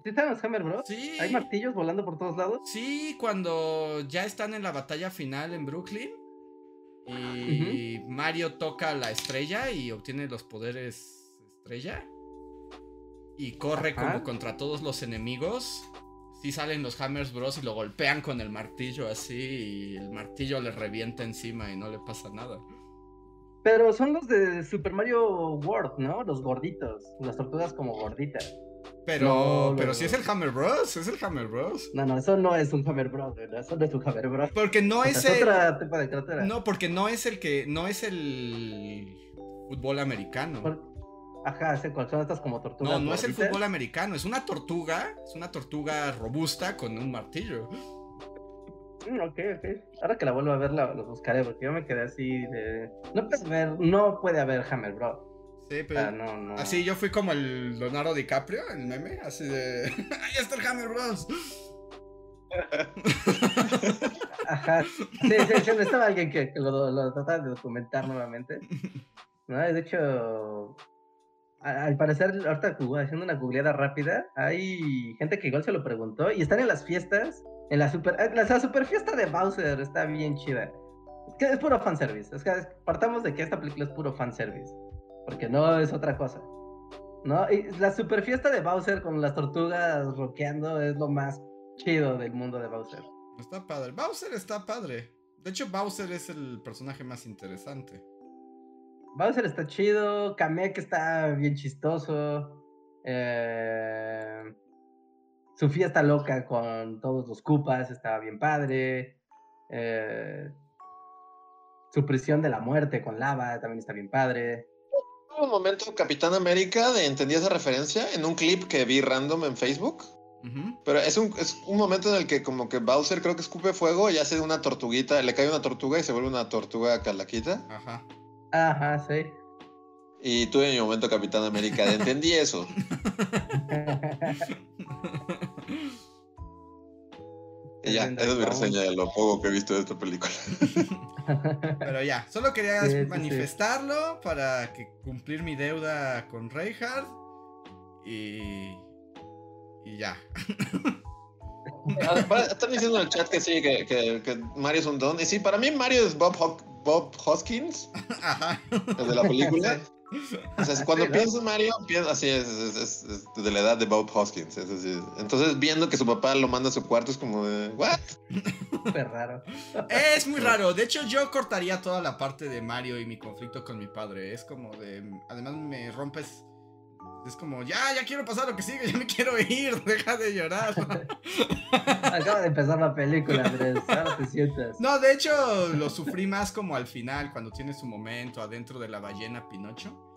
¿Sí están los Hammer Bros? Sí. ¿Hay martillos volando por todos lados? Sí, cuando ya están en la batalla final en Brooklyn. Y Mario toca la estrella y obtiene los poderes estrella. Y corre Ajá. como contra todos los enemigos. Sí salen los Hammers Bros. y lo golpean con el martillo así. Y el martillo le revienta encima y no le pasa nada. Pero son los de Super Mario World, ¿no? Los gorditos. Las tortugas como gorditas. Pero, No, pero no, si es el Hammer Bros. Es el Hammer Bros. No, no, eso no es un Hammer Bros. ¿no? Eso no es un Hammer Bros. Porque no O sea, es el. otra tipo de criatura. No, porque no es el que. No es el fútbol americano. Por- Ajá, ese son estas como tortugas. No, no es el fútbol americano, es una tortuga, es una tortuga robusta con un martillo. Mm, ok, ok. Ahora que la vuelvo a ver, la, los buscaré, porque yo me quedé así de. No puede haber, no puede haber Hammer Bros. Sí, pero sea, no, no. así yo fui como el Leonardo DiCaprio, el meme, así de (laughs) ahí está el Hammer Bros. Ajá. Sí, sí, sí, estaba alguien que, que lo, lo trataba de documentar nuevamente. No, de hecho, al parecer, ahorita haciendo una googleada rápida, hay gente que igual se lo preguntó y están en las fiestas. En la super, la, super fiesta de Bowser está bien chida. Es que es puro fanservice. Es que partamos de que esta película es puro fanservice. Porque no es otra cosa. ¿No? Y la super fiesta de Bowser con las tortugas rockeando es lo más chido del mundo de Bowser. Está padre. Bowser está padre. De hecho, Bowser es el personaje más interesante. Bowser está chido, Kamek está bien chistoso. eh, su fiesta loca con todos los Koopas está bien padre. eh, su prisión de la muerte con lava también está bien padre. Hubo un momento Capitán América de entendí esa referencia en un clip que vi random en Facebook. Pero es un, es un momento en el que como que Bowser creo que escupe fuego y hace una tortuguita, le cae una tortuga y se vuelve una tortuga calaquita. Ajá. Ajá, sí. Y tuve mi momento Capitán América de (laughs) entendí eso. Y ya, esa es mi reseña de lo poco que he visto de esta película. (laughs) Pero ya, solo quería Sí, sí, sí. manifestarlo para que cumplir mi deuda con Reinhardt. Y. Y ya. Ah, Están diciendo en el chat que sí, que, que- que Mario es un don. Y sí, para mí Mario es Bob, Ho- Bob Hoskins, (laughs) Ajá. el de la película. O sea, (laughs) cuando Sí, ¿no? pienso en Mario, así, es, es- es- es de la edad de Bob Hoskins. es así. Entonces, viendo que su papá lo manda a su cuarto, es como de, ¿what? Súper raro. Es muy raro. De hecho, yo cortaría toda la parte de Mario y mi conflicto con mi padre. Es como de. Además, me rompes. Es como, ya, ya quiero pasar lo que sigue, (laughs) ya me quiero ir, (laughs) deja de llorar. (laughs) Acaba de empezar la película, Andrés. Ahora te sientas. No, de hecho, lo sufrí más como al final, cuando tiene su momento adentro de la ballena Pinocho.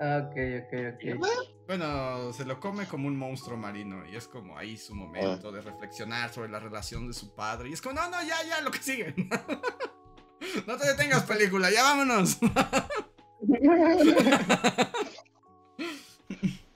Ah, Ok, ok, ok. Bueno, se lo come como un monstruo marino y es como ahí su momento de reflexionar sobre la relación de su padre. Y es como, no, no, ya, ya, lo que sigue. no te detengas, película, ya vámonos. (laughs)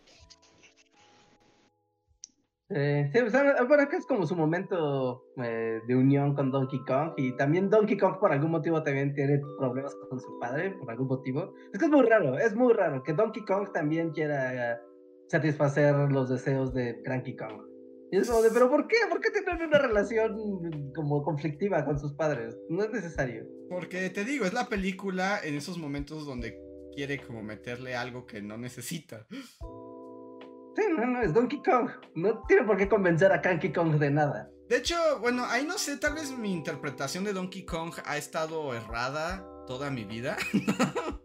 Eh, sí, ahora que es como su momento eh, de unión con Donkey Kong y también Donkey Kong por algún motivo también tiene problemas con su padre, por algún motivo. Es que es muy raro, es muy raro que Donkey Kong también quiera satisfacer los deseos de Cranky Kong. Y es como de, pero ¿por qué? ¿Por qué tienen una relación como conflictiva con sus padres? No es necesario. Porque te digo, es la película en esos momentos donde quiere como meterle algo que no necesita. Sí, no, no, es Donkey Kong. No tiene por qué convencer a Cranky Kong de nada. De hecho, bueno, ahí no sé, tal vez mi interpretación de Donkey Kong ha estado errada toda mi vida. (laughs)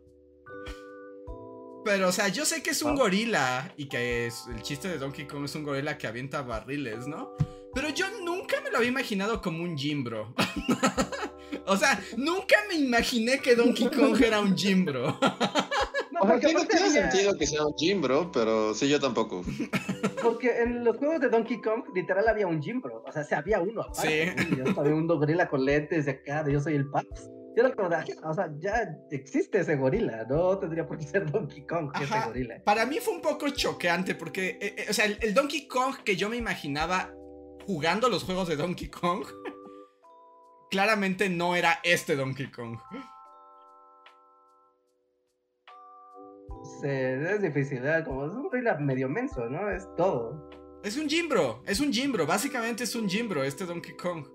Pero, o sea, yo sé que es un Ah. gorila y que es- el chiste de Donkey Kong es un gorila que avienta barriles, ¿no? Pero yo nunca me lo había imaginado como un Jimbro. (laughs) o sea, nunca me imaginé que Donkey Kong era un Jimbro. (laughs) No, O sea, porque tiene, sentido que sea un Jim, bro, pero sí, yo tampoco. (laughs) Porque en los juegos de Donkey Kong, literal había un Jimbro. O sea, se había uno. aparte, Sí. ¿no? Yo había un gorila con lentes de acá, de yo soy el Paps. Yo era como de, "Ah, o sea, ya existe ese gorila, no tendría por qué ser Donkey Kong ese gorila. Para mí fue un poco choqueante porque, eh, eh, o sea, el, el Donkey Kong que yo me imaginaba jugando los juegos de Donkey Kong, (laughs) claramente no era este Donkey Kong. eh, es difícil, ¿verdad? Como es un gorila medio menso, ¿no? Es todo. Es un Jimbro, es un Jimbro, básicamente es un Jimbro este Donkey Kong.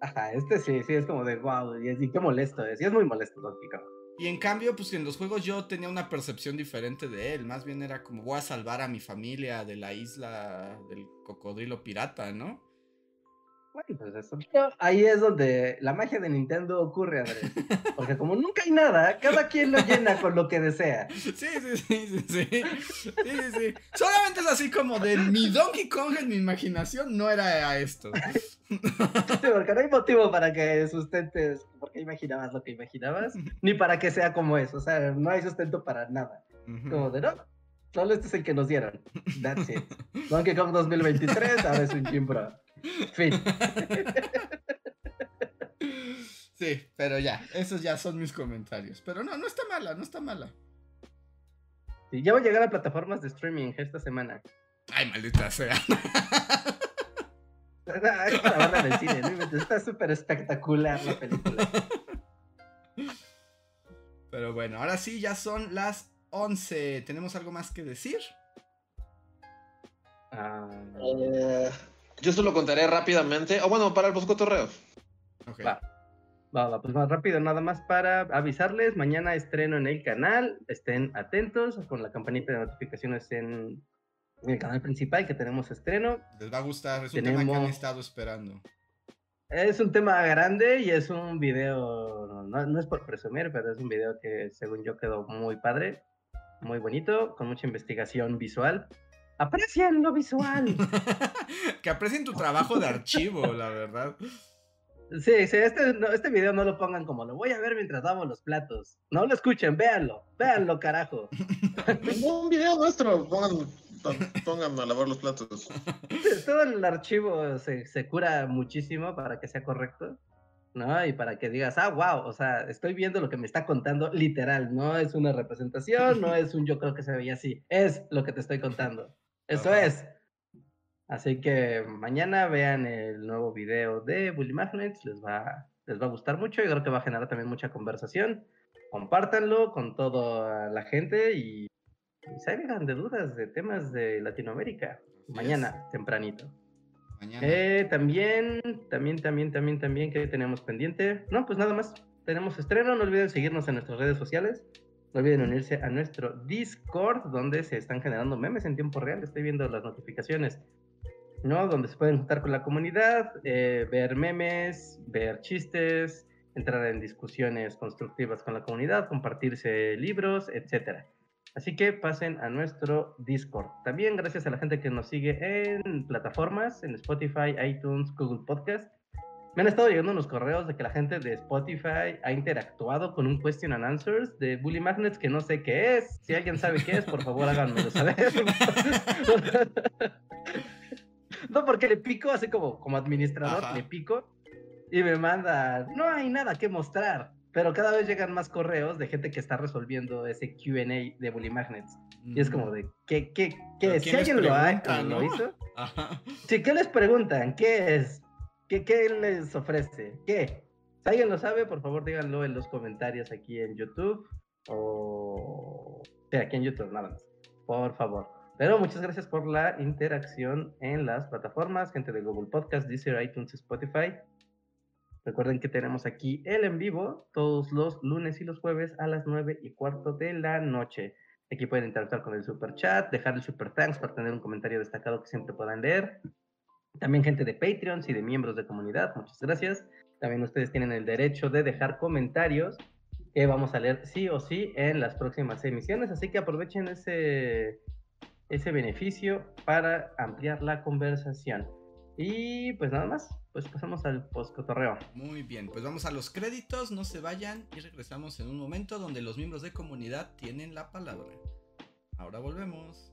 Ajá, este sí, sí, es como de wow, y, es- y qué molesto es, y es muy molesto Donkey Kong. Y en cambio, pues en los juegos yo tenía una percepción diferente de él. Más bien era como voy a salvar a mi familia de la isla del cocodrilo pirata, ¿no? Bueno, pues eso. Ahí es donde la magia de Nintendo ocurre, Andrés. (laughs) Porque como nunca hay nada, cada quien lo llena con lo que desea. Sí, sí, sí, sí, sí. Sí, sí. Solamente es así como de mi Donkey Kong en mi imaginación no era a esto. Sí, porque no hay motivo para que sustentes, porque imaginabas lo que imaginabas, ni para que sea como es. O sea, no hay sustento para nada. Como de no, solo este es el que nos dieron. That's it. Donkey Kong 2023, ahora es un Jimbro. Fin. (laughs) Sí, pero ya, esos ya son mis comentarios. Pero no, no está mala, no está mala. Y ya va a llegar a plataformas de streaming esta semana. Ay, maldita sea. (laughs) En el cine, Está súper espectacular la película. (laughs) Pero bueno, ahora sí, ya son las 11. ¿Tenemos algo más que decir? Ah, Eh, yo solo contaré rápidamente. O bueno, para el poscotorreo. Ok. Va. Va, va, pues más rápido, nada más para avisarles. Mañana estreno en el canal. Estén atentos con la campanita de notificaciones en, en el canal principal que tenemos estreno. Les va a gustar, es un tema que han Tenemos- estado esperando. Es un tema grande y es un video, no, no es por presumir, pero es un video que según yo quedó muy padre, muy bonito, con mucha investigación visual. Aprecien lo visual. (laughs) que aprecien tu trabajo de archivo, la verdad. Sí, sí, este, no- este video no lo pongan como lo voy a ver mientras lavo los platos. No lo escuchen, véanlo, véanlo, carajo. (laughs) Un video nuestro, pongan, pongan a lavar los platos. Sí, Todo el archivo se, se cura muchísimo para que sea correcto, ¿no? Y para que digas, ah, wow, o sea, estoy viendo lo que me está contando literal, no es una representación, no es un yo creo que se veía así, es lo que te estoy contando. Eso Ajá. es. Así que mañana vean el nuevo video de Bully Magnets, les va, les va a gustar mucho y creo que va a generar también mucha conversación. Compártanlo con toda la gente y, y salgan de dudas de temas de Latinoamérica. Así Mañana, tempranito. Mañana. Eh, también, también, también, también, también, que tenemos pendiente? No, pues nada más. Tenemos estreno. No olviden seguirnos en nuestras redes sociales. No olviden unirse a nuestro Discord, donde se están generando memes en tiempo real. Estoy viendo las notificaciones, ¿no? Donde se pueden juntar con la comunidad, eh, ver memes, ver chistes, entrar en discusiones constructivas con la comunidad, compartirse libros, etcétera. Así que pasen a nuestro Discord. También gracias a la gente que nos sigue en plataformas, en Spotify, iTunes, Google Podcast. Me han estado llegando unos correos de que la gente de Spotify ha interactuado con un question and answers de Bully Magnets que no sé qué es. Si alguien sabe qué es, por favor háganmelo saber. (laughs) no, porque le pico, así como, como administrador, Ajá. le pico y me manda, no hay nada que mostrar. Pero cada vez llegan más correos de gente que está resolviendo ese QA de Bully Magnets. Y es como de, ¿qué, qué, qué Si alguien lo, ha, pregunta, lo no? hizo. Ajá. Sí, ¿qué les preguntan? ¿Qué es? ¿Qué, ¿Qué les ofrece? ¿Qué? Si alguien lo sabe, por favor díganlo en los comentarios aquí en YouTube. O... Sí, aquí en YouTube, nada más. Por favor. Pero muchas gracias por la interacción en las plataformas, gente de Google Podcast, Deezer, iTunes, Spotify. Recuerden que tenemos aquí el en vivo todos los lunes y los jueves a las 9 y cuarto de la noche. Aquí pueden interactuar con el super chat, dejar el super thanks para tener un comentario destacado que siempre puedan leer. También gente de Patreons y de miembros de comunidad, muchas gracias. También ustedes tienen el derecho de dejar comentarios que vamos a leer sí o sí en las próximas emisiones, así que aprovechen ese, ese beneficio para ampliar la conversación. Y pues nada más, pues pasamos al postcotorreo. Muy bien, pues vamos a los créditos, no se vayan y regresamos en un momento donde los miembros de comunidad tienen la palabra. Ahora volvemos.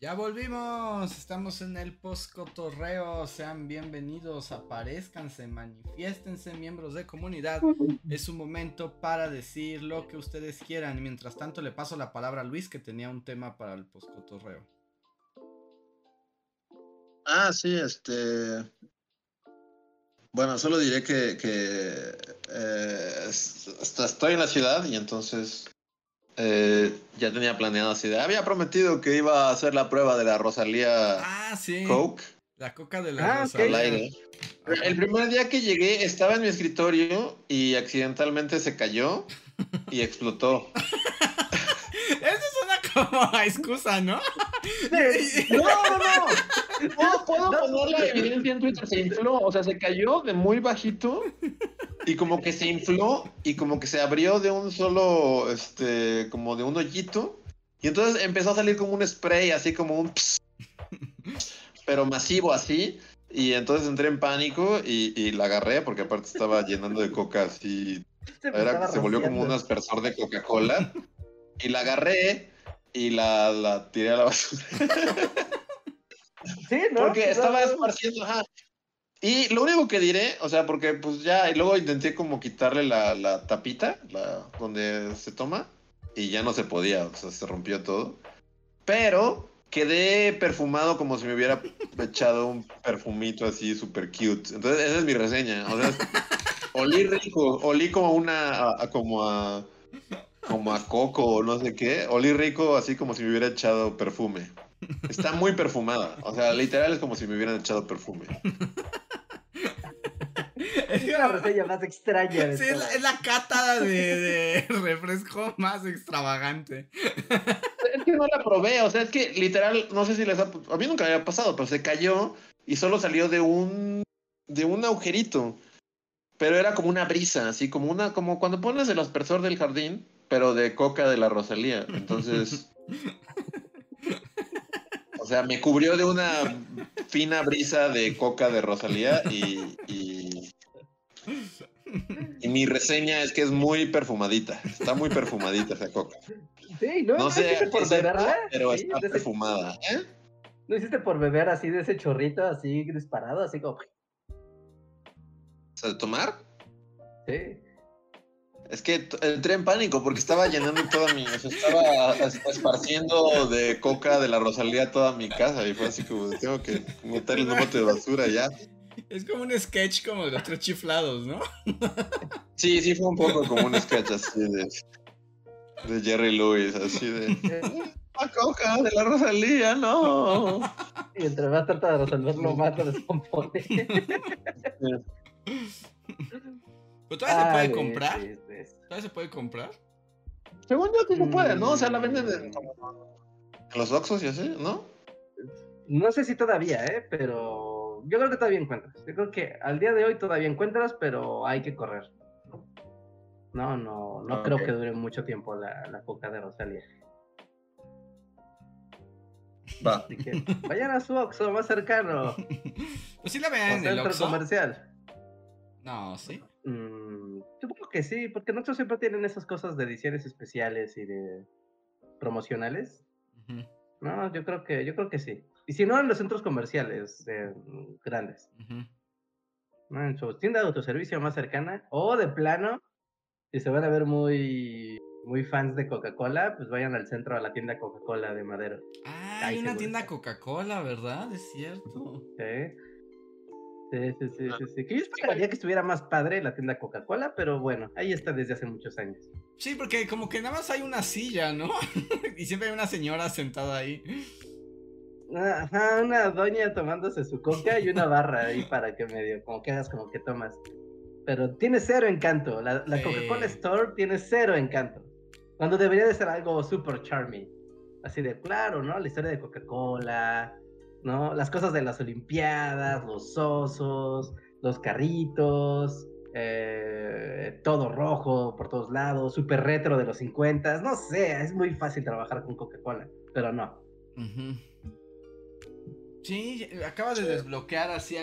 Ya volvimos, estamos en el post-cotorreo, sean bienvenidos, aparezcanse, manifiéstense, miembros de comunidad. (laughs) Es un momento para decir lo que ustedes quieran. Y mientras tanto le paso la palabra a Luis que tenía un tema para el post-cotorreo. Ah, sí, este... Bueno, solo diré que, que eh, estoy en la ciudad y entonces eh, ya tenía planeado así de, había prometido que iba a hacer la prueba de la Rosalía ah, sí. Coke. La coca de la ah, Rosalía. El primer día que llegué estaba en mi escritorio y accidentalmente se cayó y explotó. (laughs) Como excusa, ¿no? No, no, no. No puedo poner la evidencia en Twitter. Se infló, o sea, se cayó de muy bajito y como que se infló y como que se abrió de un solo, este, como de un hoyito. Y entonces empezó a salir como un spray, así como un... pero masivo así. Y entonces entré en pánico y, la agarré porque aparte estaba llenando de coca así. Era, se volvió como un aspersor de Coca-Cola. Y la agarré y la, la tiré a la basura. (laughs) Sí, ¿no? Porque estaba esparciendo, ajá. Y lo único que diré, o sea, porque pues ya, y luego intenté como quitarle la, la tapita, la, donde se toma, y ya no se podía, o sea, se rompió todo. Pero quedé perfumado como si me hubiera (laughs) echado un perfumito así súper cute. Entonces, esa es mi reseña. O sea, olí rico, olí como una, como a, como a coco o no sé qué. Olí rico así como si me hubiera echado perfume. Está muy perfumada. O sea, literal es como si me hubieran echado perfume. Es la reseña más extraña. sí, es la, cata de, refresco más extravagante. Es que no la probé, o sea, es que literal, no sé si les ha... A mí nunca me había pasado, pero se cayó y solo salió de un... de un agujerito. Pero era como una brisa, así como una... como cuando pones el aspersor del jardín, pero de coca de la Rosalía. Entonces... (laughs) O sea, me cubrió de una fina brisa de coca de Rosalía y, y, mi reseña es que es muy perfumadita. Está muy perfumadita esa coca. Sí, no, no sé por beberla, pero está perfumada. ¿eh? ¿No hiciste por beber así de ese chorrito, así disparado, así como... ¿O sea, de tomar? Sí. Es que entré en pánico porque estaba llenando toda mi. O sea, estaba esparciendo de coca de la Rosalía toda mi casa y fue así como: tengo que meter el bote de basura ya. Es como un sketch como de los tres chiflados, ¿no? (laughs) Sí, sí, fue un poco como un sketch así de. de Jerry Lewis, así de. ¡La coca de la Rosalía, no! Y entre más trata de resolverlo, más se descompone. (laughs) todavía se puede comprar. ¿Todavía se puede comprar? Según yo sí se puede, ¿no? O sea, la venden en, los Oxxos y así, ¿no? No sé si todavía, ¿eh? Pero yo creo que todavía encuentras. Yo creo que al día de hoy todavía encuentras, pero hay que correr. No, no, no creo que dure mucho tiempo la, la coca de Rosalía. Va. (laughs) Así que vayan a su Oxxo más cercano. (laughs) Pues sí la vean en el Oxxo. comercial. No, sí. Mm, supongo que sí, porque nosotros siempre tienen esas cosas de ediciones especiales y de promocionales. No, yo creo que, yo creo que sí. Y si no, en los centros comerciales mm, grandes. En su tienda de autoservicio más cercana. O de plano, si se van a ver muy, muy fans de Coca-Cola, pues vayan al centro a la tienda Coca-Cola de Madero. Ah, hay una tienda Coca-Cola, ¿verdad? Es cierto. Sí. Sí, sí, sí, sí, sí. Que yo esperaría que estuviera más padre la tienda Coca-Cola, pero bueno, ahí está desde hace muchos años. Sí, porque como que nada más hay una silla, ¿no? (laughs) y siempre hay una señora sentada ahí. Ajá, una doña tomándose su coca y una barra ahí (laughs) para que medio, como que hagas como que tomas. Pero tiene cero encanto. La, Coca-Cola Store tiene cero encanto. Cuando debería de ser algo super charming. Así de, claro, ¿no? La historia de Coca-Cola, ¿no? Las cosas de las Olimpiadas, los osos, los carritos, eh, todo rojo por todos lados, súper retro de los 50, no sé, es muy fácil trabajar con Coca-Cola, pero no. Sí, acaba de desbloquear así,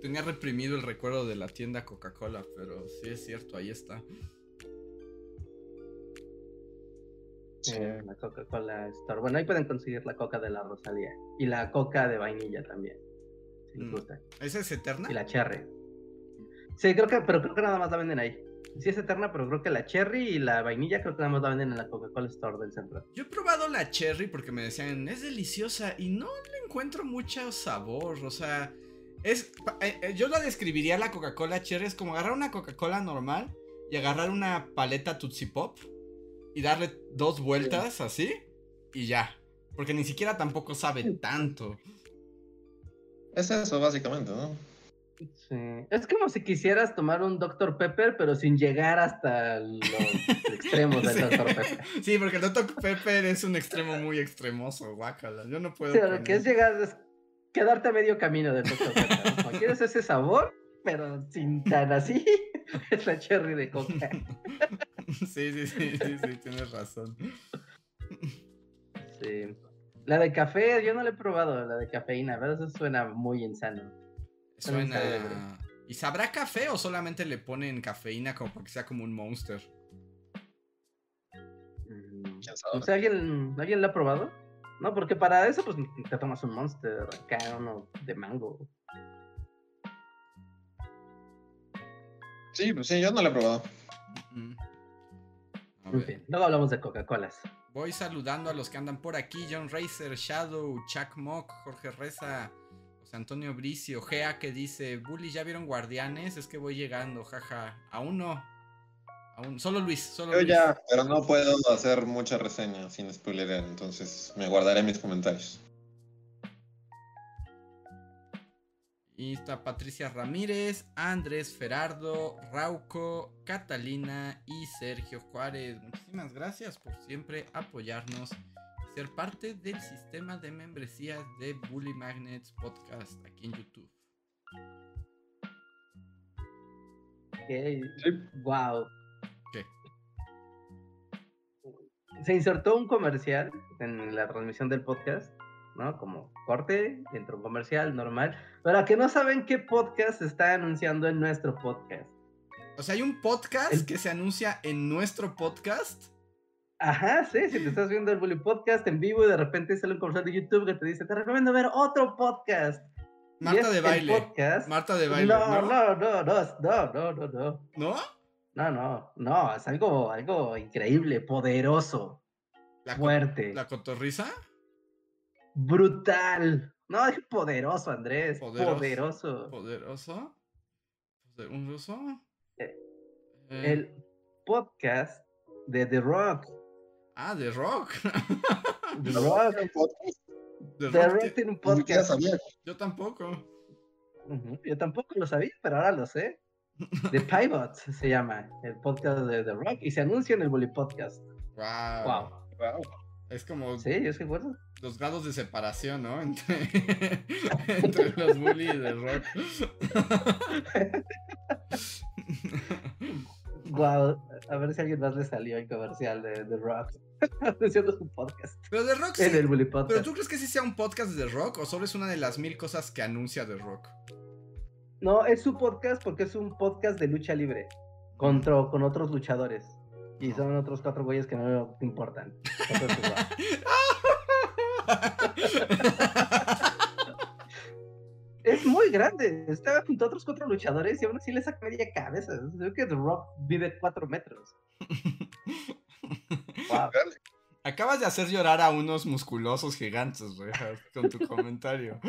tenía reprimido el recuerdo de la tienda Coca-Cola, pero sí es cierto, ahí está. Eh, la Coca-Cola Store. Bueno, ahí pueden conseguir la coca de la Rosalía. Y la coca de vainilla también. Si les Mm. gusta. ¿Esa es eterna? Y la cherry. Sí, creo que, pero creo que nada más la venden ahí. Sí es eterna, pero creo que la cherry y la vainilla creo que nada más la venden en la Coca-Cola Store del centro. Yo he probado la cherry porque me decían, es deliciosa y no le encuentro mucho sabor, o sea, es, eh, eh, yo la describiría la Coca-Cola cherry, es como agarrar una Coca-Cola normal y agarrar una paleta Tootsie Pop y darle dos vueltas así y ya, porque ni siquiera tampoco sabe tanto. Es eso, básicamente, ¿no? Sí. Es como si quisieras tomar un Dr. Pepper, pero sin llegar hasta los (laughs) extremos del Sí. Dr. Pepper. (laughs) Sí, porque el Dr. Pepper es un extremo muy extremoso, guácala, yo no puedo Sí, lo que es llegar, es quedarte a medio camino del Dr. Pepper. ¿no? Quieres ese sabor, pero sin tan así, (laughs) es la cherry de coca. (laughs) Sí, sí, sí, sí, sí, tienes razón. Sí. La de café, yo no la he probado, la de cafeína, pero eso suena muy insano. Suena. ¿Y sabrá café o solamente le ponen cafeína como para que sea como un monster? Mm. No sé, ¿alguien, ¿alguien la ha probado? No, porque para eso pues te tomas un monster acá, uno de mango. Sí, pues sí, yo no lo he probado. Mm. A En fin, luego hablamos de Coca-Colas. Voy saludando a los que andan por aquí: John Racer, Shadow, Chuck Mock, Jorge Reza, José Antonio Bricio, Gea que dice: Bully, ¿ya vieron Guardianes? Es que voy llegando, jaja. Aún no. Aún, solo Luis, solo Yo Luis. ya, pero no puedo hacer mucha reseña sin spoilerear, entonces me guardaré mis comentarios. Y está Patricia Ramírez, Andrés Ferardo, Rauco, Catalina y Sergio Juárez. Muchísimas gracias por siempre apoyarnos y ser parte del sistema de membresías de Bully Magnets Podcast aquí en YouTube. Wow. ¿Qué? Se insertó un comercial en la transmisión del podcast, ¿no? Como corte, entró un comercial normal. Para que no saben qué podcast se está anunciando en nuestro podcast. O sea, hay un podcast El- que se anuncia en nuestro podcast. Ajá, sí, si te estás viendo el Bully Podcast en vivo y de repente sale un comercial de YouTube que te dice, te recomiendo ver otro podcast. Marta de baile. podcast- Marta de baile. no, ¿no? no, no, no, no, no, no, no. ¿No? No, no, es algo, algo increíble, poderoso, ¿La, fuerte, ¿La cotorriza? Brutal. No, es poderoso, Andrés, Poderoso. poderoso. ¿Poderoso? ¿Poder- ¿Un ruso? Eh, Eh, El podcast de The Rock. Ah, de rock. The Rock. The The Rock Rock ti- tiene un podcast. sabía. Yo tampoco. Yo tampoco lo sabía, pero ahora lo sé. The (laughs) Pivot se llama el podcast de The Rock y se anuncia en el Bully Podcast. Wow. Wow. Wow. Es como Sí, yo los grados de separación, ¿no? (laughs) Entre, entre los bully y The rock. (laughs) Wow, a ver si a alguien más le salió el comercial de The Rock (laughs) anunciando su podcast Pero The Rock sí. en el Bully ¿Pero tú crees que sí sea un podcast de The Rock o solo es una de las mil cosas que anuncia The Rock? No, es su podcast porque es un podcast de lucha libre contra, con otros luchadores. Y son otros cuatro güeyes que no te importan. (laughs) Es muy grande. Está junto a otros cuatro luchadores y aún así le saca media cabeza. Creo que The Rock vive cuatro metros. (laughs) Wow. Acabas de hacer llorar a unos musculosos gigantes, Rejas, con tu comentario.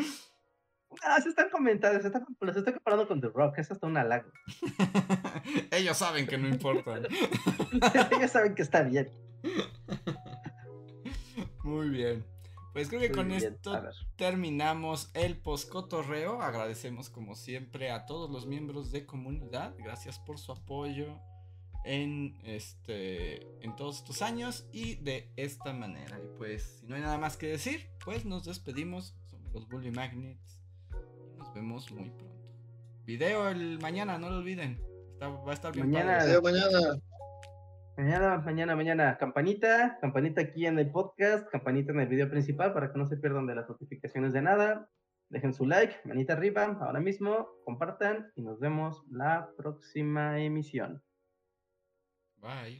Ah, se están comentando, se están, los estoy comparando con The Rock. Es hasta un halago. (laughs) Ellos saben que no importan. (laughs) Ellos saben que está bien. (laughs) Muy bien. Pues creo que Muy con bien. esto terminamos el poscotorreo. Agradecemos como siempre a todos los miembros de comunidad. Gracias por su apoyo en este en todos estos años y de esta manera. Y pues si no hay nada más que decir, pues nos despedimos. Somos los Bully Magnets vemos muy pronto. Video el mañana, no lo olviden. Está- va a estar bien Mañana- padre. Mañana. Mañana, mañana, mañana, campanita, campanita aquí en el podcast, campanita en el video principal para que no se pierdan de las notificaciones de nada. Dejen su like, manita arriba, ahora mismo, compartan y nos vemos la próxima emisión. Bye.